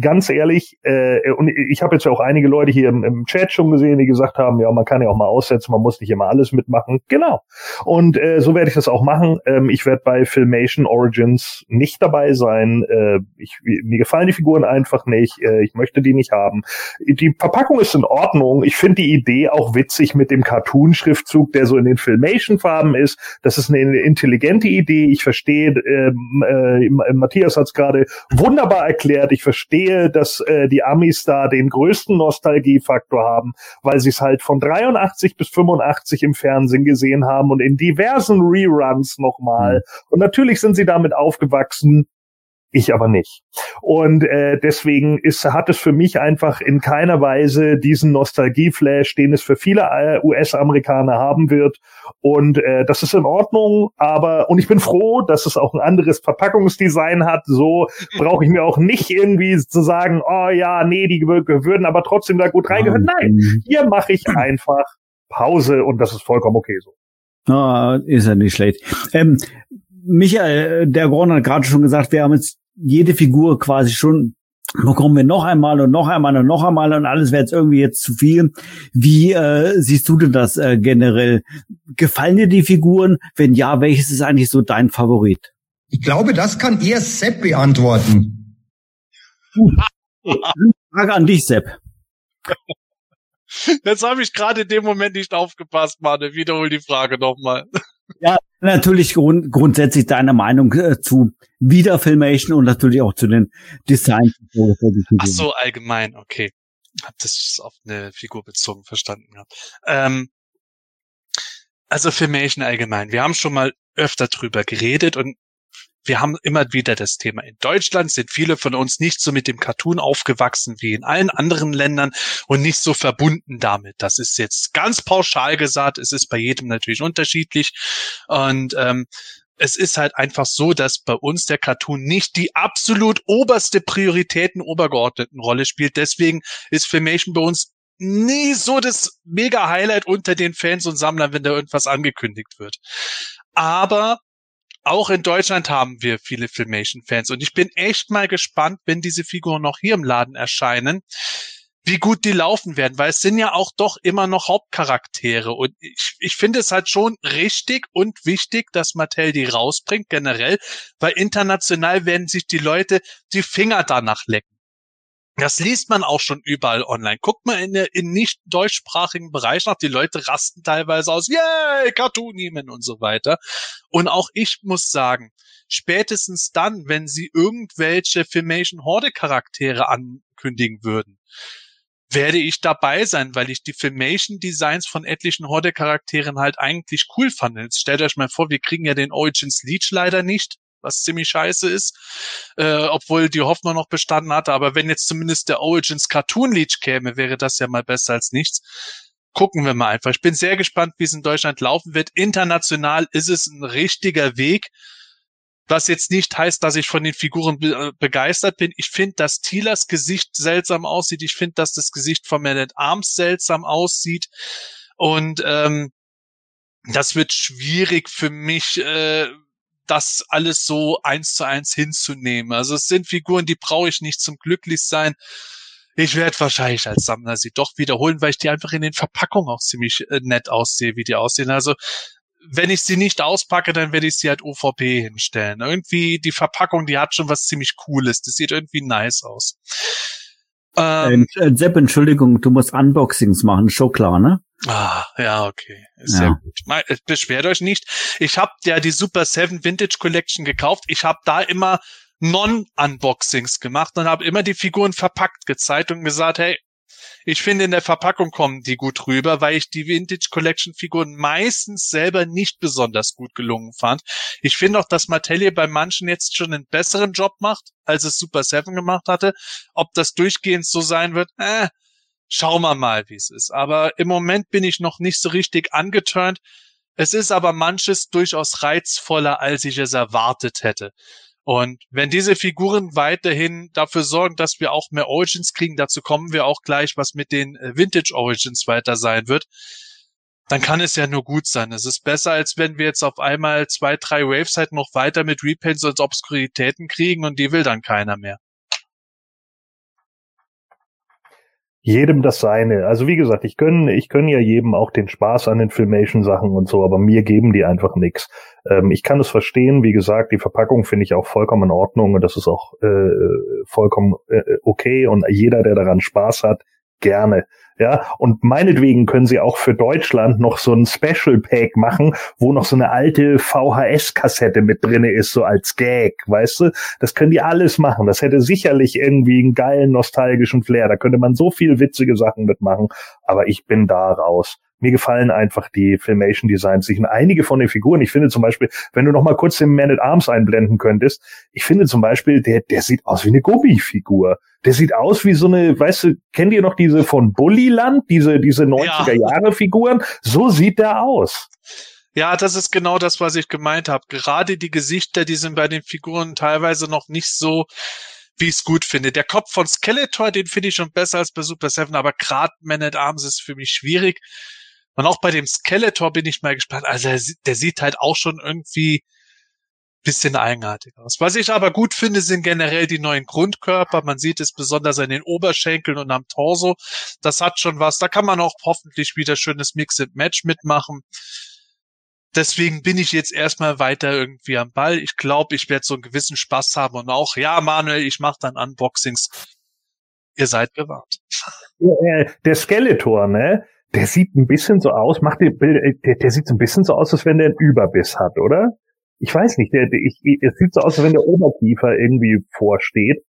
ganz ehrlich, äh, und ich habe jetzt ja auch einige Leute hier im, im Chat schon gesehen, die gesagt haben, ja, man kann ja auch mal aussetzen, man muss nicht immer alles mitmachen. Genau. Und äh, so werde ich das auch machen. Ähm, ich werde bei Filmation Origins nicht dabei sein. Äh, ich, mir gefallen die Figuren einfach nicht. Äh, ich möchte die nicht haben. Die Verpackung ist in Ordnung. Ich finde die Idee auch witzig mit dem Cartoon-Schriftzug, der so in den Filmation-Farben ist. Das ist eine intelligente Idee. Ich verstehe, ähm, äh, Matthias hat es gerade wunderbar erklärt. Ich verstehe, dass äh, die Amis da den größten Nostalgiefaktor haben, weil sie es halt von 83 bis 85 im Fernsehen gesehen haben und in diversen Reruns nochmal. Und natürlich sind sie damit aufgewachsen. Ich aber nicht. Und äh, deswegen ist, hat es für mich einfach in keiner Weise diesen Nostalgieflash, den es für viele äh, US-Amerikaner haben wird. Und äh, das ist in Ordnung, aber und ich bin froh, dass es auch ein anderes Verpackungsdesign hat. So brauche ich mir auch nicht irgendwie zu sagen, oh ja, nee, die würden aber trotzdem da gut reingehören. Nein, hier mache ich einfach Pause und das ist vollkommen okay so. Ah, ist ja nicht schlecht. Ähm, Michael, der Gordon hat gerade schon gesagt, wir haben jetzt jede Figur quasi schon bekommen wir noch einmal und noch einmal und noch einmal und alles wäre jetzt irgendwie jetzt zu viel. Wie äh, siehst du denn das äh, generell? Gefallen dir die Figuren? Wenn ja, welches ist eigentlich so dein Favorit? Ich glaube, das kann eher Sepp beantworten. Frage an dich, Sepp. Jetzt habe ich gerade in dem Moment nicht aufgepasst, Mann. Wiederhol die Frage nochmal. Ja, natürlich grund grundsätzlich deine Meinung äh, zu Wiederfilmation und natürlich auch zu den Designs. Ach so, allgemein, okay. Hab das auf eine Figur bezogen verstanden gehabt. Ähm, also Filmation allgemein. Wir haben schon mal öfter drüber geredet und wir haben immer wieder das Thema. In Deutschland sind viele von uns nicht so mit dem Cartoon aufgewachsen wie in allen anderen Ländern und nicht so verbunden damit. Das ist jetzt ganz pauschal gesagt. Es ist bei jedem natürlich unterschiedlich. Und ähm, es ist halt einfach so, dass bei uns der Cartoon nicht die absolut oberste Prioritäten obergeordneten Rolle spielt. Deswegen ist Filmation bei uns nie so das mega Highlight unter den Fans und Sammlern, wenn da irgendwas angekündigt wird. Aber auch in Deutschland haben wir viele Filmation-Fans. Und ich bin echt mal gespannt, wenn diese Figuren noch hier im Laden erscheinen, wie gut die laufen werden, weil es sind ja auch doch immer noch Hauptcharaktere. Und ich, ich finde es halt schon richtig und wichtig, dass Mattel die rausbringt generell, weil international werden sich die Leute die Finger danach lecken. Das liest man auch schon überall online. Guckt mal in, in nicht deutschsprachigen Bereich nach. Die Leute rasten teilweise aus, yay, Cartoon-Niemen und so weiter. Und auch ich muss sagen, spätestens dann, wenn sie irgendwelche Filmation Horde Charaktere ankündigen würden, werde ich dabei sein, weil ich die Filmation Designs von etlichen Horde Charakteren halt eigentlich cool fand. Jetzt stellt euch mal vor, wir kriegen ja den Origins Leech leider nicht was ziemlich scheiße ist, äh, obwohl die Hoffnung noch bestanden hatte. Aber wenn jetzt zumindest der Origins Cartoon Leech käme, wäre das ja mal besser als nichts. Gucken wir mal einfach. Ich bin sehr gespannt, wie es in Deutschland laufen wird. International ist es ein richtiger Weg. Was jetzt nicht heißt, dass ich von den Figuren be äh, begeistert bin. Ich finde, dass Tilas Gesicht seltsam aussieht. Ich finde, dass das Gesicht von Man at Arms seltsam aussieht. Und ähm, das wird schwierig für mich, äh, das alles so eins zu eins hinzunehmen. Also es sind Figuren, die brauche ich nicht zum Glücklichsein. Ich werde wahrscheinlich als Sammler sie doch wiederholen, weil ich die einfach in den Verpackungen auch ziemlich äh, nett aussehe, wie die aussehen. Also wenn ich sie nicht auspacke, dann werde ich sie halt OVP hinstellen. Irgendwie die Verpackung, die hat schon was ziemlich Cooles. Das sieht irgendwie nice aus. Ähm, äh, Sepp, Entschuldigung, du musst Unboxings machen, schon klar, ne? Ah, ja, okay. Ist ja. gut. Mal, äh, beschwert euch nicht. Ich habe ja die Super 7 Vintage Collection gekauft. Ich habe da immer Non-Unboxings gemacht und habe immer die Figuren verpackt gezeigt und gesagt, hey, ich finde, in der Verpackung kommen die gut rüber, weil ich die Vintage Collection Figuren meistens selber nicht besonders gut gelungen fand. Ich finde auch, dass Mattel bei manchen jetzt schon einen besseren Job macht, als es Super 7 gemacht hatte. Ob das durchgehend so sein wird, äh, schauen wir mal, wie es ist. Aber im Moment bin ich noch nicht so richtig angeturnt. Es ist aber manches durchaus reizvoller, als ich es erwartet hätte. Und wenn diese Figuren weiterhin dafür sorgen, dass wir auch mehr Origins kriegen, dazu kommen wir auch gleich, was mit den äh, Vintage Origins weiter sein wird, dann kann es ja nur gut sein. Es ist besser, als wenn wir jetzt auf einmal zwei, drei Waves halt noch weiter mit Repaints und Obskuritäten kriegen und die will dann keiner mehr. Jedem das seine. Also wie gesagt, ich gönne, ich gönne ja jedem auch den Spaß an den Filmation-Sachen und so, aber mir geben die einfach nix. Ähm, ich kann es verstehen, wie gesagt, die Verpackung finde ich auch vollkommen in Ordnung und das ist auch äh, vollkommen äh, okay und jeder, der daran Spaß hat, gerne. Ja, und meinetwegen können sie auch für Deutschland noch so ein Special Pack machen, wo noch so eine alte VHS-Kassette mit drinne ist, so als Gag, weißt du? Das können die alles machen. Das hätte sicherlich irgendwie einen geilen nostalgischen Flair. Da könnte man so viel witzige Sachen mitmachen. Aber ich bin da raus mir gefallen einfach die Filmation Designs. Ich einige von den Figuren. Ich finde zum Beispiel, wenn du noch mal kurz den Man at Arms einblenden könntest, ich finde zum Beispiel, der, der sieht aus wie eine Gummifigur. Der sieht aus wie so eine, weißt du, kennt ihr noch diese von Bullyland, diese, diese 90er Jahre Figuren? So sieht der aus. Ja, das ist genau das, was ich gemeint habe. Gerade die Gesichter, die sind bei den Figuren teilweise noch nicht so, wie ich es gut finde. Der Kopf von Skeletor, den finde ich schon besser als bei Super Seven, aber gerade Man at Arms ist für mich schwierig. Und auch bei dem Skeletor bin ich mal gespannt. Also der, der sieht halt auch schon irgendwie bisschen eigenartig aus. Was ich aber gut finde, sind generell die neuen Grundkörper. Man sieht es besonders an den Oberschenkeln und am Torso. Das hat schon was. Da kann man auch hoffentlich wieder schönes Mix and Match mitmachen. Deswegen bin ich jetzt erstmal weiter irgendwie am Ball. Ich glaube, ich werde so einen gewissen Spaß haben und auch, ja, Manuel, ich mache dann Unboxings. Ihr seid gewarnt. Der Skeletor, ne? Der sieht ein bisschen so aus, macht die Bilder, äh, der, der sieht so ein bisschen so aus, als wenn der einen Überbiss hat, oder? Ich weiß nicht, der, der ich, es sieht so aus, als wenn der Oberkiefer irgendwie vorsteht.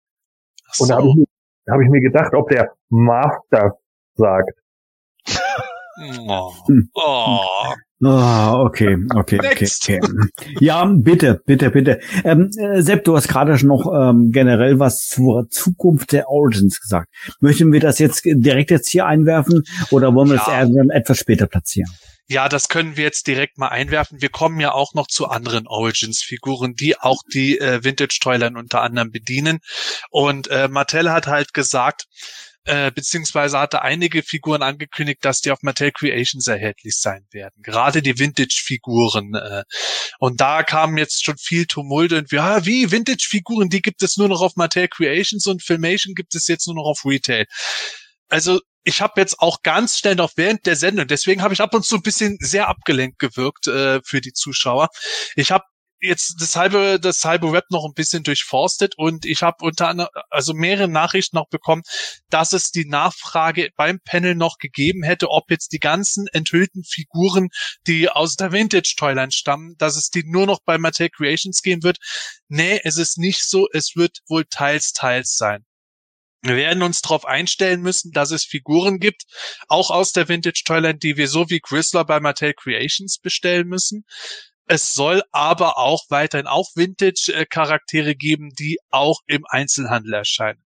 So. Und da habe ich, hab ich mir gedacht, ob der Master sagt. Oh. oh. Oh, okay, okay, okay, okay. Ja, bitte, bitte, bitte. Ähm, äh, Sepp, du hast gerade schon noch ähm, generell was zur Zukunft der Origins gesagt. Möchten wir das jetzt direkt jetzt hier einwerfen oder wollen wir ja. das eher etwas später platzieren? Ja, das können wir jetzt direkt mal einwerfen. Wir kommen ja auch noch zu anderen Origins-Figuren, die auch die äh, Vintage-Toyline unter anderem bedienen. Und äh, Mattel hat halt gesagt, äh, beziehungsweise hatte einige Figuren angekündigt, dass die auf Mattel Creations erhältlich sein werden. Gerade die Vintage-Figuren. Äh, und da kam jetzt schon viel Tumult und ja, wie Vintage-Figuren, die gibt es nur noch auf Mattel Creations und Filmation gibt es jetzt nur noch auf Retail. Also ich habe jetzt auch ganz schnell noch während der Sendung, deswegen habe ich ab und zu ein bisschen sehr abgelenkt gewirkt äh, für die Zuschauer. Ich habe jetzt das halbe das halbe Web noch ein bisschen durchforstet und ich habe unter anderem also mehrere Nachrichten noch bekommen, dass es die Nachfrage beim Panel noch gegeben hätte, ob jetzt die ganzen enthüllten Figuren, die aus der Vintage Toyline stammen, dass es die nur noch bei Mattel Creations geben wird. Nee, es ist nicht so, es wird wohl teils teils sein. Wir werden uns darauf einstellen müssen, dass es Figuren gibt, auch aus der Vintage Toyline, die wir so wie Chrysler bei Mattel Creations bestellen müssen. Es soll aber auch weiterhin auch Vintage-Charaktere geben, die auch im Einzelhandel erscheinen.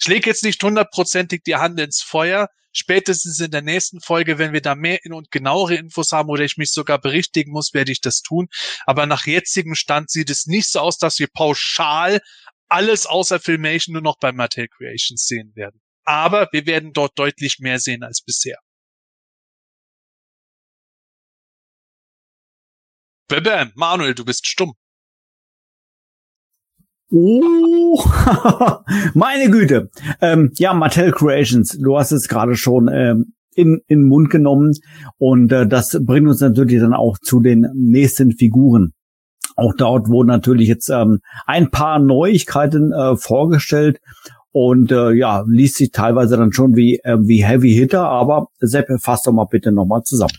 Ich lege jetzt nicht hundertprozentig die Hand ins Feuer. Spätestens in der nächsten Folge, wenn wir da mehr und genauere Infos haben oder ich mich sogar berichtigen muss, werde ich das tun. Aber nach jetzigem Stand sieht es nicht so aus, dass wir pauschal alles außer Filmation nur noch bei Mattel Creations sehen werden. Aber wir werden dort deutlich mehr sehen als bisher. Bam, Manuel, du bist stumm. Oh, meine Güte. Ähm, ja, Mattel Creations, du hast es gerade schon ähm, in, in den Mund genommen und äh, das bringt uns natürlich dann auch zu den nächsten Figuren. Auch dort wurden natürlich jetzt ähm, ein paar Neuigkeiten äh, vorgestellt und äh, ja, liest sich teilweise dann schon wie, äh, wie Heavy Hitter, aber Sepp, fass doch mal bitte nochmal zusammen.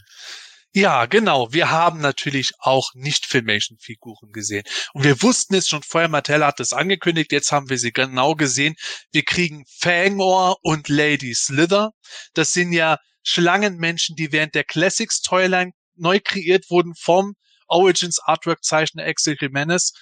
Ja, genau. Wir haben natürlich auch Nicht-Filmation-Figuren gesehen. Und wir wussten es schon vorher, Mattel hat es angekündigt, jetzt haben wir sie genau gesehen. Wir kriegen Fangor und Lady Slither. Das sind ja Schlangenmenschen, die während der Classics Toyline neu kreiert wurden vom Origins Artwork Zeichner Axel Jimenez.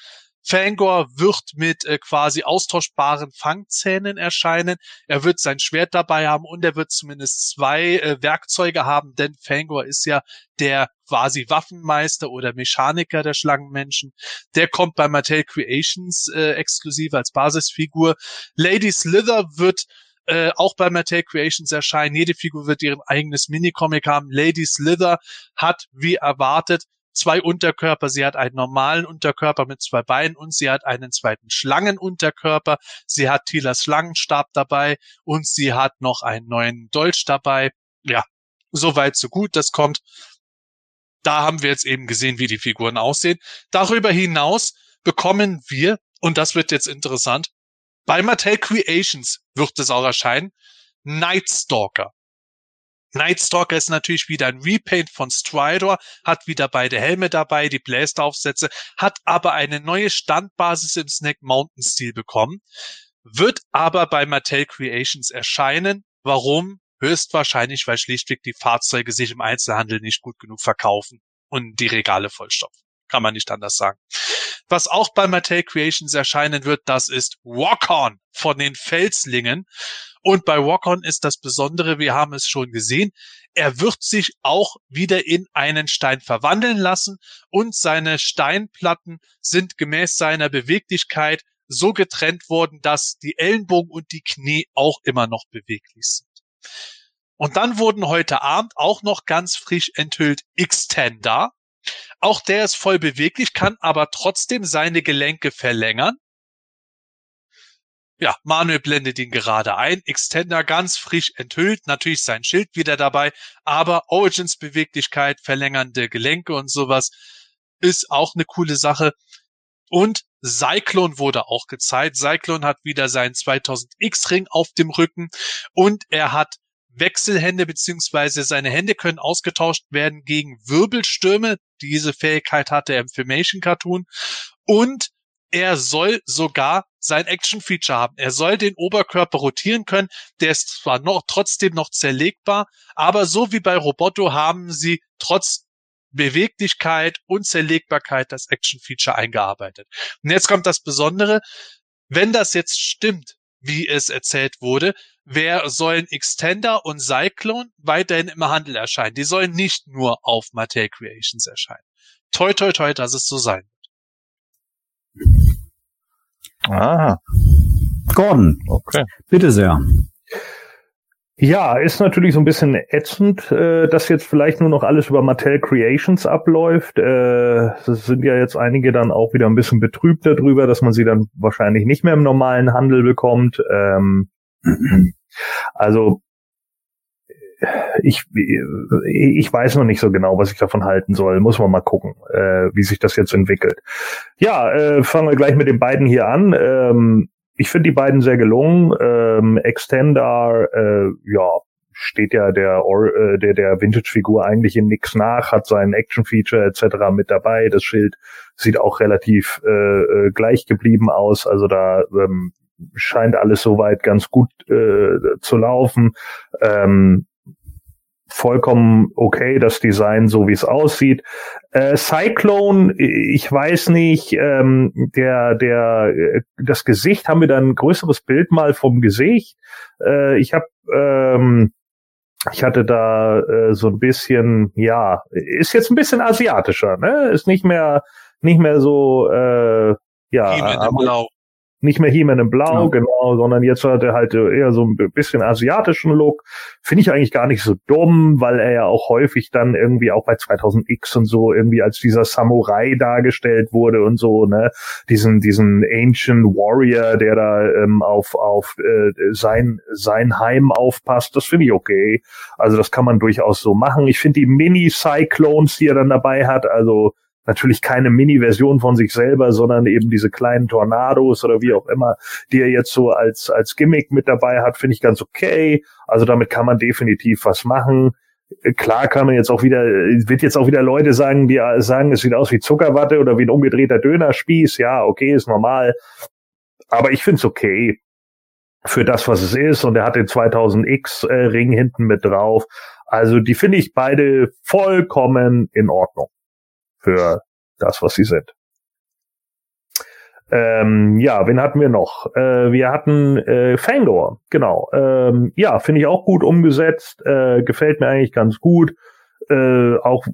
Fangor wird mit äh, quasi austauschbaren Fangzähnen erscheinen. Er wird sein Schwert dabei haben und er wird zumindest zwei äh, Werkzeuge haben, denn Fangor ist ja der quasi Waffenmeister oder Mechaniker der Schlangenmenschen. Der kommt bei Mattel Creations äh, exklusiv als Basisfigur. Lady Slither wird äh, auch bei Mattel Creations erscheinen. Jede Figur wird ihren eigenes Minicomic haben. Lady Slither hat, wie erwartet, zwei Unterkörper. Sie hat einen normalen Unterkörper mit zwei Beinen und sie hat einen zweiten Schlangenunterkörper. Sie hat Tilas Schlangenstab dabei und sie hat noch einen neuen Dolch dabei. Ja, soweit so gut. Das kommt. Da haben wir jetzt eben gesehen, wie die Figuren aussehen. Darüber hinaus bekommen wir, und das wird jetzt interessant, bei Mattel Creations wird es auch erscheinen, Nightstalker. Nightstalker ist natürlich wieder ein Repaint von Stridor, hat wieder beide Helme dabei, die Blaster-Aufsätze, hat aber eine neue Standbasis im Snake Mountain Stil bekommen, wird aber bei Mattel Creations erscheinen. Warum? Höchstwahrscheinlich, weil schlichtweg die Fahrzeuge sich im Einzelhandel nicht gut genug verkaufen und die Regale vollstopfen. Kann man nicht anders sagen. Was auch bei Mattel Creations erscheinen wird, das ist Walk-On von den Felslingen. Und bei Walk-On ist das Besondere, wir haben es schon gesehen, er wird sich auch wieder in einen Stein verwandeln lassen und seine Steinplatten sind gemäß seiner Beweglichkeit so getrennt worden, dass die Ellenbogen und die Knie auch immer noch beweglich sind. Und dann wurden heute Abend auch noch ganz frisch enthüllt Extender. Auch der ist voll beweglich, kann aber trotzdem seine Gelenke verlängern. Ja, Manuel blendet ihn gerade ein. Extender ganz frisch enthüllt, natürlich sein Schild wieder dabei, aber Origins Beweglichkeit, verlängernde Gelenke und sowas ist auch eine coole Sache. Und Cyclone wurde auch gezeigt. Cyclone hat wieder seinen 2000 X-Ring auf dem Rücken und er hat Wechselhände beziehungsweise seine Hände können ausgetauscht werden gegen Wirbelstürme. Diese Fähigkeit hatte er im Filmation Cartoon und er soll sogar sein Action-Feature haben. Er soll den Oberkörper rotieren können. Der ist zwar noch trotzdem noch zerlegbar, aber so wie bei Roboto haben sie trotz Beweglichkeit und Zerlegbarkeit das Action-Feature eingearbeitet. Und jetzt kommt das Besondere. Wenn das jetzt stimmt, wie es erzählt wurde, wer sollen Extender und Cyclone weiterhin im Handel erscheinen. Die sollen nicht nur auf Mattel Creations erscheinen. Toi, toi, toi, dass es so sein wird. Ah, Gordon, okay. bitte sehr. Ja, ist natürlich so ein bisschen ätzend, äh, dass jetzt vielleicht nur noch alles über Mattel Creations abläuft. Äh, es sind ja jetzt einige dann auch wieder ein bisschen betrübt darüber, dass man sie dann wahrscheinlich nicht mehr im normalen Handel bekommt. Ähm, also ich, ich weiß noch nicht so genau, was ich davon halten soll. Muss man mal gucken, äh, wie sich das jetzt entwickelt. Ja, äh, fangen wir gleich mit den beiden hier an. Ähm, ich finde die beiden sehr gelungen. Ähm, Extender, äh, ja, steht ja der, Or äh, der, der Vintage-Figur eigentlich in nix nach, hat sein Action-Feature etc. mit dabei. Das Schild sieht auch relativ äh, äh, gleich geblieben aus. Also da ähm, scheint alles soweit ganz gut äh, zu laufen. Ähm, vollkommen okay, das Design so wie es aussieht. Äh, Cyclone, ich weiß nicht, ähm, der, der, äh, das Gesicht, haben wir dann ein größeres Bild mal vom Gesicht. Äh, ich habe ähm, ich hatte da äh, so ein bisschen, ja, ist jetzt ein bisschen asiatischer, ne? Ist nicht mehr, nicht mehr so, äh, ja, Blau nicht mehr He-Man in Blau, ja. genau, sondern jetzt hat er halt eher so ein bisschen asiatischen Look. Finde ich eigentlich gar nicht so dumm, weil er ja auch häufig dann irgendwie auch bei 2000X und so irgendwie als dieser Samurai dargestellt wurde und so, ne, diesen, diesen Ancient Warrior, der da ähm, auf, auf äh, sein, sein Heim aufpasst, das finde ich okay. Also das kann man durchaus so machen. Ich finde die Mini-Cyclones, die er dann dabei hat, also natürlich keine Mini-Version von sich selber, sondern eben diese kleinen Tornados oder wie auch immer, die er jetzt so als, als Gimmick mit dabei hat, finde ich ganz okay. Also damit kann man definitiv was machen. Klar kann man jetzt auch wieder, wird jetzt auch wieder Leute sagen, die sagen, es sieht aus wie Zuckerwatte oder wie ein umgedrehter Dönerspieß. Ja, okay, ist normal. Aber ich finde es okay für das, was es ist. Und er hat den 2000X äh, Ring hinten mit drauf. Also die finde ich beide vollkommen in Ordnung für das, was sie sind. Ähm, ja, wen hatten wir noch? Äh, wir hatten äh, Fangor, genau. Ähm, ja, finde ich auch gut umgesetzt, äh, gefällt mir eigentlich ganz gut. Äh, auch,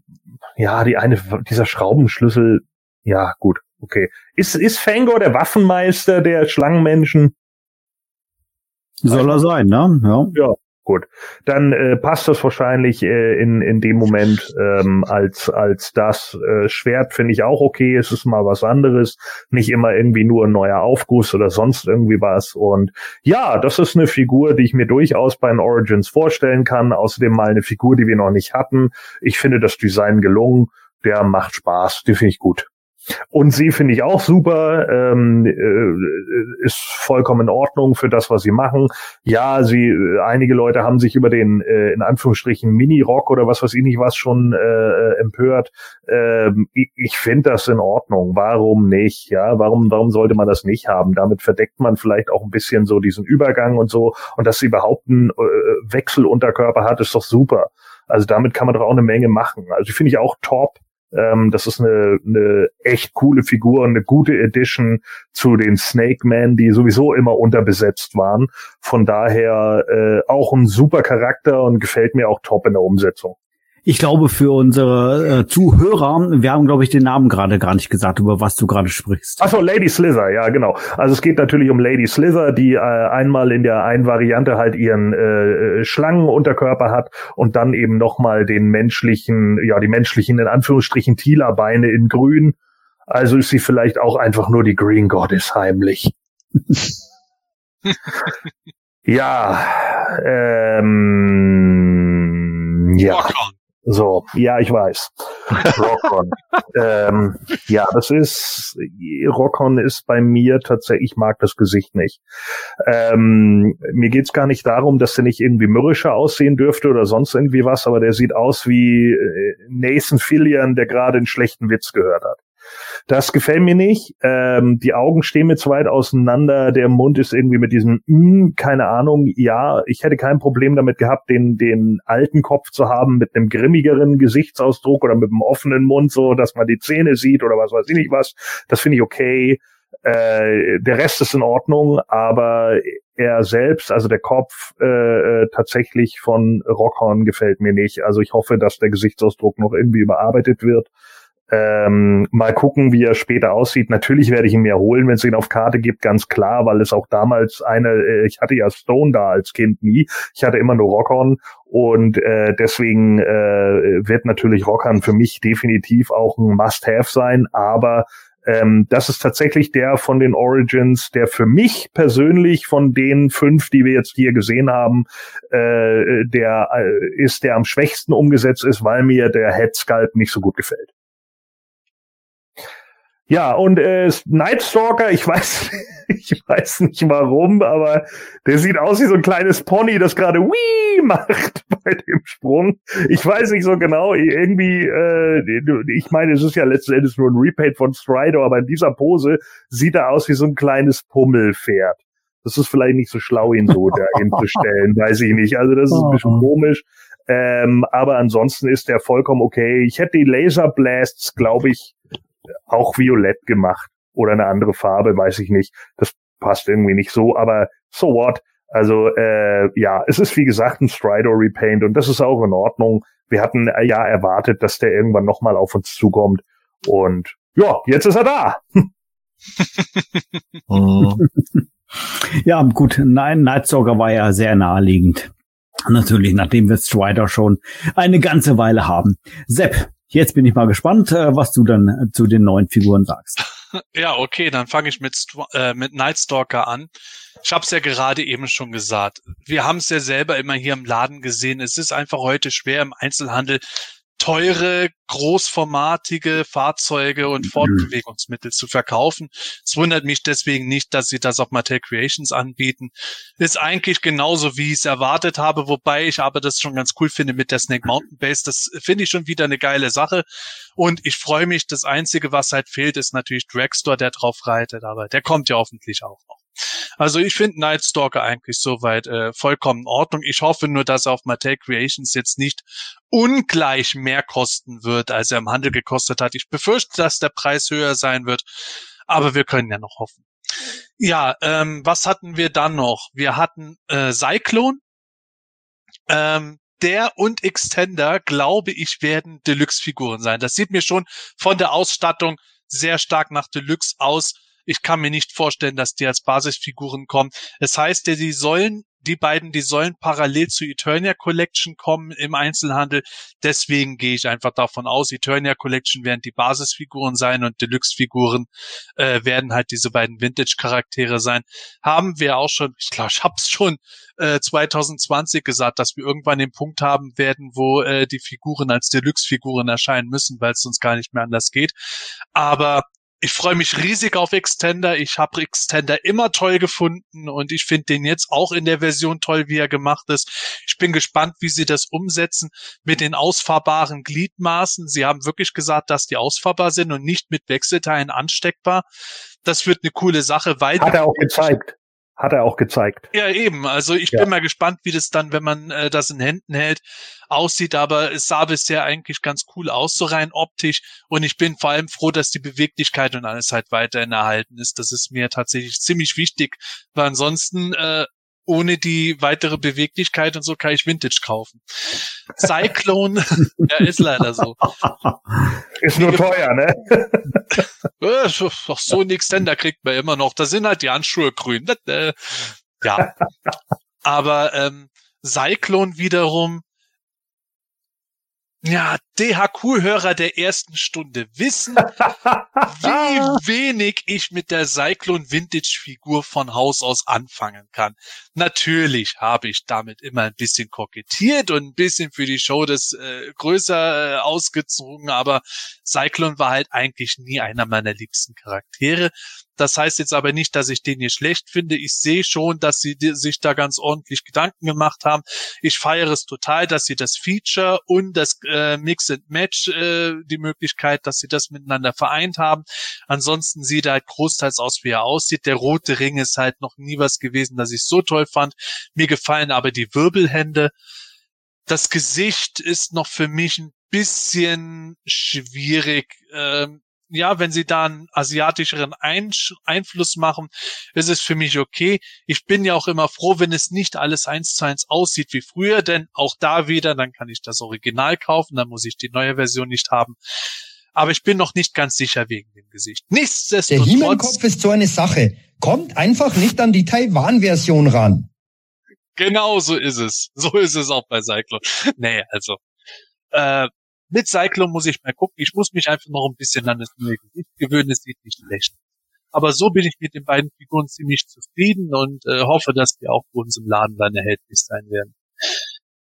ja, die eine, dieser Schraubenschlüssel, ja, gut, okay. Ist, ist Fangor der Waffenmeister der Schlangenmenschen? Soll er sein, ne? Ja. Ja, Gut, dann äh, passt das wahrscheinlich äh, in, in dem Moment ähm, als, als das äh, Schwert, finde ich auch okay. Es ist mal was anderes, nicht immer irgendwie nur ein neuer Aufguss oder sonst irgendwie was. Und ja, das ist eine Figur, die ich mir durchaus bei den Origins vorstellen kann. Außerdem mal eine Figur, die wir noch nicht hatten. Ich finde das Design gelungen. Der macht Spaß, die finde ich gut. Und sie finde ich auch super, ähm, äh, ist vollkommen in Ordnung für das, was sie machen. Ja, sie, äh, einige Leute haben sich über den äh, in Anführungsstrichen Mini-Rock oder was weiß ich nicht was schon äh, empört. Ähm, ich ich finde das in Ordnung. Warum nicht? Ja, warum, warum sollte man das nicht haben? Damit verdeckt man vielleicht auch ein bisschen so diesen Übergang und so. Und dass sie überhaupt einen äh, Wechselunterkörper hat, ist doch super. Also damit kann man doch auch eine Menge machen. Also finde ich auch top. Ähm, das ist eine, eine echt coole Figur, eine gute Edition zu den Snake Men, die sowieso immer unterbesetzt waren. Von daher äh, auch ein super Charakter und gefällt mir auch top in der Umsetzung. Ich glaube, für unsere äh, Zuhörer, wir haben, glaube ich, den Namen gerade gar nicht gesagt, über was du gerade sprichst. Achso, Lady Slither, ja, genau. Also es geht natürlich um Lady Slither, die äh, einmal in der einen Variante halt ihren äh, äh Schlangenunterkörper hat und dann eben nochmal den menschlichen, ja, die menschlichen, in Anführungsstrichen, Tila-Beine in grün. Also ist sie vielleicht auch einfach nur die Green Goddess heimlich. ja, ähm, ja. So, ja, ich weiß. Rockon. ähm, ja, das ist, Rockon ist bei mir tatsächlich, ich mag das Gesicht nicht. Ähm, mir geht's gar nicht darum, dass der nicht irgendwie mürrischer aussehen dürfte oder sonst irgendwie was, aber der sieht aus wie äh, Nathan Fillion, der gerade einen schlechten Witz gehört hat. Das gefällt mir nicht. Ähm, die Augen stehen mir zu weit auseinander. Der Mund ist irgendwie mit diesem, mm, keine Ahnung. Ja, ich hätte kein Problem damit gehabt, den, den alten Kopf zu haben mit einem grimmigeren Gesichtsausdruck oder mit einem offenen Mund, so dass man die Zähne sieht oder was weiß ich nicht was. Das finde ich okay. Äh, der Rest ist in Ordnung, aber er selbst, also der Kopf äh, äh, tatsächlich von Rockhorn gefällt mir nicht. Also ich hoffe, dass der Gesichtsausdruck noch irgendwie überarbeitet wird. Ähm, mal gucken, wie er später aussieht. Natürlich werde ich ihn mir holen, wenn es ihn auf Karte gibt, ganz klar, weil es auch damals eine, äh, ich hatte ja Stone da als Kind nie. Ich hatte immer nur Rockhorn und äh, deswegen äh, wird natürlich Rockhorn für mich definitiv auch ein Must-Have sein, aber ähm, das ist tatsächlich der von den Origins, der für mich persönlich von den fünf, die wir jetzt hier gesehen haben, äh, der äh, ist, der am schwächsten umgesetzt ist, weil mir der Head Sculpt nicht so gut gefällt. Ja, und äh, Nightstalker, ich weiß, ich weiß nicht warum, aber der sieht aus wie so ein kleines Pony, das gerade Wii macht bei dem Sprung. Ich weiß nicht so genau, irgendwie, äh, ich meine, es ist ja letzten Endes nur ein Repaint von Strider, aber in dieser Pose sieht er aus wie so ein kleines Pummelpferd. Das ist vielleicht nicht so schlau, ihn so da hinzustellen, weiß ich nicht. Also das ist ein bisschen komisch. Ähm, aber ansonsten ist der vollkommen okay. Ich hätte die Laser Blasts, glaube ich, auch violett gemacht oder eine andere Farbe, weiß ich nicht. Das passt irgendwie nicht so, aber so what? Also äh, ja, es ist wie gesagt ein Strider Repaint und das ist auch in Ordnung. Wir hatten äh, ja erwartet, dass der irgendwann nochmal auf uns zukommt und ja, jetzt ist er da. ja, gut, nein, Nightstalker war ja sehr naheliegend. Natürlich, nachdem wir Strider schon eine ganze Weile haben. Sepp, Jetzt bin ich mal gespannt, äh, was du dann äh, zu den neuen Figuren sagst. Ja, okay, dann fange ich mit, äh, mit Nightstalker an. Ich habe es ja gerade eben schon gesagt. Wir haben es ja selber immer hier im Laden gesehen. Es ist einfach heute schwer im Einzelhandel teure, großformatige Fahrzeuge und mhm. Fortbewegungsmittel zu verkaufen. Es wundert mich deswegen nicht, dass sie das auf Mattel Creations anbieten. Ist eigentlich genauso, wie ich es erwartet habe, wobei ich aber das schon ganz cool finde mit der Snake Mountain Base. Das finde ich schon wieder eine geile Sache. Und ich freue mich, das Einzige, was halt fehlt, ist natürlich Dragstore, der drauf reitet, aber der kommt ja hoffentlich auch noch. Also ich finde Nightstalker eigentlich soweit äh, vollkommen in Ordnung. Ich hoffe nur, dass er auf Mattel Creations jetzt nicht ungleich mehr kosten wird, als er im Handel gekostet hat. Ich befürchte, dass der Preis höher sein wird, aber wir können ja noch hoffen. Ja, ähm, was hatten wir dann noch? Wir hatten äh, Cyclone. Ähm, der und Extender, glaube ich, werden Deluxe-Figuren sein. Das sieht mir schon von der Ausstattung sehr stark nach Deluxe aus. Ich kann mir nicht vorstellen, dass die als Basisfiguren kommen. Es heißt die sollen, die beiden, die sollen parallel zu Eternia Collection kommen im Einzelhandel. Deswegen gehe ich einfach davon aus, Eternia Collection werden die Basisfiguren sein und Deluxe-Figuren äh, werden halt diese beiden Vintage-Charaktere sein. Haben wir auch schon, ich glaube, ich habe es schon äh, 2020 gesagt, dass wir irgendwann den Punkt haben werden, wo äh, die Figuren als Deluxe-Figuren erscheinen müssen, weil es sonst gar nicht mehr anders geht. Aber ich freue mich riesig auf Extender. Ich habe Extender immer toll gefunden und ich finde den jetzt auch in der Version toll, wie er gemacht ist. Ich bin gespannt, wie sie das umsetzen mit den ausfahrbaren Gliedmaßen. Sie haben wirklich gesagt, dass die ausfahrbar sind und nicht mit Wechselteilen ansteckbar. Das wird eine coole Sache, weil hat er auch gezeigt hat er auch gezeigt. Ja, eben. Also ich ja. bin mal gespannt, wie das dann, wenn man äh, das in Händen hält, aussieht. Aber es sah bisher eigentlich ganz cool aus, so rein optisch. Und ich bin vor allem froh, dass die Beweglichkeit und alles halt weiterhin erhalten ist. Das ist mir tatsächlich ziemlich wichtig, weil ansonsten äh, ohne die weitere Beweglichkeit und so kann ich Vintage kaufen. Cyclone, ja, ist leider so. Ist nur teuer, ne? Doch so ein Extender kriegt man immer noch. Da sind halt die Handschuhe grün. Äh, ja. Aber ähm, Cyclone wiederum, ja, DHQ-Hörer der ersten Stunde wissen, wie wenig ich mit der Cyclone Vintage-Figur von Haus aus anfangen kann. Natürlich habe ich damit immer ein bisschen kokettiert und ein bisschen für die Show das äh, größer äh, ausgezogen, aber Cyclone war halt eigentlich nie einer meiner liebsten Charaktere. Das heißt jetzt aber nicht, dass ich den hier schlecht finde. Ich sehe schon, dass sie sich da ganz ordentlich Gedanken gemacht haben. Ich feiere es total, dass sie das Feature und das äh, Mix and Match, äh, die Möglichkeit, dass sie das miteinander vereint haben. Ansonsten sieht er halt großteils aus, wie er aussieht. Der rote Ring ist halt noch nie was gewesen, dass ich so toll fand. Mir gefallen aber die Wirbelhände. Das Gesicht ist noch für mich ein bisschen schwierig. Ähm, ja, wenn sie da einen asiatischeren Einfluss machen, ist es für mich okay. Ich bin ja auch immer froh, wenn es nicht alles eins zu eins aussieht wie früher, denn auch da wieder, dann kann ich das Original kaufen, dann muss ich die neue Version nicht haben. Aber ich bin noch nicht ganz sicher wegen dem Gesicht. Der Nichtsdestotrotz. Hiemenkopf ist so eine Sache. Kommt einfach nicht an die Taiwan-Version ran. Genau so ist es. So ist es auch bei Cyclone. Nee, also. Äh, mit Cyclone muss ich mal gucken. Ich muss mich einfach noch ein bisschen an das neue Gesicht gewöhnen. Es sieht nicht schlecht. Aber so bin ich mit den beiden Figuren ziemlich zufrieden und äh, hoffe, dass die auch bei uns im Laden dann erhältlich sein werden.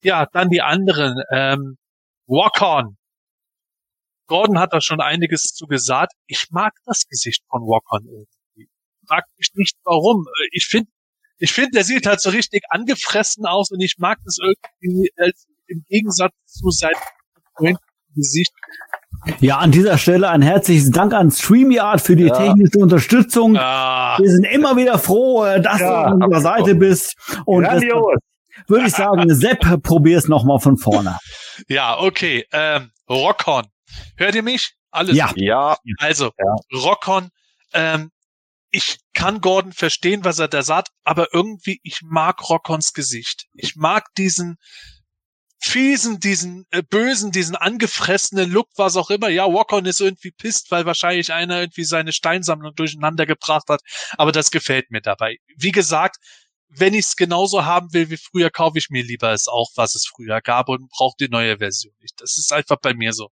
Ja, dann die anderen. Ähm, Walk-On. Gordon hat da schon einiges zu gesagt. Ich mag das Gesicht von Walk-On irgendwie. Frag mich nicht warum. Äh, Ich finde, ich finde, der sieht halt so richtig angefressen aus und ich mag das irgendwie als, im Gegensatz zu seinem Gesicht. Ja, an dieser Stelle ein herzliches Dank an StreamYard für die Ja. technische Unterstützung. Ah, Wir sind immer wieder froh, äh, dass Ja, du an unserer Seite bist. Und würde ich sagen, Sepp, probier's nochmal von vorne. ja, okay. Ähm, Rockhorn. Hört ihr mich? Alles Ja. Ja, Also, Rockon, ähm, ich kann Gordon verstehen, was er da sagt, aber irgendwie, ich mag Rockons Gesicht. Ich mag diesen fiesen, diesen äh, bösen, diesen angefressenen Look, was auch immer. Ja, Rockon ist irgendwie pisst, weil wahrscheinlich einer irgendwie seine Steinsammlung durcheinander gebracht hat, aber das gefällt mir dabei. Wie gesagt, wenn ich es genauso haben will wie früher, kaufe ich mir lieber es auch, was es früher gab und brauche die neue Version nicht. Das ist einfach bei mir so.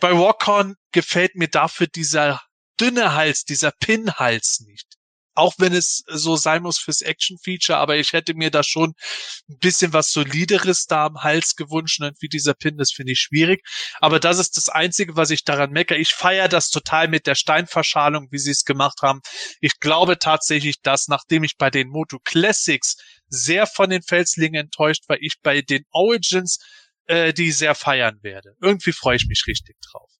Bei Rockon gefällt mir dafür dieser dünne Hals, dieser Pin-Hals nicht. Auch wenn es so sein muss fürs Action-Feature, aber ich hätte mir da schon ein bisschen was Solideres da am Hals gewünscht und wie dieser Pin, das finde ich schwierig. Aber das ist das Einzige, was ich daran meckere. Ich feiere das total mit der Steinverschalung, wie sie es gemacht haben. Ich glaube tatsächlich, dass nachdem ich bei den Moto Classics sehr von den Felslingen enttäuscht war, ich bei den Origins äh, die sehr feiern werde. Irgendwie freue ich mich richtig drauf.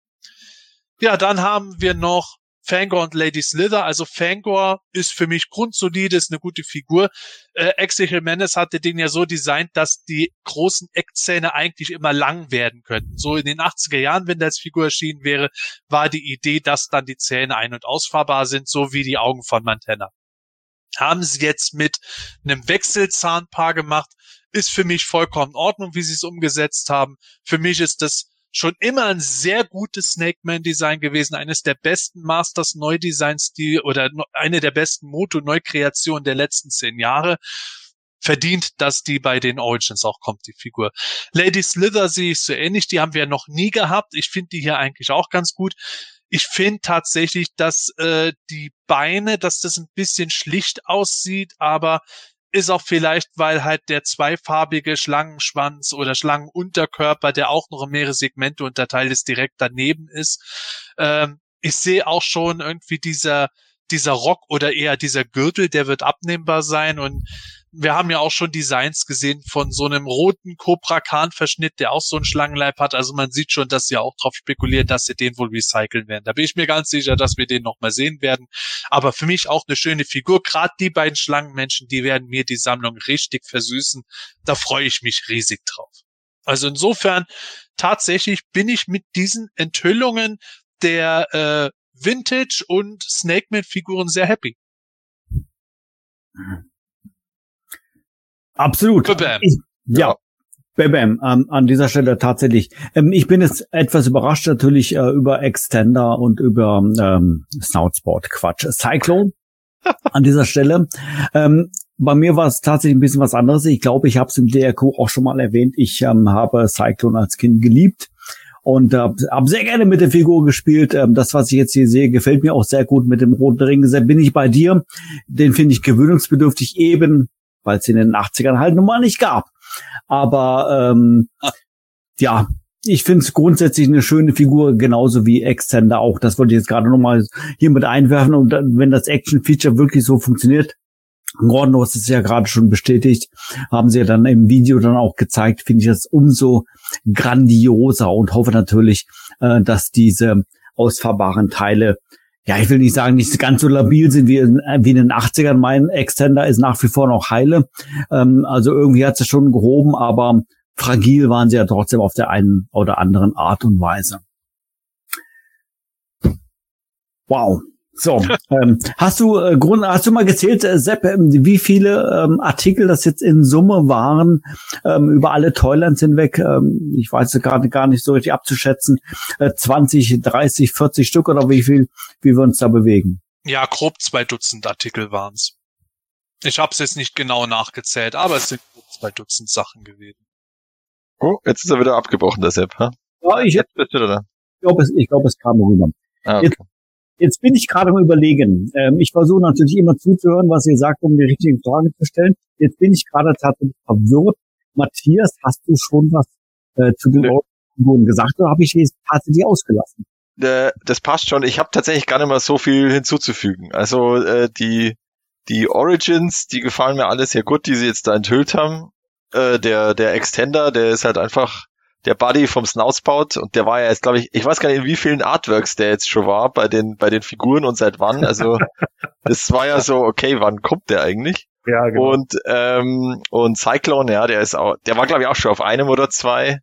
Ja, dann haben wir noch Fangor und Lady Slither. Also Fangor ist für mich grundsolide, ist eine gute Figur. Äh, Exegel Menace hatte den ja so designt, dass die großen Eckzähne eigentlich immer lang werden könnten. So in den 80er Jahren, wenn der als Figur erschienen wäre, war die Idee, dass dann die Zähne ein- und ausfahrbar sind, so wie die Augen von Montana. Haben sie jetzt mit einem Wechselzahnpaar gemacht, ist für mich vollkommen in Ordnung, wie sie es umgesetzt haben. Für mich ist das schon immer ein sehr gutes Snake Man Design gewesen, eines der besten Masters Neudesigns, die oder eine der besten Moto Neukreationen der letzten zehn Jahre. Verdient, dass die bei den Origins auch kommt, die Figur. Lady Slither sehe ich so ähnlich, die haben wir noch nie gehabt. Ich finde die hier eigentlich auch ganz gut. Ich finde tatsächlich, dass äh, die Beine, dass das ein bisschen schlicht aussieht, aber ist auch vielleicht, weil halt der zweifarbige Schlangenschwanz oder Schlangenunterkörper, der auch noch in mehrere Segmente unterteilt ist, direkt daneben ist. Ähm, ich sehe auch schon irgendwie dieser dieser Rock oder eher dieser Gürtel, der wird abnehmbar sein und wir haben ja auch schon Designs gesehen von so einem roten Cobra Khan Verschnitt, der auch so einen Schlangenleib hat. Also man sieht schon, dass sie auch darauf spekulieren, dass sie den wohl recyceln werden. Da bin ich mir ganz sicher, dass wir den noch mal sehen werden. Aber für mich auch eine schöne Figur. Gerade die beiden Schlangenmenschen, die werden mir die Sammlung richtig versüßen. Da freue ich mich riesig drauf. Also insofern tatsächlich bin ich mit diesen Enthüllungen der äh, Vintage und Snake Man Figuren sehr happy. Absolut. Bam. Ich, ja. Bam, bam, ähm, an dieser Stelle tatsächlich. Ähm, ich bin jetzt etwas überrascht natürlich äh, über Extender und über ähm, Snoutsport. Quatsch. Cyclone an dieser Stelle. Ähm, bei mir war es tatsächlich ein bisschen was anderes. Ich glaube, ich habe es im DRQ auch schon mal erwähnt. Ich ähm, habe Cyclone als Kind geliebt und äh, habe sehr gerne mit der Figur gespielt. Ähm, das, was ich jetzt hier sehe, gefällt mir auch sehr gut mit dem roten Ring. Deshalb bin ich bei dir. Den finde ich gewöhnungsbedürftig eben, weil es in den 80ern halt nun mal nicht gab. Aber ähm, ja, ich finde es grundsätzlich eine schöne Figur, genauso wie Extender auch. Das wollte ich jetzt gerade nochmal hier mit einwerfen. Und dann, wenn das Action-Feature wirklich so funktioniert, Gordon, du hast es ja gerade schon bestätigt, haben sie ja dann im Video dann auch gezeigt, finde ich das umso grandioser und hoffe natürlich, äh, dass diese ausfahrbaren Teile, ja, ich will nicht sagen, nicht ganz so labil sind wie in, wie in den 80ern. Mein Extender ist nach wie vor noch heile. Ähm, also irgendwie hat sie schon gehoben, aber fragil waren sie ja trotzdem auf der einen oder anderen Art und Weise. Wow. So, ähm, hast du äh, Grund, hast du mal gezählt, äh, Sepp, ähm, wie viele ähm, Artikel das jetzt in Summe waren ähm, über alle Toylands hinweg? Ähm, ich weiß es gerade gar nicht so richtig abzuschätzen. Äh, 20, 30, 40 Stück oder wie viel, wie wir uns da bewegen? Ja, grob zwei Dutzend Artikel waren's. Ich habe es jetzt nicht genau nachgezählt, aber es sind grob zwei Dutzend Sachen gewesen. Oh, jetzt ist er wieder abgebrochen, der Sepp. Ha? Ja, ich, Jetzt bist du da. ich glaube, es, ich glaube, es kam rüber. Ah, okay. Jetzt bin ich gerade am überlegen. Ähm, ich versuche natürlich immer zuzuhören, was ihr sagt, um die richtigen Fragen zu stellen. Jetzt bin ich gerade tatsächlich verwirrt. Matthias, hast du schon was äh, zu den. Figuren gesagt oder habe ich es tatsächlich ausgelassen? Äh, das passt schon. Ich habe tatsächlich gar nicht mehr so viel hinzuzufügen. Also äh, die die Origins, die gefallen mir alle sehr gut, die sie jetzt da enthüllt haben. Äh, der der Extender, der ist halt einfach der Buddy vom Snoutspout und der war ja jetzt, glaube ich, ich weiß gar nicht, in wie vielen Artworks der jetzt schon war bei den bei den Figuren und seit wann. Also das war ja so, okay, wann kommt der eigentlich? Ja, genau. Und ähm, und Cyclone, ja, der ist auch, der war glaube ich auch schon auf einem oder zwei.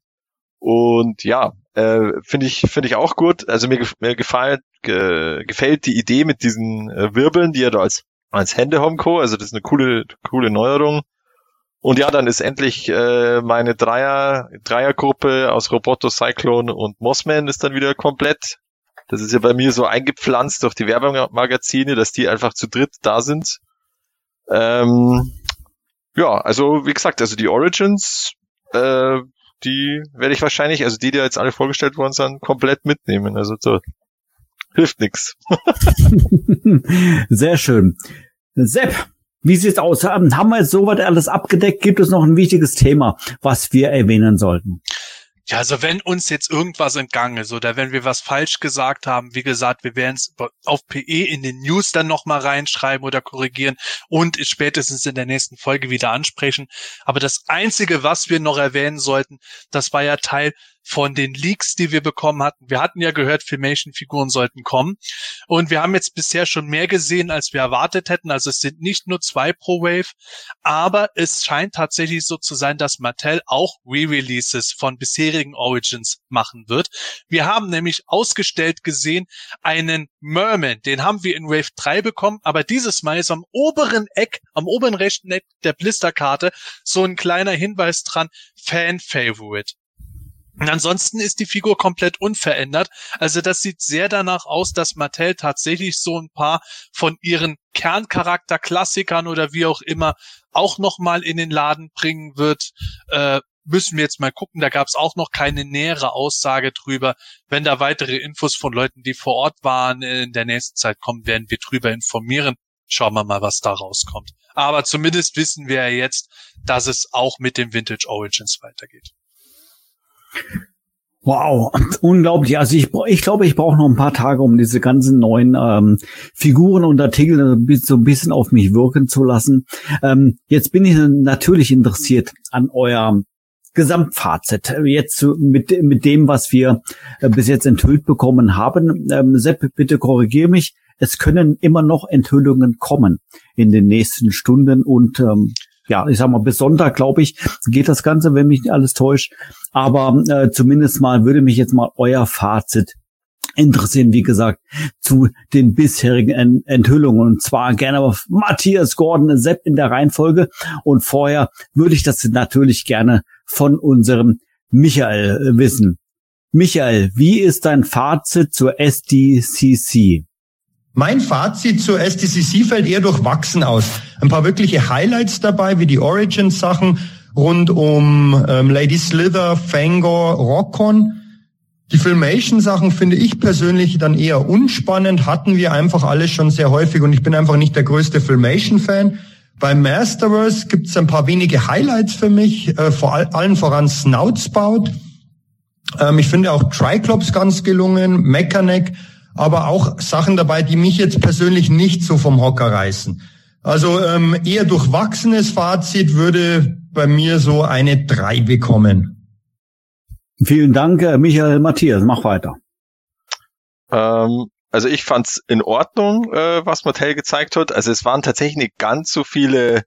Und ja, äh, finde ich finde ich auch gut. Also mir, mir gefällt ge, gefällt die Idee mit diesen äh, Wirbeln, die er da als als Hände kann. Also das ist eine coole coole Neuerung. Und ja, dann ist endlich äh, meine Dreier Dreiergruppe aus Roboto, Cyclone und Mossman ist dann wieder komplett. Das ist ja bei mir so eingepflanzt durch die Werbemagazine, dass die einfach zu dritt da sind. Ähm, ja, also wie gesagt, also die Origins, äh, die werde ich wahrscheinlich, also die, die jetzt alle vorgestellt worden sind, komplett mitnehmen. Also so, hilft nix. Sehr schön. Sepp, wie sieht's aus? Ähm, Haben wir jetzt soweit alles abgedeckt? Gibt es noch ein wichtiges Thema, was wir erwähnen sollten? Ja, also wenn uns jetzt irgendwas entgangen ist oder wenn wir was falsch gesagt haben, wie gesagt, wir werden es auf PE in den News dann nochmal reinschreiben oder korrigieren und spätestens in der nächsten Folge wieder ansprechen. Aber das Einzige, was wir noch erwähnen sollten, das war ja Teil von den Leaks, die wir bekommen hatten. Wir hatten ja gehört, Filmation-Figuren sollten kommen. Und wir haben jetzt bisher schon mehr gesehen, als wir erwartet hätten. Also es sind nicht nur zwei pro Wave, aber es scheint tatsächlich so zu sein, dass Mattel auch Re-Releases von bisherigen Origins machen wird. Wir haben nämlich ausgestellt gesehen einen Merman, den haben wir in Wave 3 bekommen, aber dieses Mal ist am oberen Eck, am oberen rechten Eck der Blisterkarte so ein kleiner Hinweis dran, Fan Favorite. Und ansonsten ist die Figur komplett unverändert. Also das sieht sehr danach aus, dass Mattel tatsächlich so ein paar von ihren Kerncharakter-Klassikern oder wie auch immer auch nochmal in den Laden bringen wird. Äh, müssen wir jetzt mal gucken. Da gab es auch noch keine nähere Aussage drüber. Wenn da weitere Infos von Leuten, die vor Ort waren, in der nächsten Zeit kommen, werden wir drüber informieren. Schauen wir mal, was da rauskommt. Aber zumindest wissen wir ja jetzt, dass es auch mit dem Vintage Origins weitergeht. Wow, unglaublich. Also ich, ich glaube, ich brauche noch ein paar Tage, um diese ganzen neuen ähm, Figuren und Artikel so ein bisschen auf mich wirken zu lassen. Ähm, jetzt bin ich natürlich interessiert an eurem Gesamtfazit. Jetzt mit, mit dem, was wir äh, bis jetzt enthüllt bekommen haben. Ähm, Sepp, bitte korrigiere mich. Es können immer noch Enthüllungen kommen in den nächsten Stunden und ähm, ja, ich sag mal, bis Sonntag, glaube ich, geht das Ganze, wenn mich nicht alles täuscht. Aber äh, zumindest mal würde mich jetzt mal euer Fazit interessieren, wie gesagt, zu den bisherigen En Enthüllungen. Und zwar gerne auf Matthias Gordon, Sepp in der Reihenfolge. Und vorher würde ich das natürlich gerne von unserem Michael wissen. Michael, wie ist dein Fazit zur SDCC? Mein Fazit zur SDCC fällt eher durchwachsen aus. Ein paar wirkliche Highlights dabei, wie die Origins-Sachen rund um ähm, Lady Slither, Fangor, Rockon. Die Filmation-Sachen finde ich persönlich dann eher unspannend, hatten wir einfach alles schon sehr häufig und ich bin einfach nicht der größte Filmation-Fan. Beim Masterverse gibt es ein paar wenige Highlights für mich, äh, vor all, allen voran Snoutspout. Ähm, ich finde auch Triclops ganz gelungen, Mechanic, aber auch Sachen dabei, die mich jetzt persönlich nicht so vom Hocker reißen. Also ähm, eher durchwachsenes Fazit würde bei mir so eine 3 bekommen. Vielen Dank, äh, Michael Matthias. Mach weiter. Ähm, also ich fand's in Ordnung, äh, was Mattel gezeigt hat. Also es waren tatsächlich nicht ganz so viele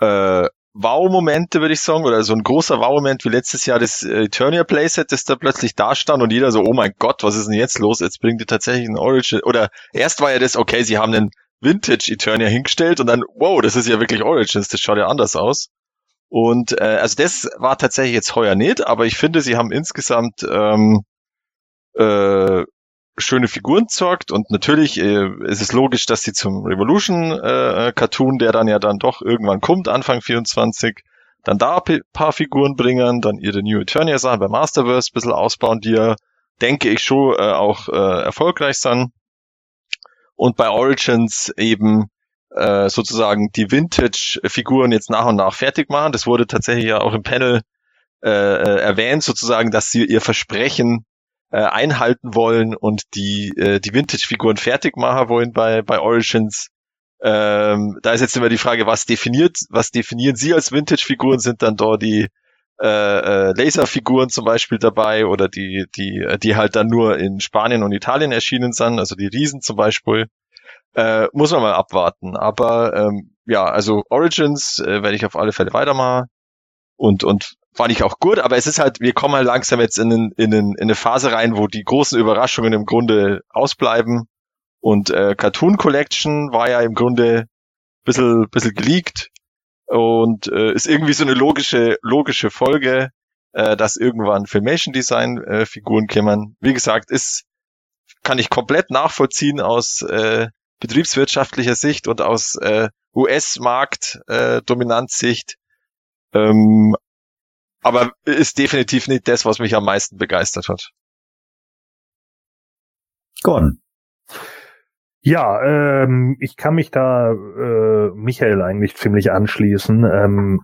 äh, Wow-Momente, würde ich sagen, oder so ein großer Wow-Moment wie letztes Jahr das äh, Eternia Playset, das da plötzlich da stand und jeder so, oh mein Gott, was ist denn jetzt los? Jetzt bringt ihr tatsächlich ein Origin. Oder erst war ja das, okay, sie haben einen Vintage Eternia hingestellt und dann, wow, das ist ja wirklich Origins, das schaut ja anders aus. Und äh, also das war tatsächlich jetzt heuer nicht, aber ich finde, sie haben insgesamt ähm, äh, schöne Figuren zockt und natürlich äh, ist es logisch, dass sie zum Revolution äh, Cartoon, der dann ja dann doch irgendwann kommt, Anfang 24, dann da paar Figuren bringen, dann ihre New Eternia Sachen bei Masterverse ein bisschen ausbauen, die ja, denke ich, schon äh, auch äh, erfolgreich sind. Und bei Origins eben äh, sozusagen die Vintage-Figuren jetzt nach und nach fertig machen. Das wurde tatsächlich ja auch im Panel äh, äh erwähnt, sozusagen, dass sie ihr Versprechen äh, einhalten wollen und die, äh, die Vintage-Figuren fertig machen wollen bei, bei Origins. Ähm, da ist jetzt immer die Frage, was definiert, was definieren Sie als Vintage-Figuren? Sind dann dort die äh, äh, Laser-Figuren zum Beispiel dabei oder die, die, die halt dann nur in Spanien und Italien erschienen sind, also die Riesen zum Beispiel. Äh, muss man mal abwarten. Aber ähm, ja, also Origins äh, werde ich auf alle Fälle weitermachen. Und, und fand ich auch gut, aber es ist halt, wir kommen halt langsam jetzt in, in, in, in eine Phase rein, wo die großen Überraschungen im Grunde ausbleiben. Und äh, Cartoon Collection war ja im Grunde bisschen, bisschen geleakt und äh, ist irgendwie so eine logische, logische Folge, äh, dass irgendwann Filmation Design äh, Figuren kämen. Wie gesagt, ist, kann ich komplett nachvollziehen aus äh, betriebswirtschaftlicher Sicht und aus äh, US-Markt-Dominanzsicht. Äh, ähm, aber ist definitiv nicht das, was mich am meisten begeistert hat. Gordon. Ja, ähm, ich kann mich da äh, Michael eigentlich ziemlich anschließen. Ähm,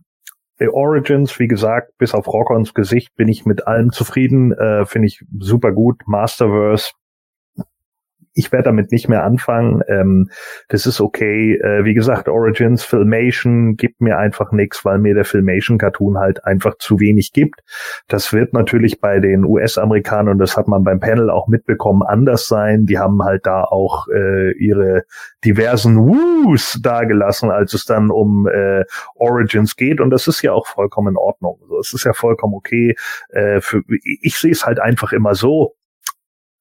Origins, wie gesagt, bis auf Rockons Gesicht bin ich mit allem zufrieden. Äh, Finde ich super gut. Masterverse ich werde damit nicht mehr anfangen. Ähm, das ist okay. Äh, wie gesagt, Origins, Filmation gibt mir einfach nichts, weil mir der Filmation-Cartoon halt einfach zu wenig gibt. Das wird natürlich bei den US-Amerikanern, und das hat man beim Panel auch mitbekommen, anders sein. Die haben halt da auch äh, ihre diversen Woos dagelassen, als es dann um äh, Origins geht. Und das ist ja auch vollkommen in Ordnung. Also, es ist ja vollkommen okay. Äh, für, ich sehe es halt einfach immer so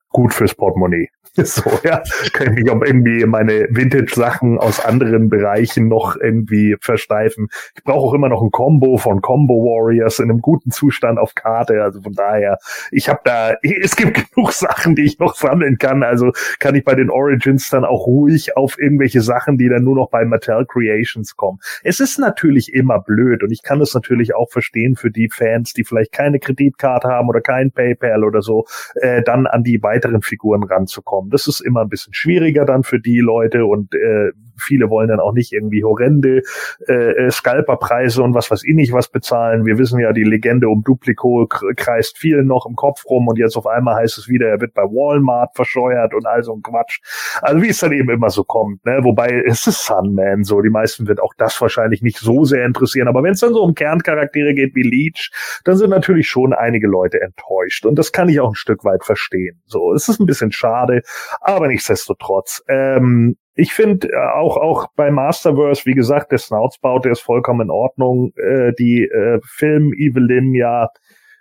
gut fürs Portemonnaie. So, ja. Kann ich mich auch irgendwie meine Vintage-Sachen aus anderen Bereichen noch irgendwie versteifen. Ich brauche auch immer noch ein Combo von Combo Warriors in einem guten Zustand auf Karte. Also von daher, ich habe da, es gibt genug Sachen, die ich noch sammeln kann. Also kann ich bei den Origins dann auch ruhig auf irgendwelche Sachen, die dann nur noch bei Mattel Creations kommen. Es ist natürlich immer blöd und ich kann es natürlich auch verstehen für die Fans, die vielleicht keine Kreditkarte haben oder kein PayPal oder so, äh, dann an die weiteren Figuren ranzukommen kommen. Das ist immer ein bisschen schwieriger dann für die Leute und äh, viele wollen dann auch nicht irgendwie horrende äh, äh, Scalperpreise und was weiß ich nicht was bezahlen. Wir wissen ja, die Legende um Duplico kreist vielen noch im Kopf rum und jetzt auf einmal heißt es wieder, er wird bei Walmart verscheuert und all so ein Quatsch. Also wie es dann eben immer so kommt, ne? Wobei es ist Sunman so, die meisten wird auch das wahrscheinlich nicht so sehr interessieren. Aber wenn es dann so um Kerncharaktere geht wie Leech, dann sind natürlich schon einige Leute enttäuscht. Und das kann ich auch ein Stück weit verstehen. So, es ist ein bisschen schade, aber nichtsdestotrotz. Ähm, ich finde äh, auch auch bei Masterverse, wie gesagt, der Snoutsbau, der ist vollkommen in Ordnung. Äh, die äh, Film Evelyn, ja,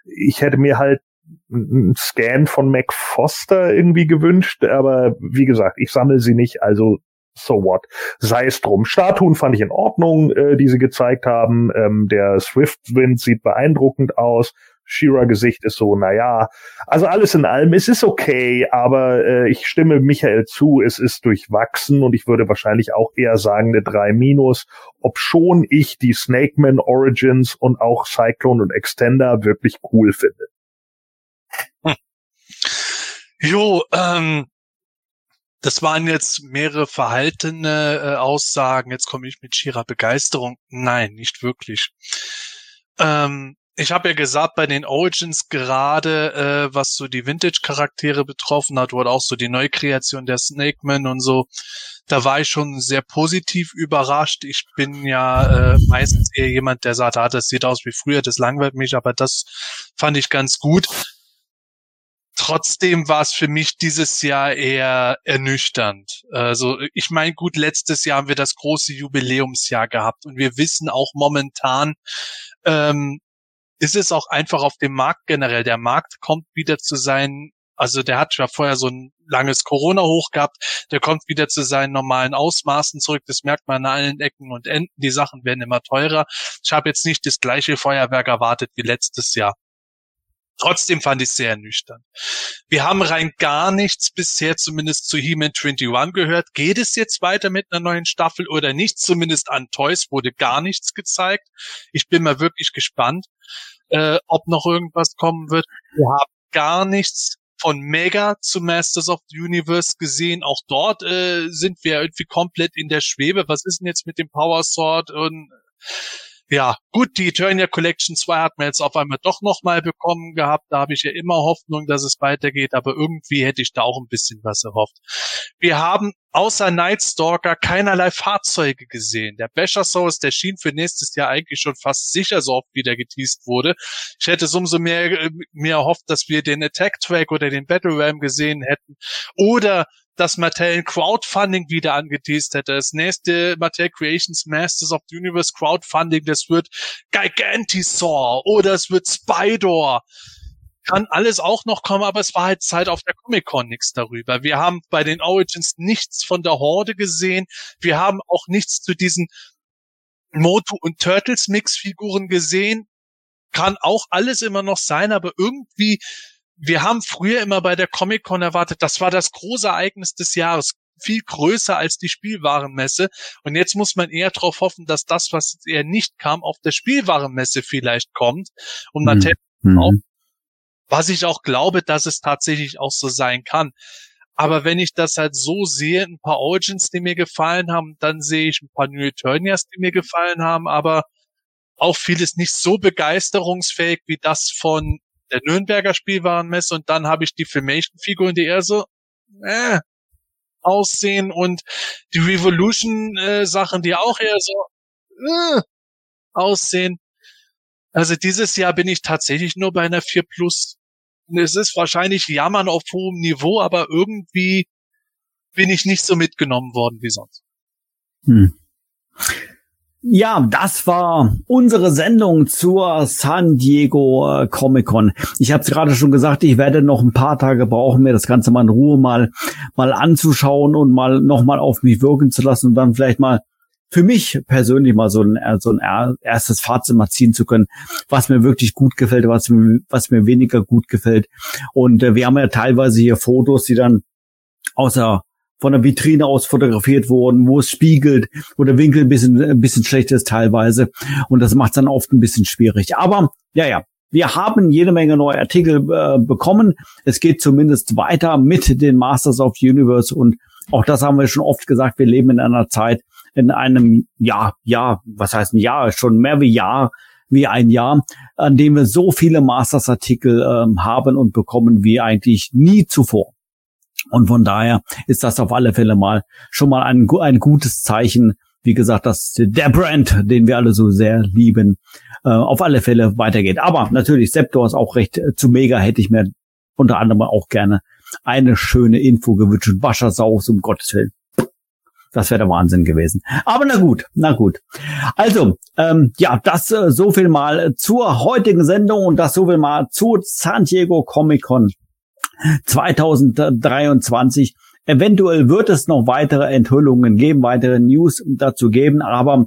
ich hätte mir halt einen Scan von Mac Foster irgendwie gewünscht, aber wie gesagt, ich sammle sie nicht, also so what. Sei es drum. Statuen fand ich in Ordnung, äh, die sie gezeigt haben. Ähm, der Swift-Wind sieht beeindruckend aus. Shira-Gesicht ist so, naja, also alles in allem, es ist okay, aber äh, ich stimme Michael zu, es ist durchwachsen und ich würde wahrscheinlich auch eher sagen eine 3 minus, ob schon ich die Snakeman Origins und auch Cyclone und Extender wirklich cool finde. Hm. Jo, ähm, das waren jetzt mehrere verhaltene äh, Aussagen. Jetzt komme ich mit Shira Begeisterung. Nein, nicht wirklich. Ähm, ich habe ja gesagt, bei den Origins gerade, äh, was so die Vintage-Charaktere betroffen hat, oder auch so die Neukreation der Snakeman und so, da war ich schon sehr positiv überrascht. Ich bin ja äh, meistens eher jemand, der sagt, ah, das sieht aus wie früher, das langweilt mich, aber das fand ich ganz gut. Trotzdem war es für mich dieses Jahr eher ernüchternd. Also ich meine, gut, letztes Jahr haben wir das große Jubiläumsjahr gehabt und wir wissen auch momentan, ähm, ist es auch einfach auf dem Markt generell. Der Markt kommt wieder zu seinen, also der hat ja vorher so ein langes Corona-Hoch gehabt, der kommt wieder zu seinen normalen Ausmaßen zurück. Das merkt man an allen Ecken und Enden. Die Sachen werden immer teurer. Ich habe jetzt nicht das gleiche Feuerwerk erwartet wie letztes Jahr. Trotzdem fand ich es sehr ernüchternd. Wir haben rein gar nichts bisher zumindest zu He-Man 21 gehört. Geht es jetzt weiter mit einer neuen Staffel oder nicht? Zumindest an Toys wurde gar nichts gezeigt. Ich bin mal wirklich gespannt, äh, ob noch irgendwas kommen wird. Wir haben gar nichts von Mega zu Masters of the Universe gesehen. Auch dort äh, sind wir irgendwie komplett in der Schwebe. Was ist denn jetzt mit dem Power Sword und ja, gut, die Eternia Collection 2 hat man jetzt auf einmal doch nochmal bekommen gehabt. Da habe ich ja immer Hoffnung, dass es weitergeht, aber irgendwie hätte ich da auch ein bisschen was erhofft. Wir haben außer Night Stalker keinerlei Fahrzeuge gesehen. Der Basher Source, der schien für nächstes Jahr eigentlich schon fast sicher so oft wieder geteased wurde. Ich hätte es umso mehr äh, mir erhofft, dass wir den Attack Track oder den Battle Ram gesehen hätten oder dass Mattel Crowdfunding wieder angeteased hätte. Das nächste Mattel Creations Masters of the Universe Crowdfunding, das wird Gigantisaur oder es wird Spydor. Kann alles auch noch kommen, aber es war halt Zeit auf der Comic-Con nichts darüber. Wir haben bei den Origins nichts von der Horde gesehen. Wir haben auch nichts zu diesen Moto und Turtles Mix-Figuren gesehen. Kann auch alles immer noch sein, aber irgendwie wir haben früher immer bei der Comic-Con erwartet, das war das große Ereignis des Jahres, viel größer als die Spielwarenmesse. Und jetzt muss man eher darauf hoffen, dass das, was eher nicht kam, auf der Spielwarenmesse vielleicht kommt. Und man mhm. auch, was ich auch glaube, dass es tatsächlich auch so sein kann. Aber wenn ich das halt so sehe, ein paar Origins, die mir gefallen haben, dann sehe ich ein paar New Eternias, die mir gefallen haben, aber auch vieles nicht so begeisterungsfähig wie das von der Nürnberger Spielwarenmesse und dann habe ich die Filmation-Figuren, die eher so äh, aussehen und die Revolution-Sachen, äh, die auch eher so äh, aussehen. Also dieses Jahr bin ich tatsächlich nur bei einer 4 Plus. Es ist wahrscheinlich Jammern auf hohem Niveau, aber irgendwie bin ich nicht so mitgenommen worden wie sonst. Hm. Ja, das war unsere Sendung zur San Diego äh, Comic Con. Ich habe es gerade schon gesagt, ich werde noch ein paar Tage brauchen, mir das Ganze mal in Ruhe mal mal anzuschauen und mal noch mal auf mich wirken zu lassen und dann vielleicht mal für mich persönlich mal so ein, äh, so ein erstes Fazit mal ziehen zu können, was mir wirklich gut gefällt, was mir, was mir weniger gut gefällt. Und äh, wir haben ja teilweise hier Fotos, die dann außer von der Vitrine aus fotografiert wurden, wo es spiegelt, wo der Winkel ein bisschen, ein bisschen schlecht ist teilweise. Und das macht es dann oft ein bisschen schwierig. Aber ja, ja, wir haben jede Menge neue Artikel äh, bekommen. Es geht zumindest weiter mit den Masters of Universe und auch das haben wir schon oft gesagt. Wir leben in einer Zeit, in einem Jahr, ja, was heißt ein Jahr, schon mehr wie Jahr, wie ein Jahr, an dem wir so viele Masters-Artikel äh, haben und bekommen wie eigentlich nie zuvor. Und von daher ist das auf alle Fälle mal schon mal ein, ein gutes Zeichen. Wie gesagt, dass der Brand, den wir alle so sehr lieben, äh, auf alle Fälle weitergeht. Aber natürlich, Septor ist auch recht äh, zu mega, hätte ich mir unter anderem auch gerne eine schöne Info gewünscht. Waschersaus, um Gottes Willen. Das wäre der Wahnsinn gewesen. Aber na gut, na gut. Also, ähm, ja, das äh, so viel mal zur heutigen Sendung und das so viel mal zu San Diego Comic Con 2023. Eventuell wird es noch weitere Enthüllungen geben, weitere News dazu geben, aber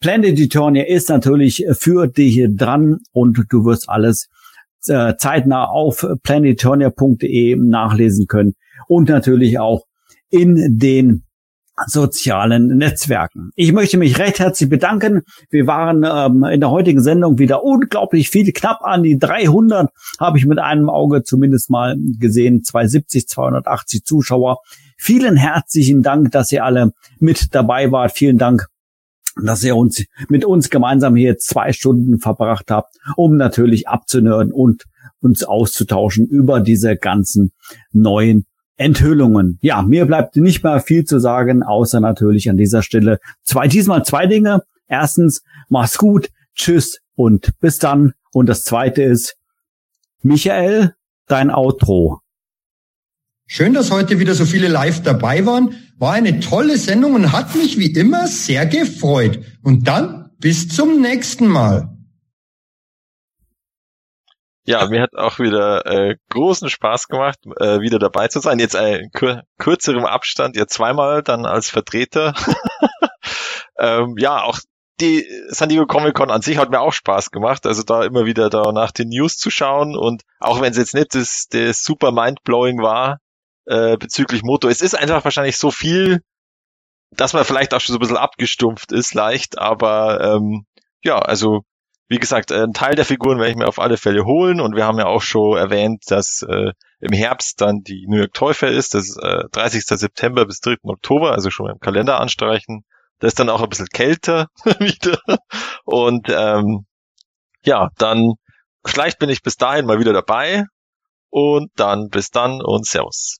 Planet Eternia ist natürlich für dich dran und du wirst alles äh, zeitnah auf planeteternia.de nachlesen können und natürlich auch in den sozialen Netzwerken. Ich möchte mich recht herzlich bedanken. Wir waren ähm, in der heutigen Sendung wieder unglaublich viel, knapp an die 300 habe ich mit einem Auge zumindest mal gesehen, 270, 280 Zuschauer. Vielen herzlichen Dank, dass ihr alle mit dabei wart. Vielen Dank, dass ihr uns mit uns gemeinsam hier zwei Stunden verbracht habt, um natürlich abzunörden und uns auszutauschen über diese ganzen neuen Enthüllungen. Ja, mir bleibt nicht mehr viel zu sagen, außer natürlich an dieser Stelle zwei, diesmal zwei Dinge. Erstens, mach's gut, tschüss und bis dann. Und das zweite ist, Michael, dein Outro. Schön, dass heute wieder so viele live dabei waren. War eine tolle Sendung und hat mich wie immer sehr gefreut. Und dann bis zum nächsten Mal. Ja, mir hat auch wieder äh, großen Spaß gemacht, äh, wieder dabei zu sein. Jetzt ein kur kürzerem Abstand, ja zweimal dann als Vertreter. ähm, ja, auch die San Diego Comic Con an sich hat mir auch Spaß gemacht, also da immer wieder da nach den News zu schauen und auch wenn es jetzt nicht das, das super mindblowing war äh, bezüglich Moto, es ist einfach wahrscheinlich so viel, dass man vielleicht auch schon so ein bisschen abgestumpft ist, leicht, aber ähm, ja, also wie gesagt, ein Teil der Figuren werde ich mir auf alle Fälle holen und wir haben ja auch schon erwähnt, dass äh, im Herbst dann die New York Toy Fair ist, das ist äh, 30. September bis 3. Oktober, also schon im Kalender anstreichen. Das ist dann auch ein bisschen kälter wieder und ähm, ja, dann vielleicht bin ich bis dahin mal wieder dabei und dann bis dann und Servus.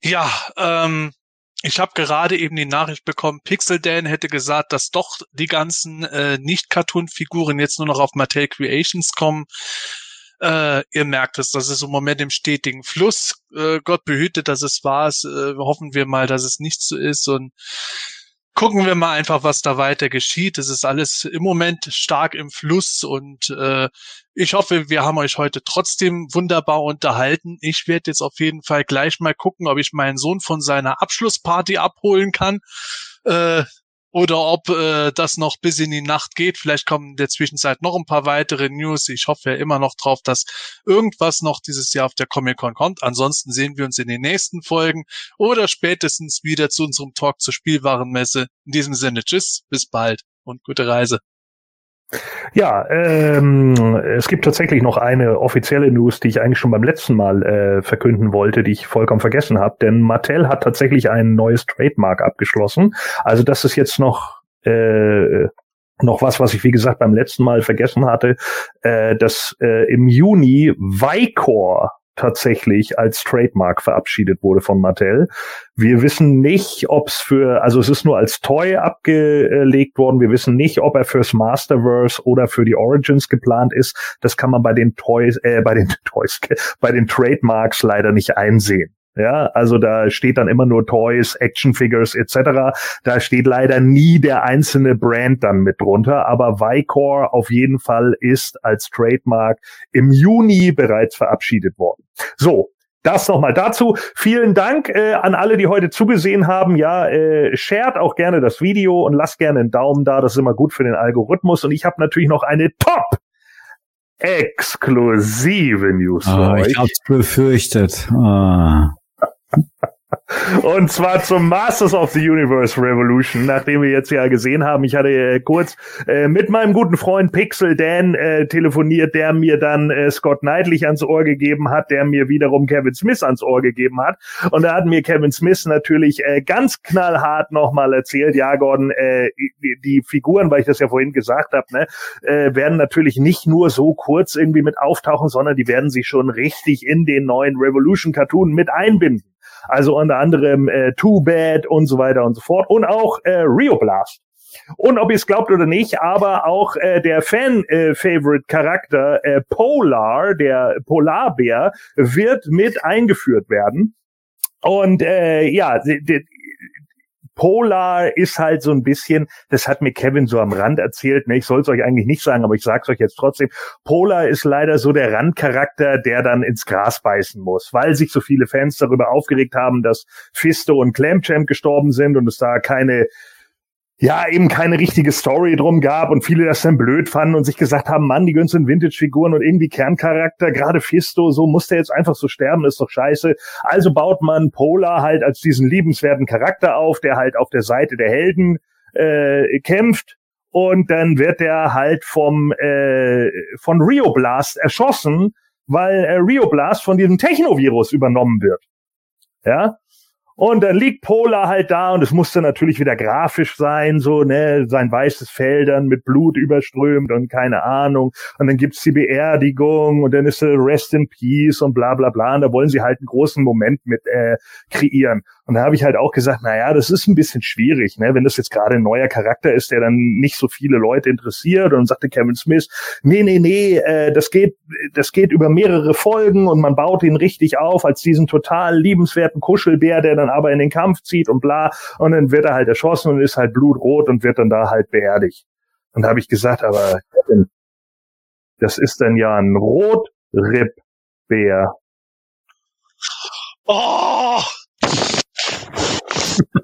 Ja, ähm, ich habe gerade eben die Nachricht bekommen, Pixel Dan hätte gesagt, dass doch die ganzen äh, Nicht-Cartoon-Figuren jetzt nur noch auf Mattel Creations kommen. Äh, ihr merkt es, das ist im Moment im stetigen Fluss. Äh, Gott behüte, dass es war. Äh, hoffen wir mal, dass es nicht so ist. Und gucken wir mal einfach, was da weiter geschieht. Es ist alles im Moment stark im Fluss und äh, ich hoffe, wir haben euch heute trotzdem wunderbar unterhalten. Ich werde jetzt auf jeden Fall gleich mal gucken, ob ich meinen Sohn von seiner Abschlussparty abholen kann. Äh, oder ob äh, das noch bis in die Nacht geht. Vielleicht kommen in der Zwischenzeit noch ein paar weitere News. Ich hoffe ja immer noch drauf, dass irgendwas noch dieses Jahr auf der Comic-Con kommt. Ansonsten sehen wir uns in den nächsten Folgen oder spätestens wieder zu unserem Talk zur Spielwarenmesse. In diesem Sinne, tschüss, bis bald und gute Reise. Ja, ähm, es gibt tatsächlich noch eine offizielle News, die ich eigentlich schon beim letzten Mal äh, verkünden wollte, die ich vollkommen vergessen habe. Denn Mattel hat tatsächlich ein neues Trademark abgeschlossen. Also das ist jetzt noch äh, noch was, was ich wie gesagt beim letzten Mal vergessen hatte, äh, dass äh, im Juni Vicor tatsächlich als Trademark verabschiedet wurde von Mattel. Wir wissen nicht, ob es für, also es ist nur als Toy abgelegt worden. Wir wissen nicht, ob er fürs Masterverse oder für die Origins geplant ist. Das kann man bei den Toys, äh, bei den Toys, bei den Trademarks leider nicht einsehen. Ja, also da steht dann immer nur Toys, Action Figures etc. Da steht leider nie der einzelne Brand dann mit drunter, aber Vicor auf jeden Fall ist als Trademark im Juni bereits verabschiedet worden. So, das nochmal dazu. Vielen Dank äh, an alle, die heute zugesehen haben. Ja, äh, shared auch gerne das Video und lasst gerne einen Daumen da. Das ist immer gut für den Algorithmus. Und ich habe natürlich noch eine Top exklusive News oh, für euch. Ich hab's befürchtet. Oh. Und zwar zum Masters of the Universe Revolution, nachdem wir jetzt ja gesehen haben, ich hatte äh, kurz äh, mit meinem guten Freund Pixel Dan äh, telefoniert, der mir dann äh, Scott Knightley ans Ohr gegeben hat, der mir wiederum Kevin Smith ans Ohr gegeben hat. Und da hat mir Kevin Smith natürlich äh, ganz knallhart nochmal erzählt, ja Gordon, äh, die, die, Figuren, weil ich das ja vorhin gesagt habe, ne, äh, werden natürlich nicht nur so kurz irgendwie mit auftauchen, sondern die werden sich schon richtig in den neuen Revolution Cartoon mit einbinden. Also unter anderem äh, Too Bad und so weiter und so fort. Und auch äh, Rio Blast. Und ob ihr es glaubt oder nicht, aber auch äh, der Fan-Favorite-Charakter äh, Polar, der Polarbär, wird mit eingeführt werden. Und äh, ja, Polar ist halt so ein bisschen, das hat mir Kevin so am Rand erzählt, ne, ich soll es euch eigentlich nicht sagen, aber ich sag's euch jetzt trotzdem, Polar ist leider so der Randcharakter, der dann ins Gras beißen muss, weil sich so viele Fans darüber aufgeregt haben, dass Fisto und Clamchamp gestorben sind und es da keine ja, eben keine richtige Story drum gab und viele das dann blöd fanden und sich gesagt haben, Mann, die sind Vintage-Figuren und irgendwie Kerncharakter, gerade Fisto, so muss der jetzt einfach so sterben, ist doch scheiße. Also baut man Polar halt als diesen liebenswerten Charakter auf, der halt auf der Seite der Helden äh, kämpft und dann wird er halt vom äh, von Rio Blast erschossen, weil äh, Rio Blast von diesem Technovirus übernommen wird. Ja, und dann liegt Polar halt da und es musste natürlich wieder grafisch sein, so, ne, sein weißes Fell dann mit Blut überströmt und keine Ahnung. Und dann gibt's die Beerdigung und dann ist er Rest in Peace und bla bla bla. Und da wollen sie halt einen großen Moment mit äh, kreieren. Und da habe ich halt auch gesagt, na ja, das ist ein bisschen schwierig, ne? wenn das jetzt gerade ein neuer Charakter ist, der dann nicht so viele Leute interessiert. Und sagte Kevin Smith, nee, nee, nee, äh, das geht, das geht über mehrere Folgen und man baut ihn richtig auf als diesen total liebenswerten Kuschelbär, der dann aber in den Kampf zieht und bla. Und dann wird er halt erschossen und ist halt blutrot und wird dann da halt beerdigt. Und da habe ich gesagt, aber Kevin, das ist dann ja ein Rotribbär. Oh,